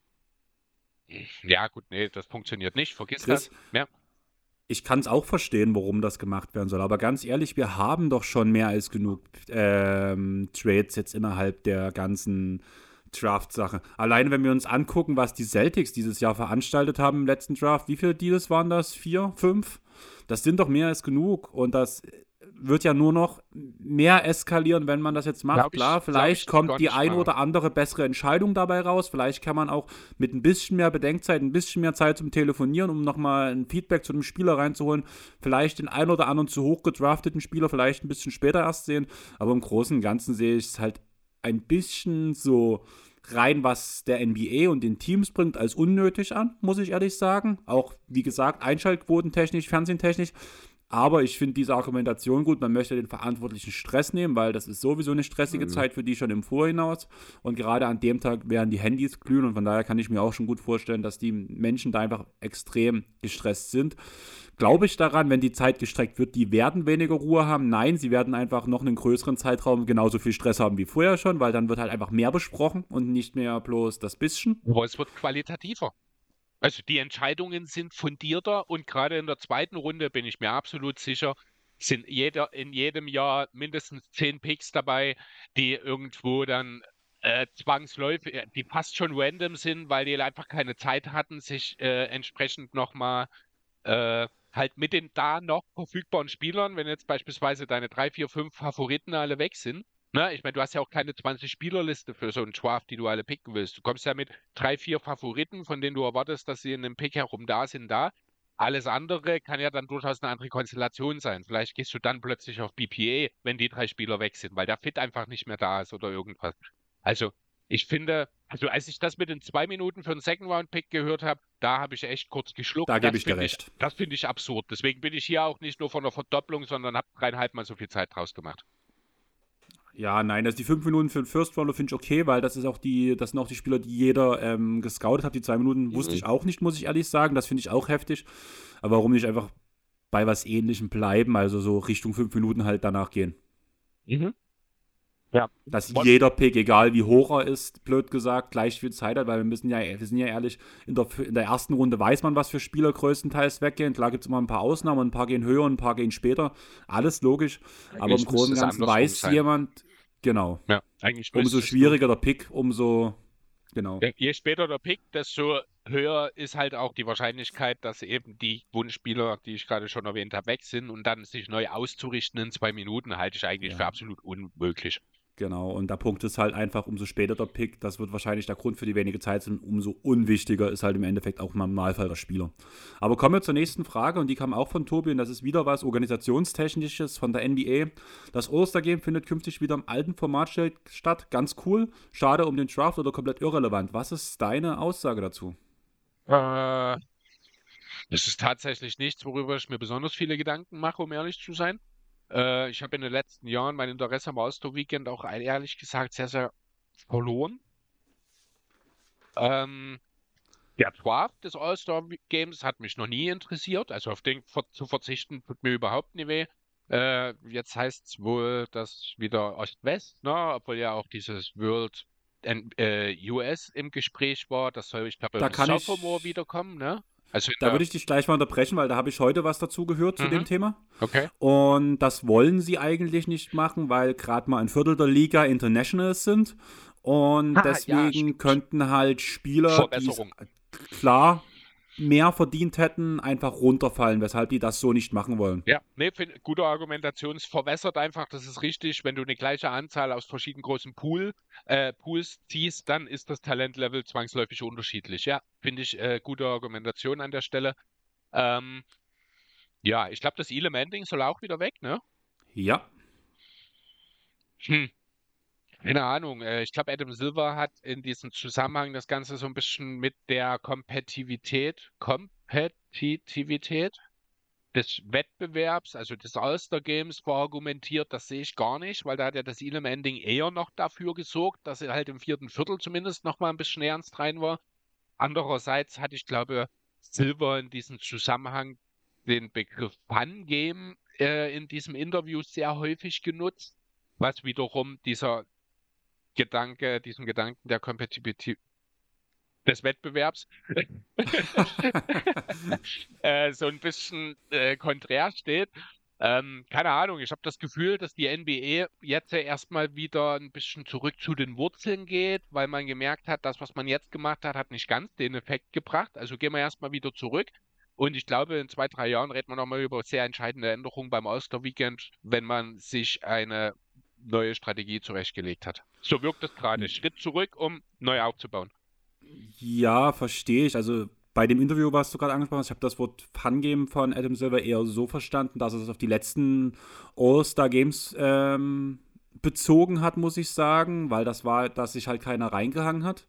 ja gut, nee, das funktioniert nicht, vergiss Chris, das. Ja. Ich kann es auch verstehen, warum das gemacht werden soll, aber ganz ehrlich, wir haben doch schon mehr als genug ähm, Trades jetzt innerhalb der ganzen Draft-Sache. Alleine, wenn wir uns angucken, was die Celtics dieses Jahr veranstaltet haben im letzten Draft, wie viele Deals waren das? Vier, fünf? Das sind doch mehr als genug. Und das wird ja nur noch mehr eskalieren, wenn man das jetzt macht. Ich, Klar, vielleicht kommt die ein oder andere bessere Entscheidung dabei raus. Vielleicht kann man auch mit ein bisschen mehr Bedenkzeit, ein bisschen mehr Zeit zum Telefonieren, um nochmal ein Feedback zu dem Spieler reinzuholen, vielleicht den ein oder anderen zu hoch gedrafteten Spieler vielleicht ein bisschen später erst sehen. Aber im Großen und Ganzen sehe ich es halt ein bisschen so rein, was der NBA und den Teams bringt, als unnötig an, muss ich ehrlich sagen. Auch, wie gesagt, Einschaltquotentechnisch, Fernsehentechnisch. Aber ich finde diese Argumentation gut. Man möchte den Verantwortlichen Stress nehmen, weil das ist sowieso eine stressige mhm. Zeit für die schon im Vorhinaus. Und gerade an dem Tag werden die Handys glühen. Und von daher kann ich mir auch schon gut vorstellen, dass die Menschen da einfach extrem gestresst sind. Glaube ich daran, wenn die Zeit gestreckt wird, die werden weniger Ruhe haben? Nein, sie werden einfach noch einen größeren Zeitraum genauso viel Stress haben wie vorher schon, weil dann wird halt einfach mehr besprochen und nicht mehr bloß das bisschen. Aber es wird qualitativer. Also die Entscheidungen sind fundierter und gerade in der zweiten Runde bin ich mir absolut sicher, sind jeder, in jedem Jahr mindestens zehn Picks dabei, die irgendwo dann äh, zwangsläufig, äh, die fast schon random sind, weil die einfach keine Zeit hatten, sich äh, entsprechend nochmal äh, halt mit den da noch verfügbaren Spielern, wenn jetzt beispielsweise deine drei, vier, fünf Favoriten alle weg sind, Ne? Ich meine, du hast ja auch keine 20-Spielerliste für so einen Draft, die du alle picken willst. Du kommst ja mit drei, vier Favoriten, von denen du erwartest, dass sie in dem Pick herum da sind, da. Alles andere kann ja dann durchaus eine andere Konstellation sein. Vielleicht gehst du dann plötzlich auf BPA, wenn die drei Spieler weg sind, weil der Fit einfach nicht mehr da ist oder irgendwas. Also, ich finde, also als ich das mit den zwei Minuten für einen Second-Round-Pick gehört habe, da habe ich echt kurz geschluckt. Da gebe ich dir recht. Ich, das finde ich absurd. Deswegen bin ich hier auch nicht nur von einer Verdopplung, sondern habe dreieinhalb Mal so viel Zeit draus gemacht. Ja, nein, also die fünf Minuten für den First Rounder finde ich okay, weil das ist auch die, das sind auch die Spieler, die jeder ähm, gescoutet hat. Die zwei Minuten mhm. wusste ich auch nicht, muss ich ehrlich sagen. Das finde ich auch heftig. Aber warum nicht einfach bei was ähnlichem bleiben, also so Richtung fünf Minuten halt danach gehen. Mhm. Ja. Dass jeder Pick, egal wie hoch er ist, blöd gesagt, gleich viel Zeit hat, weil wir müssen ja, wir sind ja ehrlich, in der, in der ersten Runde weiß man, was für Spieler größtenteils weggehen. Klar gibt es immer ein paar Ausnahmen, ein paar gehen höher und ein paar gehen später. Alles logisch. Eigentlich aber im Großen und Ganzen weiß sein. jemand, genau. Ja, eigentlich umso schwieriger der Pick, umso genau. Je später der Pick, desto höher ist halt auch die Wahrscheinlichkeit, dass eben die Wunschspieler, die ich gerade schon erwähnt habe, weg sind und dann sich neu auszurichten in zwei Minuten, halte ich eigentlich ja. für absolut unmöglich. Genau, und der Punkt ist halt einfach, umso später der Pick, das wird wahrscheinlich der Grund für die wenige Zeit sein, umso unwichtiger ist halt im Endeffekt auch im Normalfall der Spieler. Aber kommen wir zur nächsten Frage und die kam auch von Tobi und das ist wieder was Organisationstechnisches von der NBA. Das All-Star-Game findet künftig wieder im alten Format statt, ganz cool. Schade um den Draft oder komplett irrelevant. Was ist deine Aussage dazu? Äh, das ist tatsächlich nichts, worüber ich mir besonders viele Gedanken mache, um ehrlich zu sein. Äh, ich habe in den letzten Jahren mein Interesse am All-Star-Weekend auch ehrlich gesagt sehr, sehr verloren. Ähm, der Draft des All-Star-Games hat mich noch nie interessiert. Also auf den zu verzichten tut mir überhaupt nicht weh. Äh, jetzt heißt es wohl, dass wieder Ost-West, ne? obwohl ja auch dieses World äh, US im Gespräch war. Das soll, ich glaube, im Sophomore wiederkommen. Ne? Also da würde ich dich gleich mal unterbrechen, weil da habe ich heute was dazu gehört mhm. zu dem mhm. Thema. Okay. Und das wollen sie eigentlich nicht machen, weil gerade mal ein Viertel der Liga Internationals sind. Und ah, deswegen ja, könnten halt Spieler, klar, mehr verdient hätten, einfach runterfallen, weshalb die das so nicht machen wollen. Ja, nee, find, gute Argumentation. Es verwässert einfach, das ist richtig. Wenn du eine gleiche Anzahl aus verschiedenen großen Pool, äh, Pools ziehst, dann ist das Talentlevel zwangsläufig unterschiedlich. Ja, finde ich äh, gute Argumentation an der Stelle. Ähm, ja, ich glaube, das Elam Ending soll auch wieder weg, ne? Ja. Hm. Keine Ahnung. Äh, ich glaube, Adam Silver hat in diesem Zusammenhang das Ganze so ein bisschen mit der Kompetitivität, Kompetitivität des Wettbewerbs, also des All-Star Games, verargumentiert. Das sehe ich gar nicht, weil da hat ja das Elam Ending eher noch dafür gesorgt, dass er halt im vierten Viertel zumindest noch mal ein bisschen ernst rein war. Andererseits hatte ich, glaube, Silver in diesem Zusammenhang den Begriff Fun Game äh, in diesem Interview sehr häufig genutzt, was wiederum dieser Gedanke, diesen Gedanken der Kompetitivität des Wettbewerbs äh, so ein bisschen äh, konträr steht. Ähm, keine Ahnung, ich habe das Gefühl, dass die NBA jetzt ja erstmal wieder ein bisschen zurück zu den Wurzeln geht, weil man gemerkt hat, das, was man jetzt gemacht hat, hat nicht ganz den Effekt gebracht. Also gehen wir erstmal wieder zurück. Und ich glaube, in zwei, drei Jahren redet man nochmal über sehr entscheidende Änderungen beim Osterweekend, wenn man sich eine neue Strategie zurechtgelegt hat. So wirkt es gerade. Schritt zurück, um neu aufzubauen. Ja, verstehe ich. Also bei dem Interview, was du gerade angesprochen hast, ich habe das Wort Fun-Game von Adam Silver eher so verstanden, dass es auf die letzten All-Star-Games ähm, bezogen hat, muss ich sagen, weil das war, dass sich halt keiner reingehangen hat.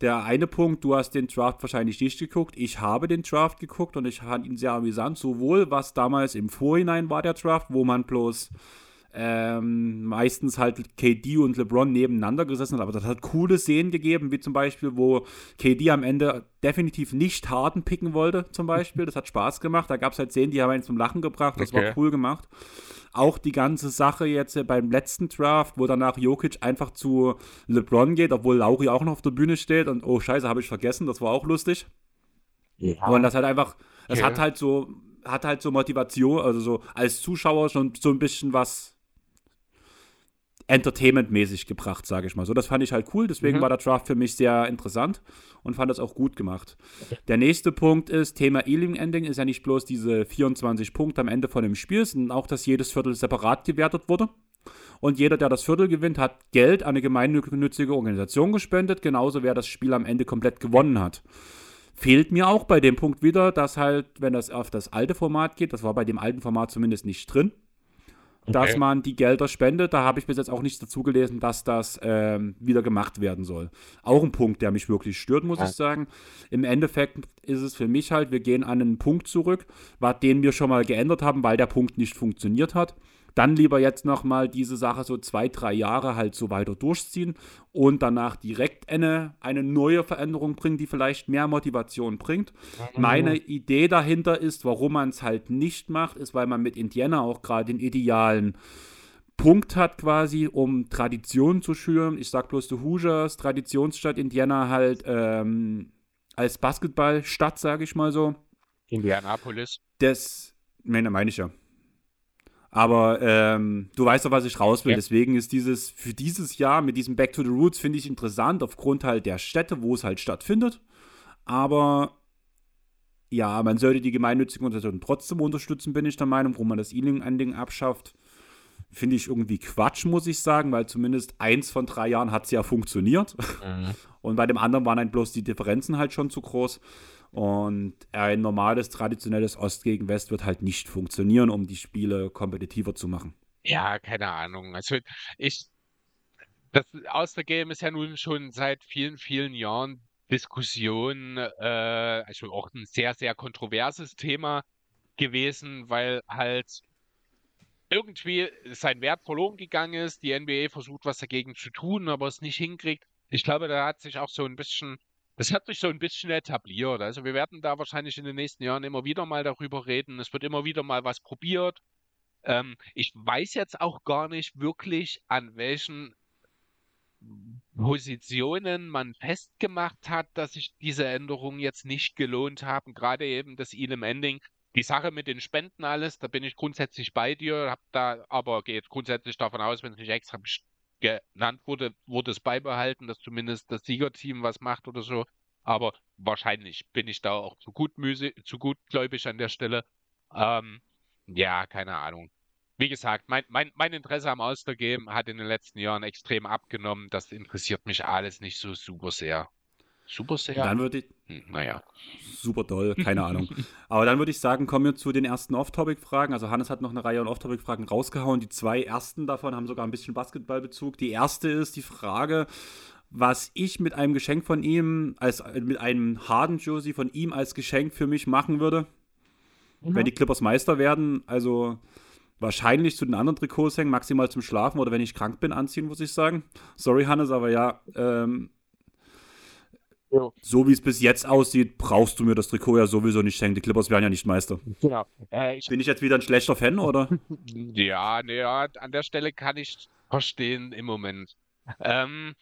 Der eine Punkt, du hast den Draft wahrscheinlich nicht geguckt. Ich habe den Draft geguckt und ich fand ihn sehr amüsant. Sowohl was damals im Vorhinein war, der Draft, wo man bloß ähm, meistens halt KD und LeBron nebeneinander gesessen hat, aber das hat coole Szenen gegeben, wie zum Beispiel, wo KD am Ende definitiv nicht Harden picken wollte, zum Beispiel. Das hat Spaß gemacht. Da gab es halt Szenen, die haben einen zum Lachen gebracht. Das okay. war cool gemacht. Auch die ganze Sache jetzt äh, beim letzten Draft, wo danach Jokic einfach zu LeBron geht, obwohl Lauri auch noch auf der Bühne steht und oh Scheiße, habe ich vergessen, das war auch lustig. Ja. Und das hat einfach, es ja. hat halt so, hat halt so Motivation, also so als Zuschauer schon so ein bisschen was Entertainment-mäßig gebracht, sage ich mal. So, das fand ich halt cool, deswegen mhm. war der Draft für mich sehr interessant und fand das auch gut gemacht. Okay. Der nächste Punkt ist, Thema Ealing-Ending ist ja nicht bloß diese 24 Punkte am Ende von dem Spiel, sondern auch, dass jedes Viertel separat gewertet wurde. Und jeder, der das Viertel gewinnt, hat Geld an eine gemeinnützige Organisation gespendet, genauso wer das Spiel am Ende komplett gewonnen hat. Fehlt mir auch bei dem Punkt wieder, dass halt, wenn das auf das alte Format geht, das war bei dem alten Format zumindest nicht drin, dass okay. man die Gelder spendet. Da habe ich bis jetzt auch nichts dazu gelesen, dass das ähm, wieder gemacht werden soll. Auch ein Punkt, der mich wirklich stört, muss ja. ich sagen. Im Endeffekt ist es für mich halt, wir gehen an einen Punkt zurück, den wir schon mal geändert haben, weil der Punkt nicht funktioniert hat dann lieber jetzt nochmal diese Sache so zwei, drei Jahre halt so weiter durchziehen und danach direkt eine, eine neue Veränderung bringen, die vielleicht mehr Motivation bringt. Mhm. Meine Idee dahinter ist, warum man es halt nicht macht, ist, weil man mit Indiana auch gerade den idealen Punkt hat quasi, um Tradition zu schüren. Ich sag bloß die Hoosiers, Traditionsstadt Indiana halt ähm, als Basketballstadt, sage ich mal so. Indianapolis. Das, meine, meine ich ja. Aber ähm, du weißt doch, was ich raus will. Ja. Deswegen ist dieses für dieses Jahr mit diesem Back to the Roots finde ich interessant aufgrund halt der Städte, wo es halt stattfindet. Aber ja, man sollte die gemeinnützigen Organisationen trotzdem unterstützen, bin ich der Meinung, wo man das E-Learning-Ending abschafft. Finde ich irgendwie Quatsch, muss ich sagen, weil zumindest eins von drei Jahren hat es ja funktioniert. Mhm. Und bei dem anderen waren dann bloß die Differenzen halt schon zu groß. Und ein normales, traditionelles Ost gegen West wird halt nicht funktionieren, um die Spiele kompetitiver zu machen. Ja, keine Ahnung. Also ich, das Oster-Game ist ja nun schon seit vielen, vielen Jahren Diskussion, äh, also auch ein sehr, sehr kontroverses Thema gewesen, weil halt irgendwie sein Wert verloren gegangen ist. Die NBA versucht was dagegen zu tun, aber es nicht hinkriegt. Ich glaube, da hat sich auch so ein bisschen das hat sich so ein bisschen etabliert. Also wir werden da wahrscheinlich in den nächsten Jahren immer wieder mal darüber reden. Es wird immer wieder mal was probiert. Ähm, ich weiß jetzt auch gar nicht wirklich, an welchen Positionen man festgemacht hat, dass sich diese Änderungen jetzt nicht gelohnt haben. Gerade eben das Elam Ending. Die Sache mit den Spenden alles, da bin ich grundsätzlich bei dir, hab da, aber geht grundsätzlich davon aus, wenn es nicht extra genannt wurde, wurde es beibehalten, dass zumindest das Siegerteam was macht oder so. Aber wahrscheinlich bin ich da auch zu, gutmüßig, zu gutgläubig an der Stelle. Ähm, ja, keine Ahnung. Wie gesagt, mein, mein, mein Interesse am All-Star-Game hat in den letzten Jahren extrem abgenommen. Das interessiert mich alles nicht so super sehr. Super sehr? Dann würde ich. Hm, naja. Super toll, keine Ahnung. Aber dann würde ich sagen, kommen wir zu den ersten Off-Topic-Fragen. Also Hannes hat noch eine Reihe an Off-Topic-Fragen rausgehauen. Die zwei ersten davon haben sogar ein bisschen Basketballbezug. Die erste ist die Frage, was ich mit einem Geschenk von ihm, als mit einem Harden-Jersey von ihm als Geschenk für mich machen würde. Mhm. Wenn die Clippers Meister werden, also wahrscheinlich zu den anderen Trikots hängen, maximal zum Schlafen oder wenn ich krank bin, anziehen, muss ich sagen. Sorry, Hannes, aber ja, ähm, so wie es bis jetzt aussieht, brauchst du mir das Trikot ja sowieso nicht schenken. Die Clippers werden ja nicht Meister. Genau. Äh, ich Bin ich jetzt wieder ein schlechter Fan, oder? ja, ne, ja, an der Stelle kann ich verstehen im Moment. Ähm,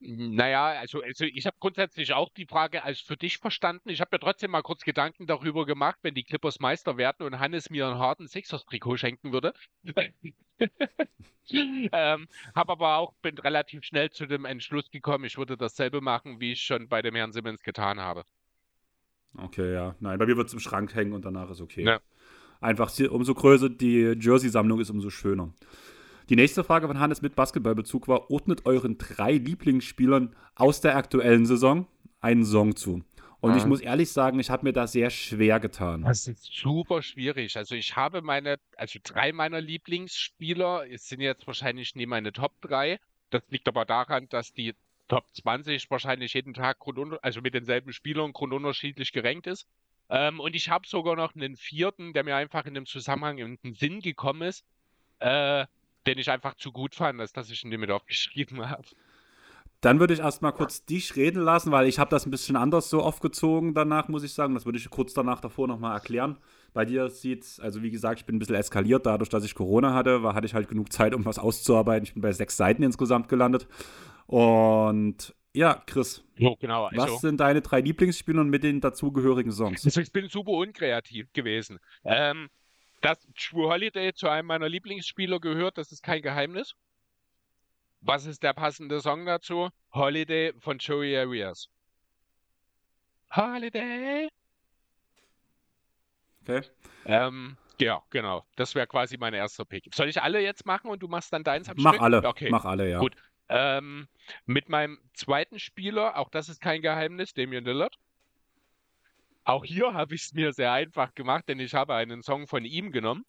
Naja, also, also ich habe grundsätzlich auch die Frage als für dich verstanden. Ich habe mir trotzdem mal kurz Gedanken darüber gemacht, wenn die Clippers Meister werden und Hannes mir einen harten Sixers-Trikot schenken würde. ähm, habe aber auch, bin relativ schnell zu dem Entschluss gekommen, ich würde dasselbe machen, wie ich schon bei dem Herrn Simmons getan habe. Okay, ja. Nein, bei mir wird es im Schrank hängen und danach ist okay. Ja. Einfach, umso größer die Jersey-Sammlung ist, umso schöner. Die nächste Frage von Hannes mit Basketballbezug war: Ordnet euren drei Lieblingsspielern aus der aktuellen Saison einen Song zu? Und mhm. ich muss ehrlich sagen, ich habe mir da sehr schwer getan. Das ist super schwierig. Also ich habe meine, also drei meiner Lieblingsspieler, es sind jetzt wahrscheinlich nie meine Top 3. Das liegt aber daran, dass die Top 20 wahrscheinlich jeden Tag, also mit denselben Spielern grundunterschiedlich gerankt ist. Ähm, und ich habe sogar noch einen vierten, der mir einfach in dem Zusammenhang in den Sinn gekommen ist. Äh, den ich einfach zu gut fand, als dass ich ihn mit aufgeschrieben habe. Dann würde ich erstmal kurz dich reden lassen, weil ich habe das ein bisschen anders so aufgezogen danach, muss ich sagen. Das würde ich kurz danach davor nochmal erklären. Bei dir sieht es, also wie gesagt, ich bin ein bisschen eskaliert dadurch, dass ich Corona hatte, war, hatte ich halt genug Zeit, um was auszuarbeiten. Ich bin bei sechs Seiten insgesamt gelandet. Und ja, Chris. Oh, genau. Also, was sind deine drei Lieblingsspiele und mit den dazugehörigen Songs? Also ich bin super unkreativ gewesen. Ähm, dass True Holiday zu einem meiner Lieblingsspieler gehört, das ist kein Geheimnis. Was ist der passende Song dazu? Holiday von Joey Arias. Holiday. Okay. Ähm, ja, genau. Das wäre quasi mein erster Pick. Soll ich alle jetzt machen und du machst dann deins am Mach Stück? alle. Okay. Mach alle, ja. Gut. Ähm, mit meinem zweiten Spieler, auch das ist kein Geheimnis, Damian Lillard. Auch hier habe ich es mir sehr einfach gemacht, denn ich habe einen Song von ihm genommen.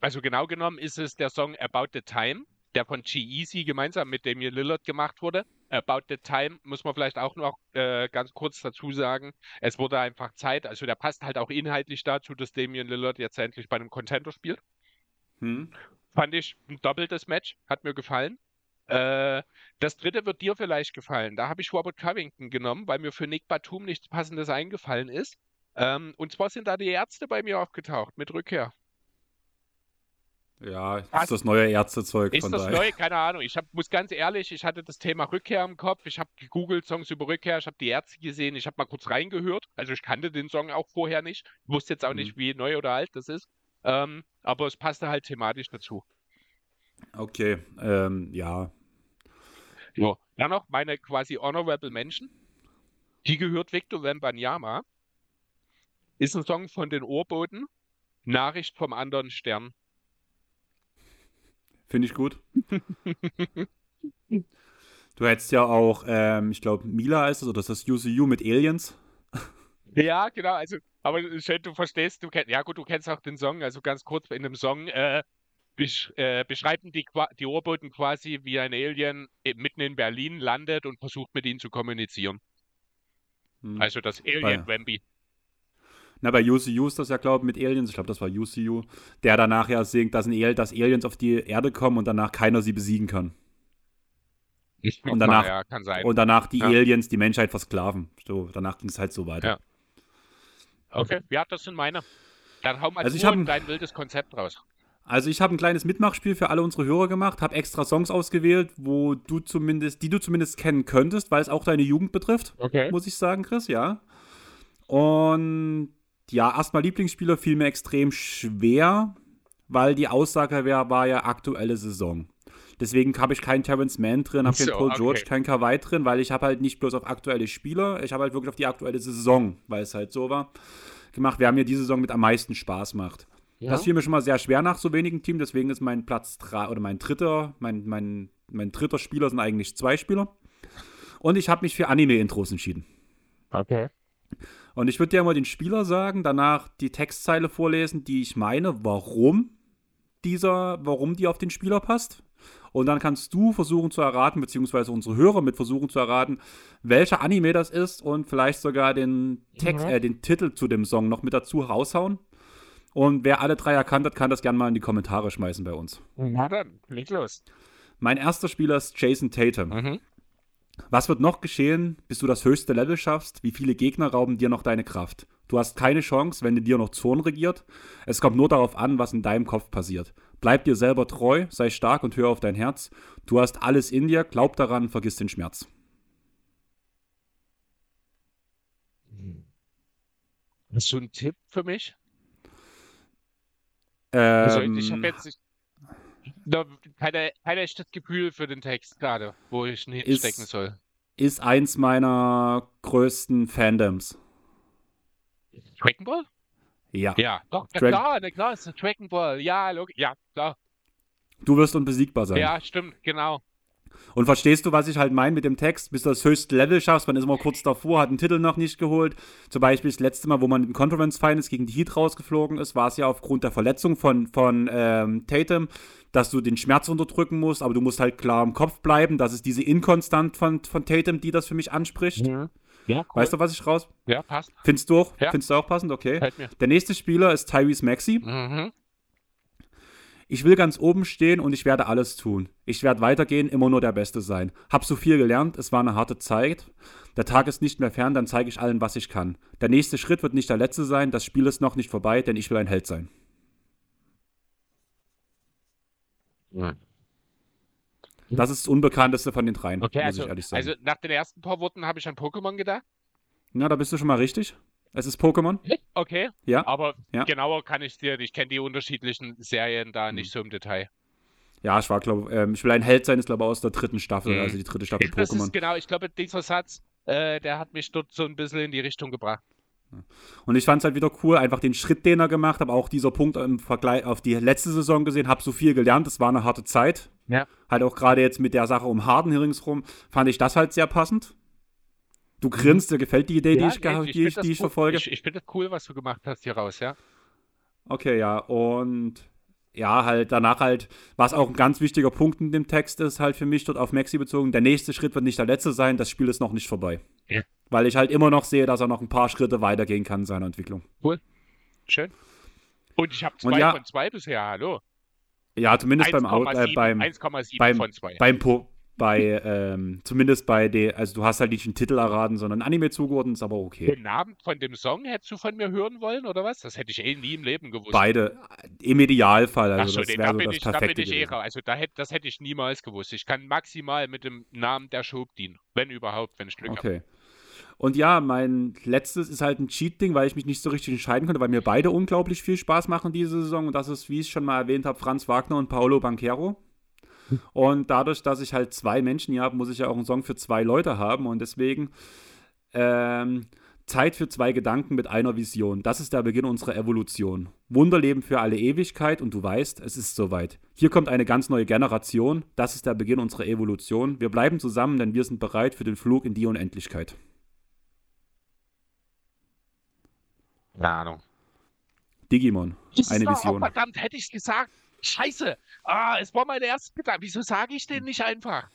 Also genau genommen ist es der Song About the Time, der von G-Eazy gemeinsam mit Damian Lillard gemacht wurde. About the Time muss man vielleicht auch noch äh, ganz kurz dazu sagen. Es wurde einfach Zeit, also der passt halt auch inhaltlich dazu, dass Damian Lillard jetzt endlich bei einem Contender spielt. Hm. Fand ich ein doppeltes Match, hat mir gefallen. Äh, das dritte wird dir vielleicht gefallen. Da habe ich Robert Covington genommen, weil mir für Nick Batum nichts Passendes eingefallen ist. Ähm, und zwar sind da die Ärzte bei mir aufgetaucht mit Rückkehr. Ja, ist Was? das neue Ärztezeug ist von das daher. neue? Keine Ahnung. Ich hab, muss ganz ehrlich, ich hatte das Thema Rückkehr im Kopf. Ich habe gegoogelt Songs über Rückkehr. Ich habe die Ärzte gesehen. Ich habe mal kurz reingehört. Also ich kannte den Song auch vorher nicht. Ich wusste jetzt auch mhm. nicht, wie neu oder alt das ist. Ähm, aber es passte halt thematisch dazu. Okay, ähm, ja. So, dann noch meine quasi Honorable Menschen. Die gehört Victor Wembanyama. Ist ein Song von den Ohrboten. Nachricht vom anderen Stern. Finde ich gut. du hättest ja auch, ähm, ich glaube, Mila ist es, oder ist das UCU mit Aliens? Ja, genau, also, aber schön, du verstehst, du kennst, ja gut, du kennst auch den Song, also ganz kurz in dem Song, äh, besch äh, beschreiben die, die Ohrboten quasi, wie ein Alien mitten in Berlin landet und versucht mit ihnen zu kommunizieren. Hm. Also das Alien Wemby. Na, bei UCU ist das ja, glaube ich, mit Aliens, ich glaube, das war UCU, der danach ja singt, dass, ein, dass Aliens auf die Erde kommen und danach keiner sie besiegen kann. Ich und danach, mal, ja, Und danach die ja. Aliens die Menschheit versklaven. So, danach ging es halt so weiter. Ja. Okay, ja, das sind meine. Dann hau mal also ich hab, dein wildes Konzept raus. Also ich habe ein kleines Mitmachspiel für alle unsere Hörer gemacht, habe extra Songs ausgewählt, wo du zumindest, die du zumindest kennen könntest, weil es auch deine Jugend betrifft, okay. muss ich sagen, Chris, ja. Und ja, erstmal Lieblingsspieler fiel mir extrem schwer, weil die Aussage wär, war ja aktuelle Saison. Deswegen habe ich keinen Terrence Mann drin, habe so, keinen Paul okay. George, keinen Kawhi drin, weil ich habe halt nicht bloß auf aktuelle Spieler, ich habe halt wirklich auf die aktuelle Saison, weil es halt so war, gemacht, wer mir diese Saison mit am meisten Spaß macht. Ja. Das fiel mir schon mal sehr schwer nach so wenigen Teams, deswegen ist mein Platz drei oder mein dritter, mein, mein, mein dritter Spieler sind eigentlich zwei Spieler. Und ich habe mich für Anime-Intros entschieden. Okay. Und ich würde dir mal den Spieler sagen, danach die Textzeile vorlesen, die ich meine, warum dieser, warum die auf den Spieler passt. Und dann kannst du versuchen zu erraten, beziehungsweise unsere Hörer mit versuchen zu erraten, welcher Anime das ist und vielleicht sogar den Text, mhm. äh, den Titel zu dem Song noch mit dazu raushauen. Und wer alle drei erkannt hat, kann das gerne mal in die Kommentare schmeißen bei uns. Na dann, leg los. Mein erster Spieler ist Jason Tatum. Mhm. Was wird noch geschehen, bis du das höchste Level schaffst? Wie viele Gegner rauben dir noch deine Kraft? Du hast keine Chance, wenn dir noch Zorn regiert. Es kommt nur darauf an, was in deinem Kopf passiert. Bleib dir selber treu, sei stark und hör auf dein Herz. Du hast alles in dir, glaub daran, vergiss den Schmerz. Hm. Hast du einen Tipp für mich? Also ich habe Ähm, jetzt ich, da, keine, kein echtes Gefühl für den Text gerade, wo ich ihn hinstecken ist, soll. ist eins meiner größten Fandoms. Dragon Ball? Ja. Ja, doch, na Drag klar, na klar, ist Dragon Ball. Ja, log ja, klar. du wirst unbesiegbar sein. Ja, stimmt, genau. Und verstehst du, was ich halt meine mit dem Text? Bis du das höchste Level schaffst, man ist immer kurz davor, hat den Titel noch nicht geholt. Zum Beispiel das letzte Mal, wo man in Conference Finals gegen die Heat rausgeflogen ist, war es ja aufgrund der Verletzung von, von ähm, Tatum, dass du den Schmerz unterdrücken musst, aber du musst halt klar im Kopf bleiben. Das ist diese Inkonstant von, von Tatum, die das für mich anspricht. Mhm. Ja, cool. Weißt du, was ich raus? Ja, passt. Findest du auch? Ja. Findest du auch passend? Okay. Mir. Der nächste Spieler ist Tyrese Maxey. Mhm. Ich will ganz oben stehen und ich werde alles tun. Ich werde weitergehen, immer nur der Beste sein. Hab so viel gelernt, es war eine harte Zeit. Der Tag ist nicht mehr fern, dann zeige ich allen, was ich kann. Der nächste Schritt wird nicht der letzte sein, das Spiel ist noch nicht vorbei, denn ich will ein Held sein. Mhm. Das ist das Unbekannteste von den dreien, Okay, muss also, ich ehrlich sagen. also nach den ersten paar Worten habe ich an Pokémon gedacht. Na, da bist du schon mal richtig. Es ist Pokémon. Okay, Ja. aber Ja. genauer kann ich dir, ich kenne die unterschiedlichen Serien da Mhm. nicht so im Detail. Ja, ich war, glaube ähm, ich will ein Held sein, ist, glaube ich, aus der dritten Staffel, Mhm. also die dritte Staffel Das Pokémon. ist genau, ich glaube, dieser Satz, äh, der hat mich dort so ein bisschen in die Richtung gebracht. Und ich fand es halt wieder cool, einfach den Schritt, den er gemacht hat, aber auch dieser Punkt im Vergleich auf die letzte Saison gesehen, habe so viel gelernt, es war eine harte Zeit. Ja. Halt auch gerade jetzt mit der Sache um Harden hier ringsrum, fand ich das halt sehr passend. Du grinst, dir gefällt die Idee, die ich, ge- die ich, die ich cool. verfolge. Ich, ich finde das cool, was du gemacht hast hier raus, ja. Okay, ja, und ja, halt danach halt, was auch ein ganz wichtiger Punkt in dem Text ist, halt für mich dort auf Maxi bezogen, der nächste Schritt wird nicht der letzte sein, das Spiel ist noch nicht vorbei. Ja. Weil ich halt immer noch sehe, dass er noch ein paar Schritte weitergehen kann in seiner Entwicklung. Schön. Und ich habe zwei ja- von zwei bisher, hallo. Ja, zumindest beim, Out, äh, 1,7 beim, 1,7 beim- beim Po, bei, ähm, zumindest bei der, also du hast halt nicht einen Titel erraten, sondern ein Anime zugeordnet, ist aber okay. Den Namen von dem Song hättest du von mir hören wollen, oder was? Das hätte ich eh nie im Leben gewusst. Beide, im Idealfall, Ach also so, das wäre da so das ich, da bin perfekte ich eh raus. Also da hätte, das hätte ich niemals gewusst. Ich kann maximal mit dem Namen der Schub dienen. Wenn überhaupt, wenn ich Glück habe. Okay. Und ja, mein letztes ist halt ein Cheat-Ding, weil ich mich nicht so richtig entscheiden konnte, weil mir beide unglaublich viel Spaß machen diese Saison. Und das ist, wie ich schon mal erwähnt habe, Franz Wagner und Paolo Banquero. Und dadurch, dass ich halt zwei Menschen hier habe, muss ich ja auch einen Song für zwei Leute haben. Und deswegen ähm, Zeit für zwei Gedanken mit einer Vision. Das ist der Beginn unserer Evolution. Wunderleben für alle Ewigkeit und du weißt, es ist soweit. Hier kommt eine ganz neue Generation. Das ist der Beginn unserer Evolution. Wir bleiben zusammen, denn wir sind bereit für den Flug in die Unendlichkeit. Keine Ahnung. Digimon. Eine Oh, Vision. verdammt, hätte ich es gesagt. Scheiße. Ah, es war meine erste Gedanke. Wieso sage ich den nicht einfach?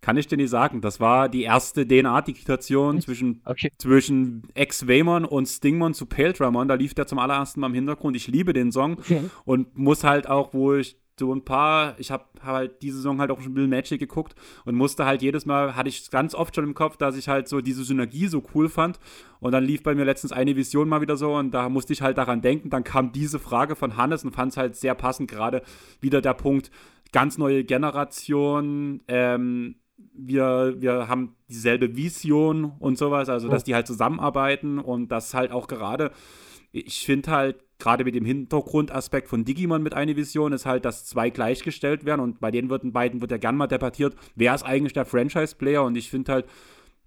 Kann ich dir nicht sagen. Das war die erste DNA-Digitation zwischen, Okay. zwischen Ex-Waymon und Stingmon zu Paildramon. Da lief der zum allerersten Mal im Hintergrund. Ich liebe den Song und muss halt auch, wo ich so ein paar, ich habe halt diese Saison halt auch schon Bill Magic geguckt und musste halt jedes Mal, hatte ich ganz oft schon im Kopf, dass ich halt so diese Synergie so cool fand. Und dann lief bei mir letztens eine Vision mal wieder so und da musste ich halt daran denken. Dann kam diese Frage von Hannes und fand es halt sehr passend, gerade wieder der Punkt, ganz neue Generation, ähm, wir, wir haben dieselbe Vision und sowas, also dass die halt zusammenarbeiten und das halt auch gerade, ich finde halt, gerade mit dem Hintergrundaspekt von Digimon mit einer Vision ist halt, dass zwei gleichgestellt werden und bei den wird- beiden wird ja gern mal debattiert, wer ist eigentlich der Franchise-Player und ich finde halt,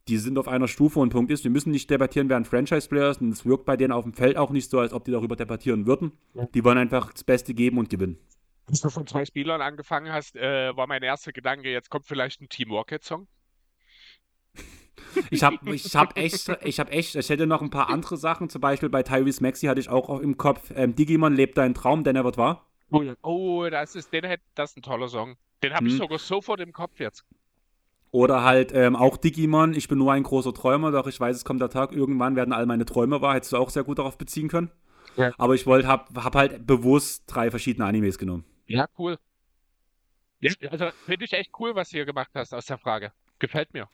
die sind auf einer Stufe und Punkt ist, wir müssen nicht debattieren, wer ein Franchise-Player ist und es wirkt bei denen auf dem Feld auch nicht so, als ob die darüber debattieren würden. Ja. Die wollen einfach das Beste geben und gewinnen. Als du von zwei Spielern angefangen hast, äh, war mein erster Gedanke, jetzt kommt vielleicht ein Team Rocket-Song. Ich habe ich hab echt, ich habe echt, ich hätte noch ein paar andere Sachen, zum Beispiel bei Tyrese Maxi hatte ich auch im Kopf, ähm, Digimon lebt deinen Traum, denn er wird wahr. Oh, ja. oh das ist, den das ist ein toller Song. Den habe ich Hm. sogar sofort im Kopf jetzt. Oder halt ähm, auch Digimon, ich bin nur ein großer Träumer, doch ich weiß, es kommt der Tag, irgendwann werden all meine Träume wahr, hättest du auch sehr gut darauf beziehen können. Ja. Aber ich wollte, hab, hab halt bewusst drei verschiedene Animes genommen. Ja, cool. Ja, also finde ich echt cool, was du hier gemacht hast aus der Frage. Gefällt mir.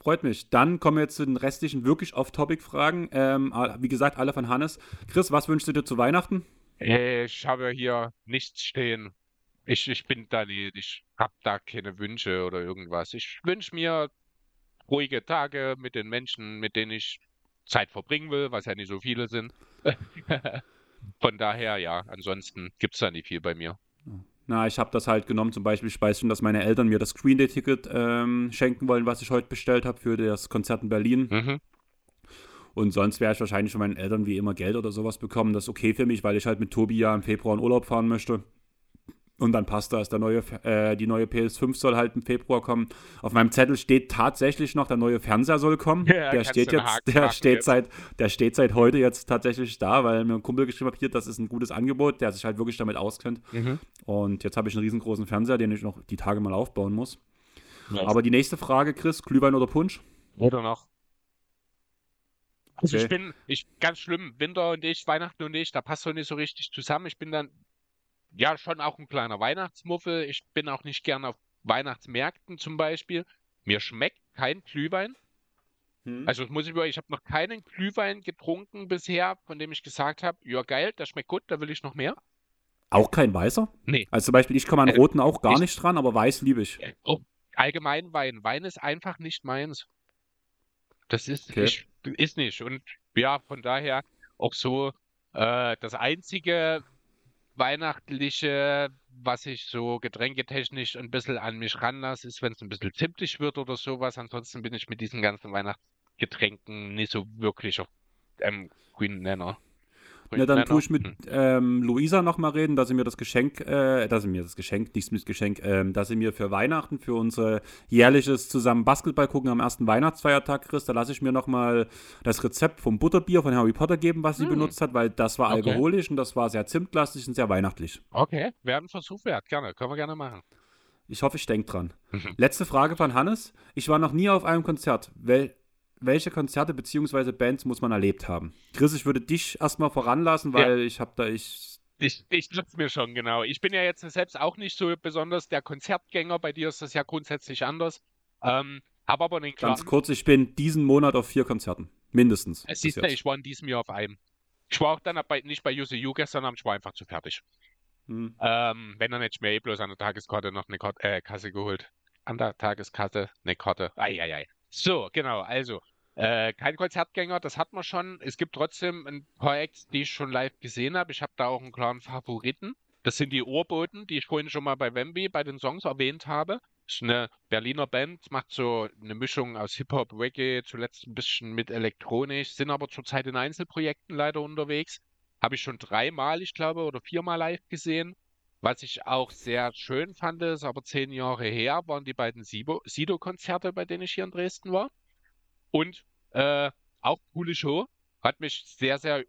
Freut mich. Dann kommen wir zu den restlichen wirklich Off-Topic-Fragen. Ähm, wie gesagt, alle von Hannes. Chris, was wünschst du dir zu Weihnachten? Ich habe hier nichts stehen. Ich, ich bin da nicht, ich habe da keine Wünsche oder irgendwas. Ich wünsche mir ruhige Tage mit den Menschen, mit denen ich Zeit verbringen will, was ja nicht so viele sind. Von daher, ja, ansonsten gibt es da nicht viel bei mir. Na, ich habe das halt genommen, zum Beispiel, ich weiß schon, dass meine Eltern mir das Screen Day-Ticket ähm, schenken wollen, was ich heute bestellt habe für das Konzert in Berlin. Mhm. Und sonst wäre ich wahrscheinlich von meinen Eltern wie immer Geld oder sowas bekommen. Das ist okay für mich, weil ich halt mit Tobi ja im Februar in Urlaub fahren möchte. Und dann passt das. Der neue, äh, die neue PS5 soll halt im Februar kommen. Auf meinem Zettel steht tatsächlich noch, der neue Fernseher soll kommen. Ja, der steht jetzt, Haken der steht seit, der steht seit heute jetzt tatsächlich da, weil mir ein Kumpel geschrieben hat, hier, das ist ein gutes Angebot, der sich halt wirklich damit auskennt. Mhm. Und jetzt habe ich einen riesengroßen Fernseher, den ich noch die Tage mal aufbauen muss. Nice. Aber die nächste Frage, Chris, Glühwein oder Punsch? Oder noch. Also okay. ich bin, ich ganz schlimm, Winter und ich, Weihnachten und ich, da passt so nicht so richtig zusammen. Ich bin dann ja schon auch ein kleiner Weihnachtsmuffel. Ich bin auch nicht gern auf Weihnachtsmärkten zum Beispiel. Mir schmeckt kein Glühwein. Hm. Also das muss ich ich habe noch keinen Glühwein getrunken bisher, von dem ich gesagt habe, ja geil, der schmeckt gut, da will ich noch mehr. Auch kein weißer? Nee. Also zum Beispiel, ich komme an äh, roten auch gar ich, nicht dran, aber weiß liebe ich. Äh, oh, allgemein Wein. Wein ist einfach nicht meins. Das ist, okay. ich, ist nicht. Und ja, von daher auch so äh, das einzige Weihnachtliche, was ich so getränketechnisch ein bisschen an mich ranlasse, ist, wenn es ein bisschen zimtig wird oder sowas. Ansonsten bin ich mit diesen ganzen Weihnachtsgetränken nicht so wirklich auf einem grünen Nenner. Ja, dann tue ich mit hm. ähm, Luisa nochmal reden, dass sie mir das Geschenk, äh, dass sie mir das Geschenk, nichts mit Geschenk, ähm, dass sie mir für Weihnachten, für unser jährliches zusammen Basketball gucken am ersten Weihnachtsfeiertag, Chris, da lasse ich mir nochmal das Rezept vom Butterbier von Harry Potter geben, was sie hm. benutzt hat, weil das war okay. alkoholisch und das war sehr zimtlastig und sehr weihnachtlich. Okay, werden ein Versuch wert, gerne, können wir gerne machen. Ich hoffe, ich denke dran. Letzte Frage von Hannes. Ich war noch nie auf einem Konzert. Wel welche Konzerte bzw. Bands muss man erlebt haben? Chris, ich würde dich erstmal voranlassen, weil ja. ich habe da ich. Ich, ich nutze mir schon, genau. Ich bin ja jetzt selbst auch nicht so besonders der Konzertgänger. Bei dir ist das ja grundsätzlich anders. Ähm, habe aber klaren... Ganz kurz, ich bin diesen Monat auf vier Konzerten. Mindestens. Es siehst du, ich war in diesem Jahr auf einem. Ich war auch dann bei, nicht bei UCU gestern Abend, ich war einfach zu fertig. Hm. Ähm, wenn dann hätte ich mir eh bloß an der Tageskarte noch eine Karte, äh, Kasse geholt. An der Tageskasse eine Karte. Eieiei. So, genau, also äh, kein Konzertgänger, das hat man schon. Es gibt trotzdem ein paar Acts, die ich schon live gesehen habe. Ich habe da auch einen klaren Favoriten. Das sind die Ohrboten, die ich vorhin schon mal bei Wemby bei den Songs erwähnt habe. Das ist eine Berliner Band, macht so eine Mischung aus Hip-Hop, Reggae, zuletzt ein bisschen mit elektronisch, sind aber zurzeit in Einzelprojekten leider unterwegs. Habe ich schon dreimal, ich glaube, oder viermal live gesehen. Was ich auch sehr schön fand, ist aber zehn Jahre her, waren die beiden Sido-Konzerte, bei denen ich hier in Dresden war. Und äh, auch coole Show. Hat mich sehr, sehr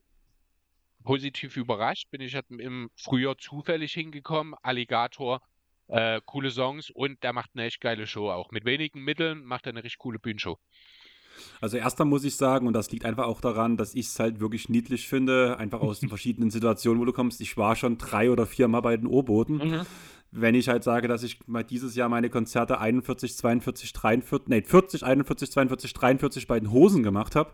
positiv überrascht. Bin ich im Frühjahr zufällig hingekommen. Alligator, äh, coole Songs und der macht eine echt geile Show auch. Mit wenigen Mitteln macht er eine richtig coole Bühnenshow. Also erster muss ich sagen, und das liegt einfach auch daran, dass ich es halt wirklich niedlich finde, einfach aus den verschiedenen Situationen, wo du kommst. Ich war schon drei oder vier Mal bei den O-Booten. Mhm wenn ich halt sage, dass ich mal dieses Jahr meine Konzerte 41, 42, 43, nee, 40, 41, 42, 43 bei den Hosen gemacht habe,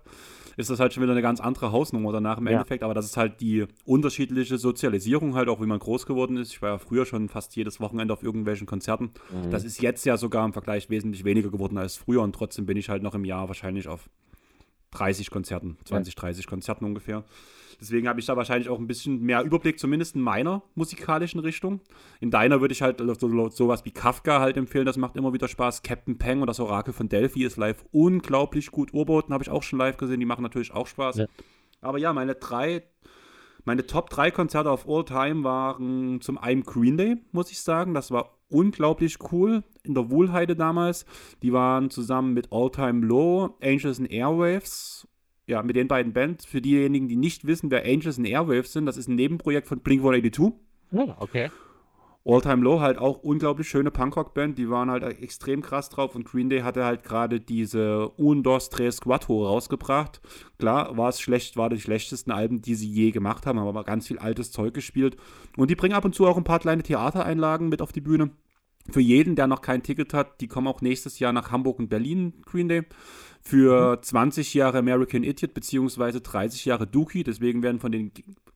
ist das halt schon wieder eine ganz andere Hausnummer danach im ja. Endeffekt. Aber das ist halt die unterschiedliche Sozialisierung halt, auch wie man groß geworden ist. Ich war ja früher schon fast jedes Wochenende auf irgendwelchen Konzerten. Mhm. Das ist jetzt ja sogar im Vergleich wesentlich weniger geworden als früher und trotzdem bin ich halt noch im Jahr wahrscheinlich auf 30 Konzerten, 20, 30 Konzerten ungefähr. Deswegen habe ich da wahrscheinlich auch ein bisschen mehr Überblick, zumindest in meiner musikalischen Richtung. In deiner würde ich halt so, sowas wie Kafka halt empfehlen, das macht immer wieder Spaß. Captain Peng und das Orakel von Delphi ist live unglaublich gut. Urboten habe ich auch schon live gesehen, die machen natürlich auch Spaß. Ja. Aber ja, meine drei, meine Top 3 Konzerte auf All Time waren zum einen Green Day, muss ich sagen. Das war unglaublich cool in der Wohlheide damals. Die waren zusammen mit All Time Low, Angels and Airwaves ja, mit den beiden Bands. Für diejenigen, die nicht wissen, wer Angels and Airwaves sind, das ist ein Nebenprojekt von Blink 182. Oh, okay. All Time Low halt auch unglaublich schöne Punkrock-Band, die waren halt extrem krass drauf und Green Day hatte halt gerade diese Un, Dos, Tres, Cuatro rausgebracht. Klar, war es schlecht, war die schlechtesten Alben, die sie je gemacht haben, haben aber ganz viel altes Zeug gespielt. Und die bringen ab und zu auch ein paar kleine Theatereinlagen mit auf die Bühne. Für jeden, der noch kein Ticket hat, die kommen auch nächstes Jahr nach Hamburg und Berlin, Green Day für 20 mhm. Jahre American Idiot beziehungsweise 30 Jahre Dookie. Deswegen werden von den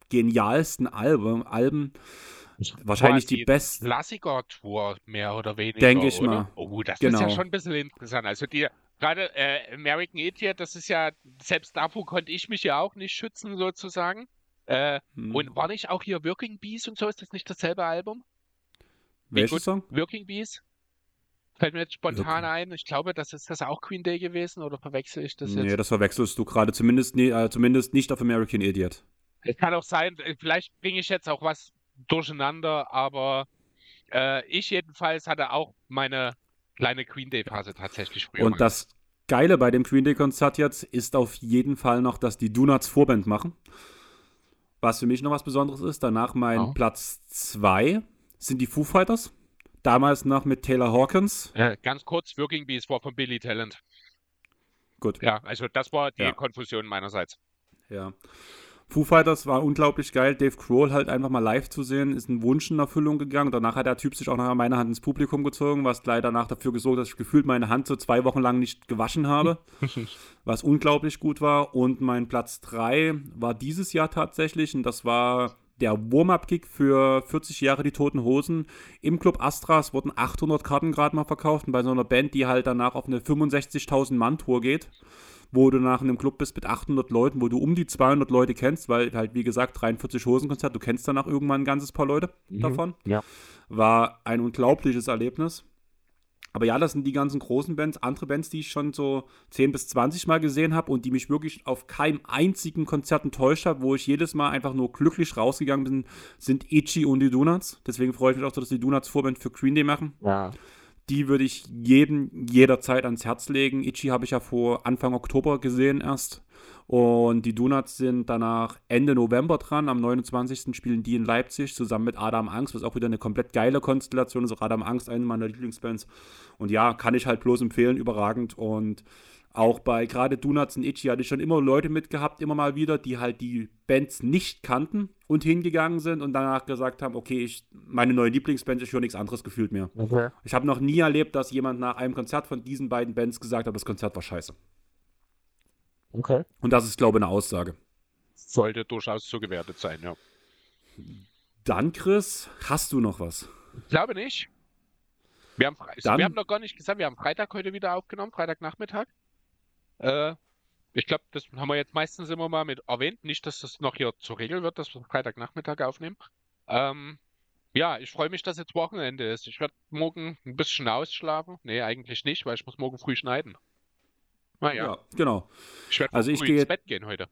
genialsten Alben, Alben wahrscheinlich die, die besten. Klassiker-Tour mehr oder weniger. Denke ich oder? mal. Oh, das genau. ist ja genau. schon ein bisschen interessant. Also die gerade äh, American Idiot, das ist ja, selbst davor konnte ich mich ja auch nicht schützen, sozusagen. Äh, hm. Und war nicht auch hier Working Bees und so? Ist das nicht dasselbe Album? Welches Song? Working Bees. Fällt mir jetzt spontan okay. ein. Ich glaube, das ist das auch Queen Day gewesen oder verwechsel ich das jetzt? Nee, das verwechselst du gerade. Zumindest, nee, äh, zumindest nicht auf American Idiot. Es kann auch sein, vielleicht bringe ich jetzt auch was durcheinander, aber äh, ich jedenfalls hatte auch meine kleine Queen Day-Phase tatsächlich früher. Und das Geile bei dem Queen Day-Konzert jetzt ist auf jeden Fall noch, dass die Donuts Vorband machen. Was für mich noch was Besonderes ist. Danach mein oh. Platz 2 sind die Foo Fighters. Damals noch mit Taylor Hawkins. Äh, ganz kurz, Working Bees war von Billy Talent. Gut. Ja, also das war die ja. Konfusion meinerseits. Ja. Foo Fighters war unglaublich geil. Dave Grohl halt einfach mal live zu sehen, ist ein Wunsch in Erfüllung gegangen. Danach hat der Typ sich auch nach meiner Hand ins Publikum gezogen, was leider danach dafür gesorgt hat, dass ich gefühlt meine Hand so zwei Wochen lang nicht gewaschen habe. was unglaublich gut war. Und mein Platz 3 war dieses Jahr tatsächlich, und das war der Warm-Up-Gig für 40 Jahre die Toten Hosen. Im Club Astras wurden 800 Karten gerade mal verkauft und bei so einer Band, die halt danach auf eine 65.000 Mann-Tour geht, wo du nach einem Club bist mit 800 Leuten, wo du um die 200 Leute kennst, weil halt, wie gesagt, 43 Hosenkonzert, du kennst danach irgendwann ein ganzes paar Leute mhm. davon. Ja. War ein unglaubliches Erlebnis. Aber ja, das sind die ganzen großen Bands. Andere Bands, die ich schon so 10 bis 20 Mal gesehen habe und die mich wirklich auf keinem einzigen Konzert enttäuscht habe, wo ich jedes Mal einfach nur glücklich rausgegangen bin, sind Itchy und die Donuts. Deswegen freue ich mich auch, dass die Donuts Vorband für Green Day machen. Ja. Die würde ich jedem jederzeit ans Herz legen. Itchy habe ich ja vor Anfang Oktober gesehen erst. Und die Donuts sind danach Ende November dran. Am 29. spielen die in Leipzig zusammen mit Adam Angst, was auch wieder eine komplett geile Konstellation ist. Auch Adam Angst, eine meiner Lieblingsbands. Und ja, kann ich halt bloß empfehlen, überragend. Und auch bei gerade Donuts und Itchy hatte ich schon immer Leute mitgehabt, immer mal wieder, die halt die Bands nicht kannten und hingegangen sind und danach gesagt haben, okay, ich, meine neue Lieblingsband, ich höre nichts anderes gefühlt mehr. Okay. Ich habe noch nie erlebt, dass jemand nach einem Konzert von diesen beiden Bands gesagt hat, das Konzert war scheiße. Okay. Und das ist, glaube ich, eine Aussage. Sollte durchaus so gewertet sein, ja. Dann, Chris, hast du noch was? Ich glaube nicht. Wir haben, Dann, wir haben noch gar nicht gesagt, wir haben Freitag heute wieder aufgenommen, Freitagnachmittag. Äh, ich glaube, das haben wir jetzt meistens immer mal mit erwähnt. Nicht, dass das noch hier zur Regel wird, dass wir Freitagnachmittag aufnehmen. Ähm, ja, ich freue mich, dass jetzt Wochenende ist. Ich werde morgen ein bisschen ausschlafen. Nee, eigentlich nicht, weil ich muss morgen früh schneiden. Ah, ja. genau. Ich werde also ich gehe ins Bett gehen heute.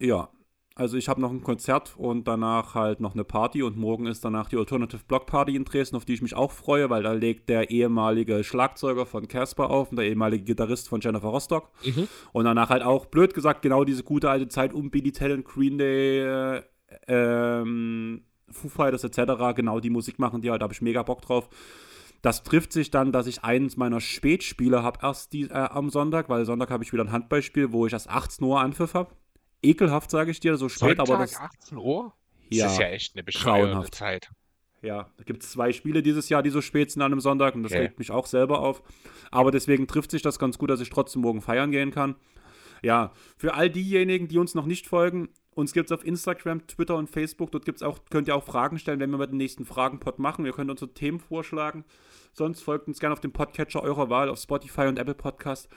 Ja, also ich habe noch ein Konzert und danach halt noch eine Party und morgen ist danach die Alternative Block Party in Dresden, auf die ich mich auch freue, weil da legt der ehemalige Schlagzeuger von Casper auf und der ehemalige Gitarrist von Jennifer Rostock. Mhm. Und danach halt auch, blöd gesagt, genau diese gute alte Zeit um Billy Talent, Green Day, äh, ähm, Foo Fighters etc. Genau die Musik machen die halt, da habe ich mega Bock drauf. Das trifft sich dann, dass ich eines meiner Spätspiele habe erst die, äh, am Sonntag, weil Sonntag habe ich wieder ein Handballspiel, wo ich erst 18 Uhr Anpfiff habe. Ekelhaft, sage ich dir, so spät, Sonntag, aber das. 18 Uhr? Ja, das ist ja echt eine bescheuerte Zeit. Ja, da gibt es zwei Spiele dieses Jahr, die so spät sind an einem Sonntag und das okay. regt mich auch selber auf. Aber deswegen trifft sich das ganz gut, dass ich trotzdem morgen feiern gehen kann. Ja, für all diejenigen, die uns noch nicht folgen, uns gibt es auf Instagram, Twitter und Facebook. Dort gibt's auch, könnt ihr auch Fragen stellen, wenn wir mit dem nächsten Fragenpod machen. Ihr könnt unsere Themen vorschlagen. Sonst folgt uns gerne auf dem Podcatcher eurer Wahl, auf Spotify und Apple Podcast.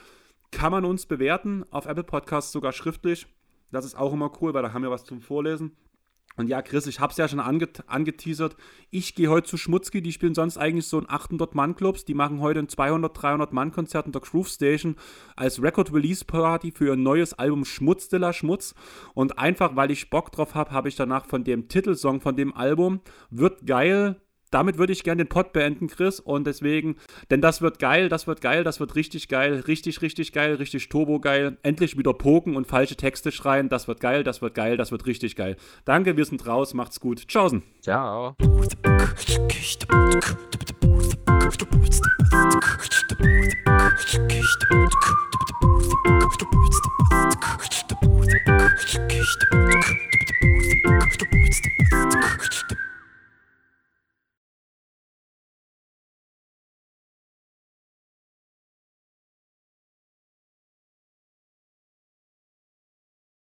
Kann man uns bewerten, auf Apple Podcast sogar schriftlich. Das ist auch immer cool, weil da haben wir was zum Vorlesen. Und ja, Chris, ich habe es ja schon anget angeteasert. Ich gehe heute zu Schmutzki, die spielen sonst eigentlich so ein 800-Mann-Clubs. Die machen heute ein 200-, 300-Mann-Konzert in der Groove Station als Record-Release-Party für ihr neues Album Schmutz de la Schmutz. Und einfach, weil ich Bock drauf habe, habe ich danach von dem Titelsong von dem Album, wird geil, damit würde ich gerne den Pod beenden, Chris. Und deswegen, denn das wird geil, das wird geil, das wird richtig geil, richtig, richtig geil, richtig turbo geil. Endlich wieder poken und falsche Texte schreien. Das wird geil, das wird geil, das wird richtig geil. Danke, wir sind raus, macht's gut. Tschaußen. Ciao. Ciao.